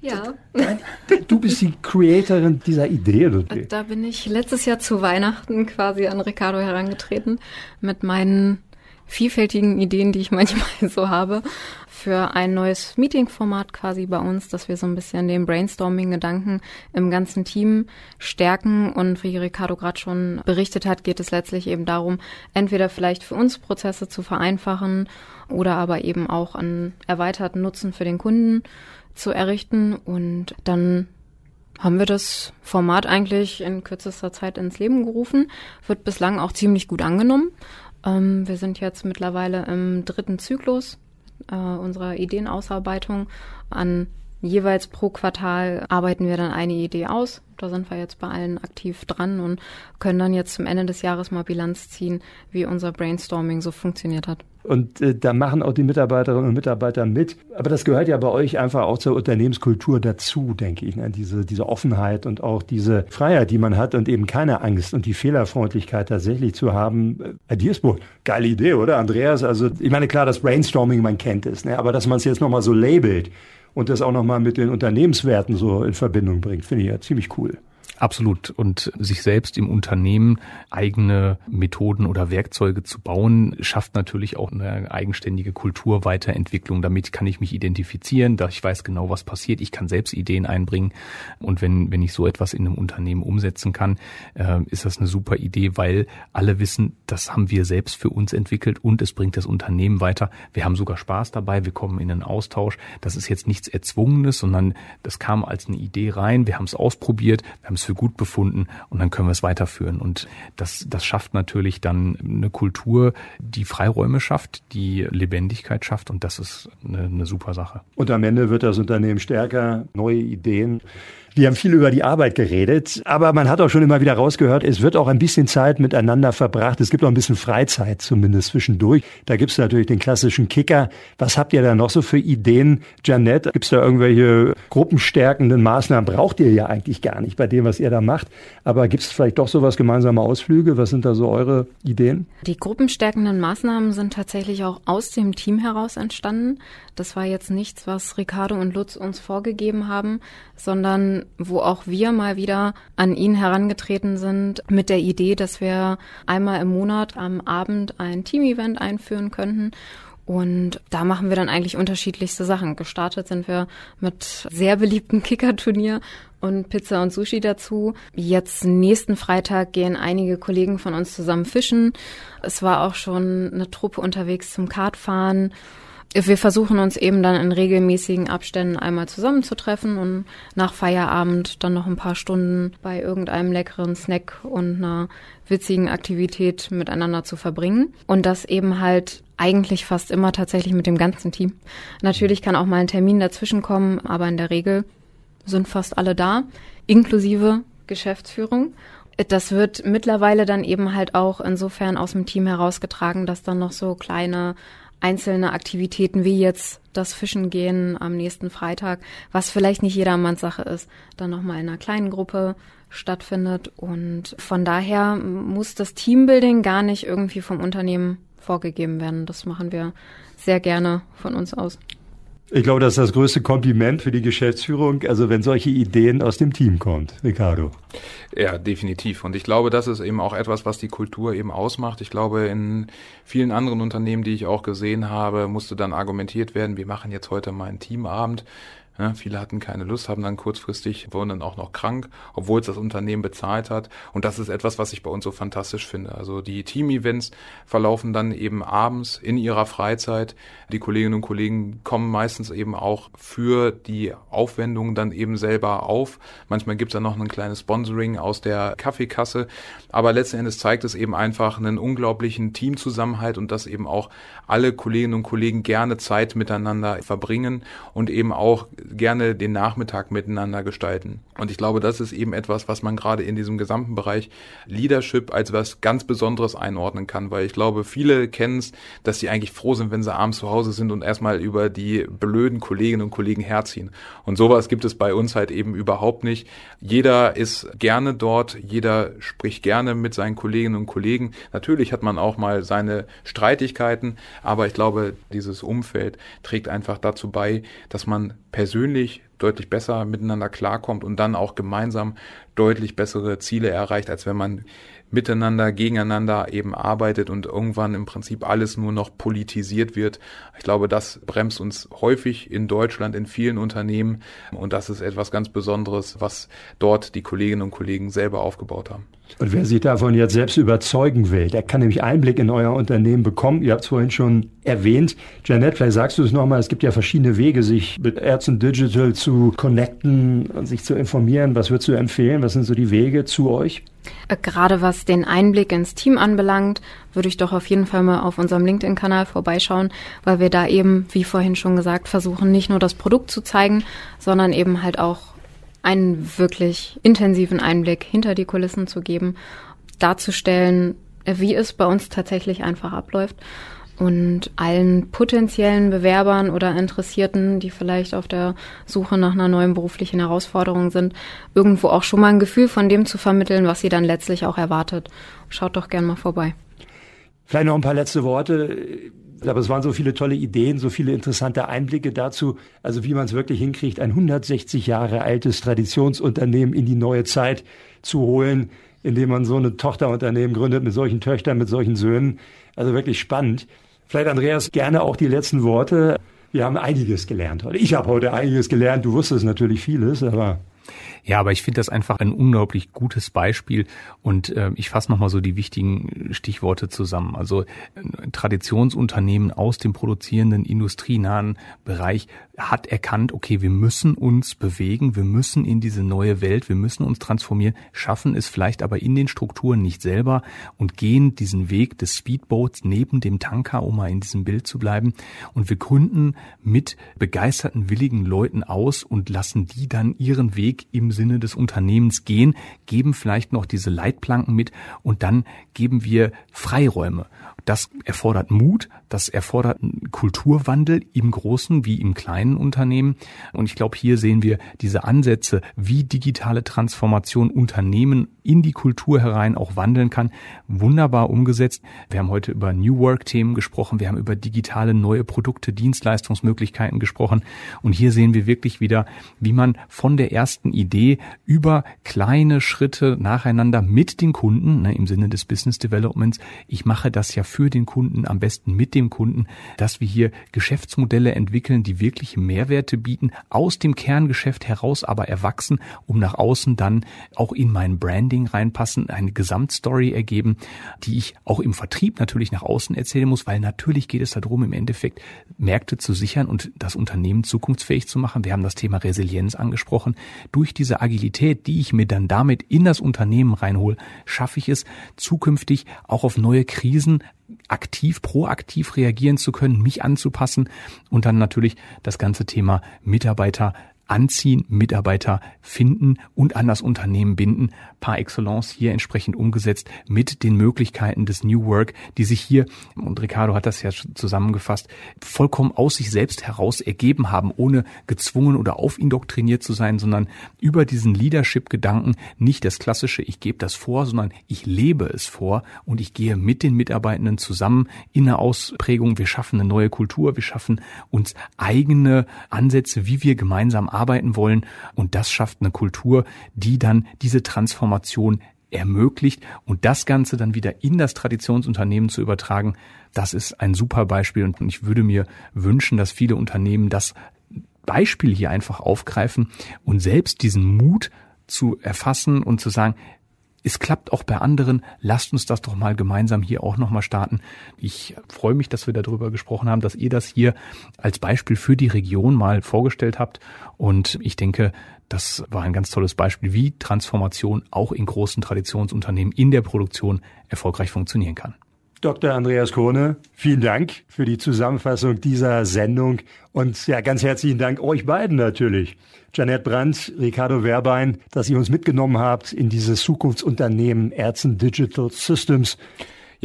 Ja. Du bist die Creatorin dieser Idee. Da bin ich letztes Jahr zu Weihnachten quasi an Ricardo herangetreten mit meinen vielfältigen Ideen, die ich manchmal so habe, für ein neues Meeting-Format quasi bei uns, dass wir so ein bisschen den Brainstorming-Gedanken im ganzen Team stärken. Und wie Ricardo gerade schon berichtet hat, geht es letztlich eben darum, entweder vielleicht für uns Prozesse zu vereinfachen oder aber eben auch einen erweiterten Nutzen für den Kunden zu errichten. Und dann haben wir das Format eigentlich in kürzester Zeit ins Leben gerufen. Wird bislang auch ziemlich gut angenommen. Ähm, wir sind jetzt mittlerweile im dritten Zyklus äh, unserer Ideenausarbeitung. An jeweils pro Quartal arbeiten wir dann eine Idee aus. Da sind wir jetzt bei allen aktiv dran und können dann jetzt zum Ende des Jahres mal Bilanz ziehen, wie unser Brainstorming so funktioniert hat. Und äh, da machen auch die Mitarbeiterinnen und Mitarbeiter mit. Aber das gehört ja bei euch einfach auch zur Unternehmenskultur dazu, denke ich. Ne? Diese, diese Offenheit und auch diese Freiheit, die man hat und eben keine Angst und die Fehlerfreundlichkeit tatsächlich zu haben. Äh, Diersburg, geile Idee, oder Andreas? Also ich meine, klar, das Brainstorming, man kennt es. Ne? Aber dass man es jetzt nochmal so labelt und das auch nochmal mit den Unternehmenswerten so in Verbindung bringt, finde ich ja ziemlich cool. Absolut. Und sich selbst im Unternehmen eigene Methoden oder Werkzeuge zu bauen, schafft natürlich auch eine eigenständige Kulturweiterentwicklung. Damit kann ich mich identifizieren, dass ich weiß genau, was passiert. Ich kann selbst Ideen einbringen. Und wenn, wenn ich so etwas in einem Unternehmen umsetzen kann, äh, ist das eine super Idee, weil alle wissen, das haben wir selbst für uns entwickelt und es bringt das Unternehmen weiter. Wir haben sogar Spaß dabei. Wir kommen in einen Austausch. Das ist jetzt nichts Erzwungenes, sondern das kam als eine Idee rein. Wir haben es ausprobiert. Wir haben es für gut befunden und dann können wir es weiterführen. Und das, das schafft natürlich dann eine Kultur, die Freiräume schafft, die Lebendigkeit schafft und das ist eine, eine super Sache. Und am Ende wird das Unternehmen stärker, neue Ideen. Wir haben viel über die Arbeit geredet, aber man hat auch schon immer wieder rausgehört, es wird auch ein bisschen Zeit miteinander verbracht. Es gibt auch ein bisschen Freizeit zumindest zwischendurch. Da gibt es natürlich den klassischen Kicker. Was habt ihr da noch so für Ideen, Janette? Gibt es da irgendwelche gruppenstärkenden Maßnahmen? Braucht ihr ja eigentlich gar nicht bei dem, was ihr da macht. Aber gibt es vielleicht doch sowas gemeinsame Ausflüge? Was sind da so eure Ideen? Die gruppenstärkenden Maßnahmen sind tatsächlich auch aus dem Team heraus entstanden. Das war jetzt nichts, was Ricardo und Lutz uns vorgegeben haben, sondern wo auch wir mal wieder an ihn herangetreten sind mit der Idee, dass wir einmal im Monat am Abend ein Team-Event einführen könnten. Und da machen wir dann eigentlich unterschiedlichste Sachen. Gestartet sind wir mit sehr beliebten Kicker-Turnier und Pizza und Sushi dazu. Jetzt nächsten Freitag gehen einige Kollegen von uns zusammen fischen. Es war auch schon eine Truppe unterwegs zum Kartfahren wir versuchen uns eben dann in regelmäßigen Abständen einmal zusammenzutreffen und nach Feierabend dann noch ein paar Stunden bei irgendeinem leckeren Snack und einer witzigen Aktivität miteinander zu verbringen. Und das eben halt eigentlich fast immer tatsächlich mit dem ganzen Team. Natürlich kann auch mal ein Termin dazwischen kommen, aber in der Regel sind fast alle da, inklusive Geschäftsführung. Das wird mittlerweile dann eben halt auch insofern aus dem Team herausgetragen, dass dann noch so kleine einzelne Aktivitäten wie jetzt das Fischen gehen am nächsten Freitag, was vielleicht nicht jedermanns Sache ist, dann nochmal in einer kleinen Gruppe stattfindet. Und von daher muss das Teambuilding gar nicht irgendwie vom Unternehmen vorgegeben werden. Das machen wir sehr gerne von uns aus. Ich glaube, das ist das größte Kompliment für die Geschäftsführung, also wenn solche Ideen aus dem Team kommt, Ricardo. Ja, definitiv. Und ich glaube, das ist eben auch etwas, was die Kultur eben ausmacht. Ich glaube, in vielen anderen Unternehmen, die ich auch gesehen habe, musste dann argumentiert werden, wir machen jetzt heute mal einen Teamabend Ja, viele hatten keine Lust, haben dann kurzfristig, wurden dann auch noch krank, obwohl es das Unternehmen bezahlt hat. Und das ist etwas, was ich bei uns so fantastisch finde. Also die Team-Events verlaufen dann eben abends in ihrer Freizeit. Die Kolleginnen und Kollegen kommen meistens eben auch für die Aufwendungen dann eben selber auf. Manchmal gibt es dann noch ein kleines Sponsoring aus der Kaffeekasse. Aber letzten Endes zeigt es eben einfach einen unglaublichen Teamzusammenhalt und dass eben auch alle Kolleginnen und Kollegen gerne Zeit miteinander verbringen und eben auch gerne den Nachmittag miteinander gestalten. Und ich glaube, das ist eben etwas, was man gerade in diesem gesamten Bereich Leadership als was ganz Besonderes einordnen kann, weil ich glaube, viele kennen es, dass sie eigentlich froh sind, wenn sie abends zu Hause sind und erstmal über die blöden Kolleginnen und Kollegen herziehen. Und sowas gibt es bei uns halt eben überhaupt nicht. Jeder ist gerne dort, jeder spricht gerne mit seinen Kolleginnen und Kollegen. Natürlich hat man auch mal seine Streitigkeiten, aber ich glaube, dieses Umfeld trägt einfach dazu bei, dass man persönlich deutlich besser miteinander klarkommt und dann auch gemeinsam deutlich bessere Ziele erreicht, als wenn man miteinander, gegeneinander eben arbeitet und irgendwann im Prinzip alles nur noch politisiert wird. Ich glaube, das bremst uns häufig in Deutschland in vielen Unternehmen und das ist etwas ganz Besonderes, was dort die Kolleginnen und Kollegen selber aufgebaut haben. Und wer sich davon jetzt selbst überzeugen will, der kann nämlich Einblick in euer Unternehmen bekommen. Ihr habt es vorhin schon erwähnt. Janet, vielleicht sagst du es nochmal, es gibt ja verschiedene Wege, sich mit Ärzten Digital zu connecten und sich zu informieren. Was würdest du empfehlen? Was sind so die Wege zu euch? Äh, gerade was den Einblick ins Team anbelangt, würde ich doch auf jeden Fall mal auf unserem LinkedIn-Kanal vorbeischauen, weil wir da eben, wie vorhin schon gesagt, versuchen, nicht nur das Produkt zu zeigen, sondern eben halt auch einen wirklich intensiven Einblick hinter die Kulissen zu geben, darzustellen, wie es bei uns tatsächlich einfach abläuft und allen potenziellen Bewerbern oder Interessierten, die vielleicht auf der Suche nach einer neuen beruflichen Herausforderung sind, irgendwo auch schon mal ein Gefühl von dem zu vermitteln, was sie dann letztlich auch erwartet. Schaut doch gern mal vorbei. Vielleicht noch ein paar letzte Worte. Aber es waren so viele tolle Ideen, so viele interessante Einblicke dazu, also wie man es wirklich hinkriegt, ein 160 Jahre altes Traditionsunternehmen in die neue Zeit zu holen, indem man so eine Tochterunternehmen gründet mit solchen Töchtern, mit solchen Söhnen. Also wirklich spannend. Vielleicht, Andreas, gerne auch die letzten Worte. Wir haben einiges gelernt heute. Ich habe heute einiges gelernt. Du wusstest natürlich vieles, aber ja, aber ich finde das einfach ein unglaublich gutes Beispiel und äh, ich fasse nochmal so die wichtigen Stichworte zusammen. Also Traditionsunternehmen aus dem produzierenden, industrienahen Bereich hat erkannt, okay, wir müssen uns bewegen, wir müssen in diese neue Welt, wir müssen uns transformieren, schaffen es vielleicht aber in den Strukturen nicht selber und gehen diesen Weg des Speedboats neben dem Tanker, um mal in diesem Bild zu bleiben. Und wir gründen mit begeisterten, willigen Leuten aus und lassen die dann ihren Weg im Sinne des Unternehmens gehen, geben vielleicht noch diese Leitplanken mit und dann geben wir Freiräume. Das erfordert Mut, das erfordert einen Kulturwandel im großen wie im kleinen Unternehmen. Und ich glaube, hier sehen wir diese Ansätze, wie digitale Transformation Unternehmen in die Kultur herein auch wandeln kann, wunderbar umgesetzt. Wir haben heute über New Work-Themen gesprochen, wir haben über digitale neue Produkte, Dienstleistungsmöglichkeiten gesprochen. Und hier sehen wir wirklich wieder, wie man von der ersten Idee über kleine Schritte nacheinander mit den Kunden, ne, im Sinne des Business Developments, ich mache das ja für den Kunden, am besten mit dem Kunden, dass wir hier Geschäftsmodelle entwickeln, die wirkliche Mehrwerte bieten, aus dem Kerngeschäft heraus aber erwachsen, um nach außen dann auch in mein Branding reinpassen, eine Gesamtstory ergeben, die ich auch im Vertrieb natürlich nach außen erzählen muss, weil natürlich geht es darum, im Endeffekt Märkte zu sichern und das Unternehmen zukunftsfähig zu machen. Wir haben das Thema Resilienz angesprochen. Durch diese Agilität, die ich mir dann damit in das Unternehmen reinhole, schaffe ich es zukünftig auch auf neue Krisen aktiv, proaktiv reagieren zu können, mich anzupassen und dann natürlich das ganze Thema Mitarbeiter anziehen, Mitarbeiter finden und an das Unternehmen binden, par excellence hier entsprechend umgesetzt mit den Möglichkeiten des New Work, die sich hier, und Ricardo hat das ja zusammengefasst, vollkommen aus sich selbst heraus ergeben haben, ohne gezwungen oder aufindoktriniert zu sein, sondern über diesen Leadership-Gedanken nicht das klassische, ich gebe das vor, sondern ich lebe es vor und ich gehe mit den Mitarbeitenden zusammen in eine Ausprägung. Wir schaffen eine neue Kultur, wir schaffen uns eigene Ansätze, wie wir gemeinsam arbeiten wollen. Und das schafft eine Kultur, die dann diese Transformation ermöglicht und das Ganze dann wieder in das Traditionsunternehmen zu übertragen, das ist ein super Beispiel und ich würde mir wünschen, dass viele Unternehmen das Beispiel hier einfach aufgreifen und selbst diesen Mut zu erfassen und zu sagen, es klappt auch bei anderen. Lasst uns das doch mal gemeinsam hier auch nochmal starten. Ich freue mich, dass wir darüber gesprochen haben, dass ihr das hier als Beispiel für die Region mal vorgestellt habt. Und ich denke, das war ein ganz tolles Beispiel, wie Transformation auch in großen Traditionsunternehmen in der Produktion erfolgreich funktionieren kann. Dr. Andreas Kohne, vielen Dank für die Zusammenfassung dieser Sendung und ja, ganz herzlichen Dank euch beiden natürlich. Janette Brandt, Ricardo Werbein, dass ihr uns mitgenommen habt in dieses Zukunftsunternehmen Ärzten Digital Systems.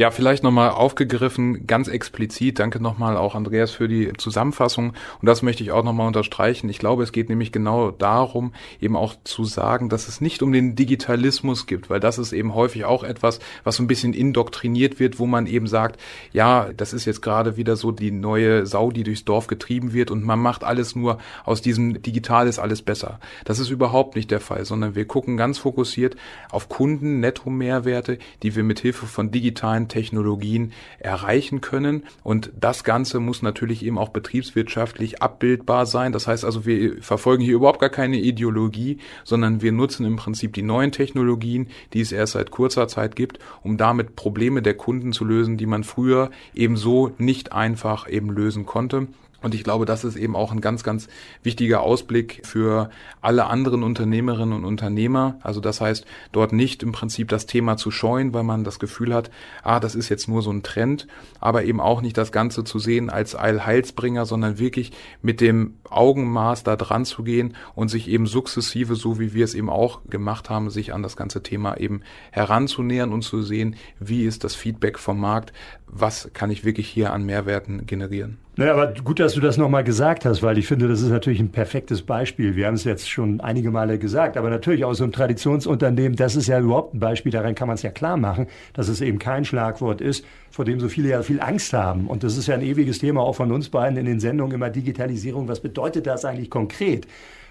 Ja, vielleicht nochmal aufgegriffen, ganz explizit. Danke nochmal auch Andreas für die Zusammenfassung. Und das möchte ich auch nochmal unterstreichen. Ich glaube, es geht nämlich genau darum, eben auch zu sagen, dass es nicht um den Digitalismus gibt, weil das ist eben häufig auch etwas, was so ein bisschen indoktriniert wird, wo man eben sagt, ja, das ist jetzt gerade wieder so die neue Sau, die durchs Dorf getrieben wird und man macht alles nur aus diesem Digital ist alles besser. Das ist überhaupt nicht der Fall, sondern wir gucken ganz fokussiert auf Kunden, Netto-Mehrwerte, die wir mit Hilfe von digitalen Technologien erreichen können. Und das Ganze muss natürlich eben auch betriebswirtschaftlich abbildbar sein. Das heißt also, wir verfolgen hier überhaupt gar keine Ideologie, sondern wir nutzen im Prinzip die neuen Technologien, die es erst seit kurzer Zeit gibt, um damit Probleme der Kunden zu lösen, die man früher eben so nicht einfach eben lösen konnte. Und ich glaube, das ist eben auch ein ganz, ganz wichtiger Ausblick für alle anderen Unternehmerinnen und Unternehmer. Also das heißt, dort nicht im Prinzip das Thema zu scheuen, weil man das Gefühl hat, ah, das ist jetzt nur so ein Trend, aber eben auch nicht das Ganze zu sehen als Allheilsbringer, sondern wirklich mit dem Augenmaß da dran zu gehen und sich eben sukzessive, so wie wir es eben auch gemacht haben, sich an das ganze Thema eben heranzunähern und zu sehen, wie ist das Feedback vom Markt, was kann ich wirklich hier an Mehrwerten generieren. Naja, aber gut, dass du das nochmal gesagt hast, weil ich finde, das ist natürlich ein perfektes Beispiel. Wir haben es jetzt schon einige Male gesagt, aber natürlich auch so ein Traditionsunternehmen, das ist ja überhaupt ein Beispiel, daran kann man es ja klar machen, dass es eben kein Schlagwort ist, vor dem so viele ja viel Angst haben. Und das ist ja ein ewiges Thema auch von uns beiden in den Sendungen immer Digitalisierung. Was bedeutet das eigentlich konkret?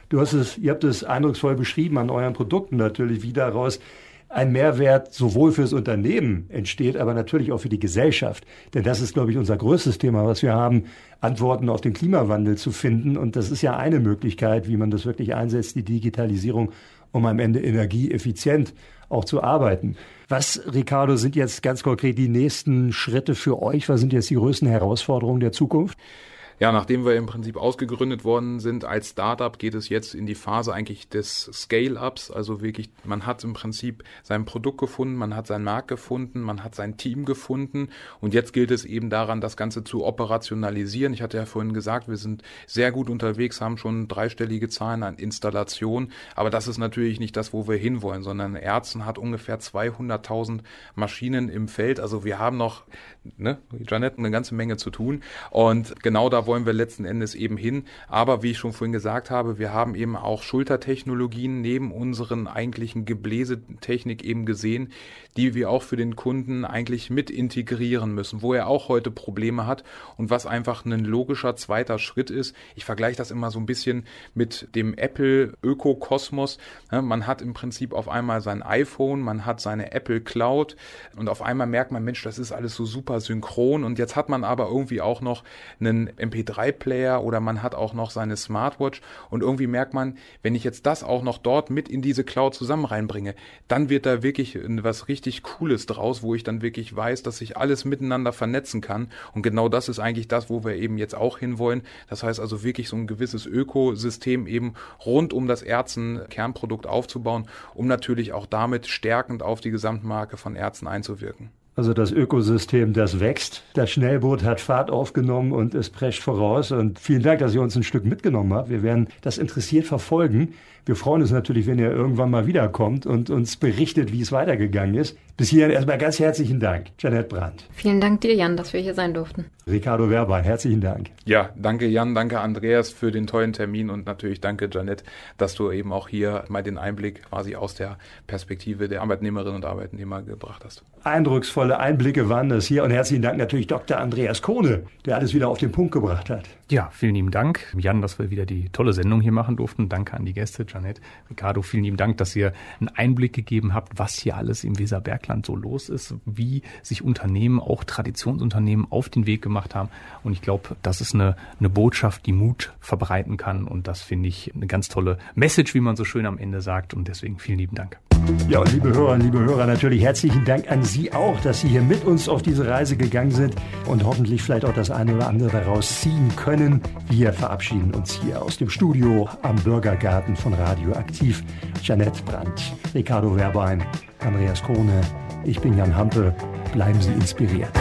Du hast es, ihr habt es eindrucksvoll beschrieben an euren Produkten natürlich, wie daraus ein Mehrwert sowohl fürs Unternehmen entsteht, aber natürlich auch für die Gesellschaft. Denn das ist, glaube ich, unser größtes Thema, was wir haben, Antworten auf den Klimawandel zu finden. Und das ist ja eine Möglichkeit, wie man das wirklich einsetzt, die Digitalisierung, um am Ende energieeffizient auch zu arbeiten. Was, Ricardo, sind jetzt ganz konkret die nächsten Schritte für euch? Was sind jetzt die größten Herausforderungen der Zukunft? Ja, nachdem wir im Prinzip ausgegründet worden sind als Startup, geht es jetzt in die Phase eigentlich des Scale-Ups. Also wirklich, man hat im Prinzip sein Produkt gefunden, man hat seinen Markt gefunden, man hat sein Team gefunden und jetzt gilt es eben daran, das Ganze zu operationalisieren. Ich hatte ja vorhin gesagt, wir sind sehr gut unterwegs, haben schon dreistellige Zahlen an Installationen, aber das ist natürlich nicht das, wo wir hinwollen, sondern Ärzten hat ungefähr 200.000 Maschinen im Feld. Also wir haben noch, ne, Janet, eine ganze Menge zu tun und genau da wollen wir letzten Endes eben hin. Aber wie ich schon vorhin gesagt habe, wir haben eben auch Schultertechnologien neben unseren eigentlichen Gebläsetechnik eben gesehen, die wir auch für den Kunden eigentlich mit integrieren müssen, wo er auch heute Probleme hat und was einfach ein logischer zweiter Schritt ist. Ich vergleiche das immer so ein bisschen mit dem Apple Ökokosmos. Man hat im Prinzip auf einmal sein iPhone, man hat seine Apple Cloud und auf einmal merkt man, Mensch, das ist alles so super synchron und jetzt hat man aber irgendwie auch noch einen MP MP3-Player oder man hat auch noch seine Smartwatch und irgendwie merkt man, wenn ich jetzt das auch noch dort mit in diese Cloud zusammen reinbringe, dann wird da wirklich was richtig Cooles draus, wo ich dann wirklich weiß, dass ich alles miteinander vernetzen kann und genau das ist eigentlich das, wo wir eben jetzt auch hinwollen. Das heißt also wirklich so ein gewisses Ökosystem eben rund um das Erzen-Kernprodukt aufzubauen, um natürlich auch damit stärkend auf die Gesamtmarke von Ärzten einzuwirken. Also das Ökosystem, das wächst. Das Schnellboot hat Fahrt aufgenommen und es prescht voraus. Und vielen Dank, dass ihr uns ein Stück mitgenommen habt. Wir werden das interessiert verfolgen. Wir freuen uns natürlich, wenn ihr irgendwann mal wiederkommt und uns berichtet, wie es weitergegangen ist. Bis hierhin erstmal ganz herzlichen Dank, Janet Brandt. Vielen Dank dir, Jan, dass wir hier sein durften. Ricardo Werbein, herzlichen Dank. Ja, danke Jan, danke Andreas für den tollen Termin und natürlich danke Janet, dass du eben auch hier mal den Einblick quasi aus der Perspektive der Arbeitnehmerinnen und Arbeitnehmer gebracht hast. Eindrucksvoll eindrucksvolle Einblicke waren das hier. Und herzlichen Dank natürlich Dr. Andreas Kohne, der alles wieder auf den Punkt gebracht hat. Ja, vielen lieben Dank, Jan, dass wir wieder die tolle Sendung hier machen durften. Danke an die Gäste, Janet, Ricardo, vielen lieben Dank, dass ihr einen Einblick gegeben habt, was hier alles im Weserbergland so los ist, wie sich Unternehmen, auch Traditionsunternehmen, auf den Weg gemacht haben. Und ich glaube, das ist eine, eine Botschaft, die Mut verbreiten kann. Und das finde ich eine ganz tolle Message, wie man so schön am Ende sagt. Und deswegen vielen lieben Dank. Ja, und liebe Hörer, liebe Hörer, natürlich herzlichen Dank an Sie auch, dass Sie hier mit uns auf diese Reise gegangen sind und hoffentlich vielleicht auch das eine oder andere daraus ziehen können. Wir verabschieden uns hier aus dem Studio am Bürgergarten von Radioaktiv. Janette Brandt, Ricardo Werbein, Andreas Krone, ich bin Jan Hampe. Bleiben Sie inspiriert.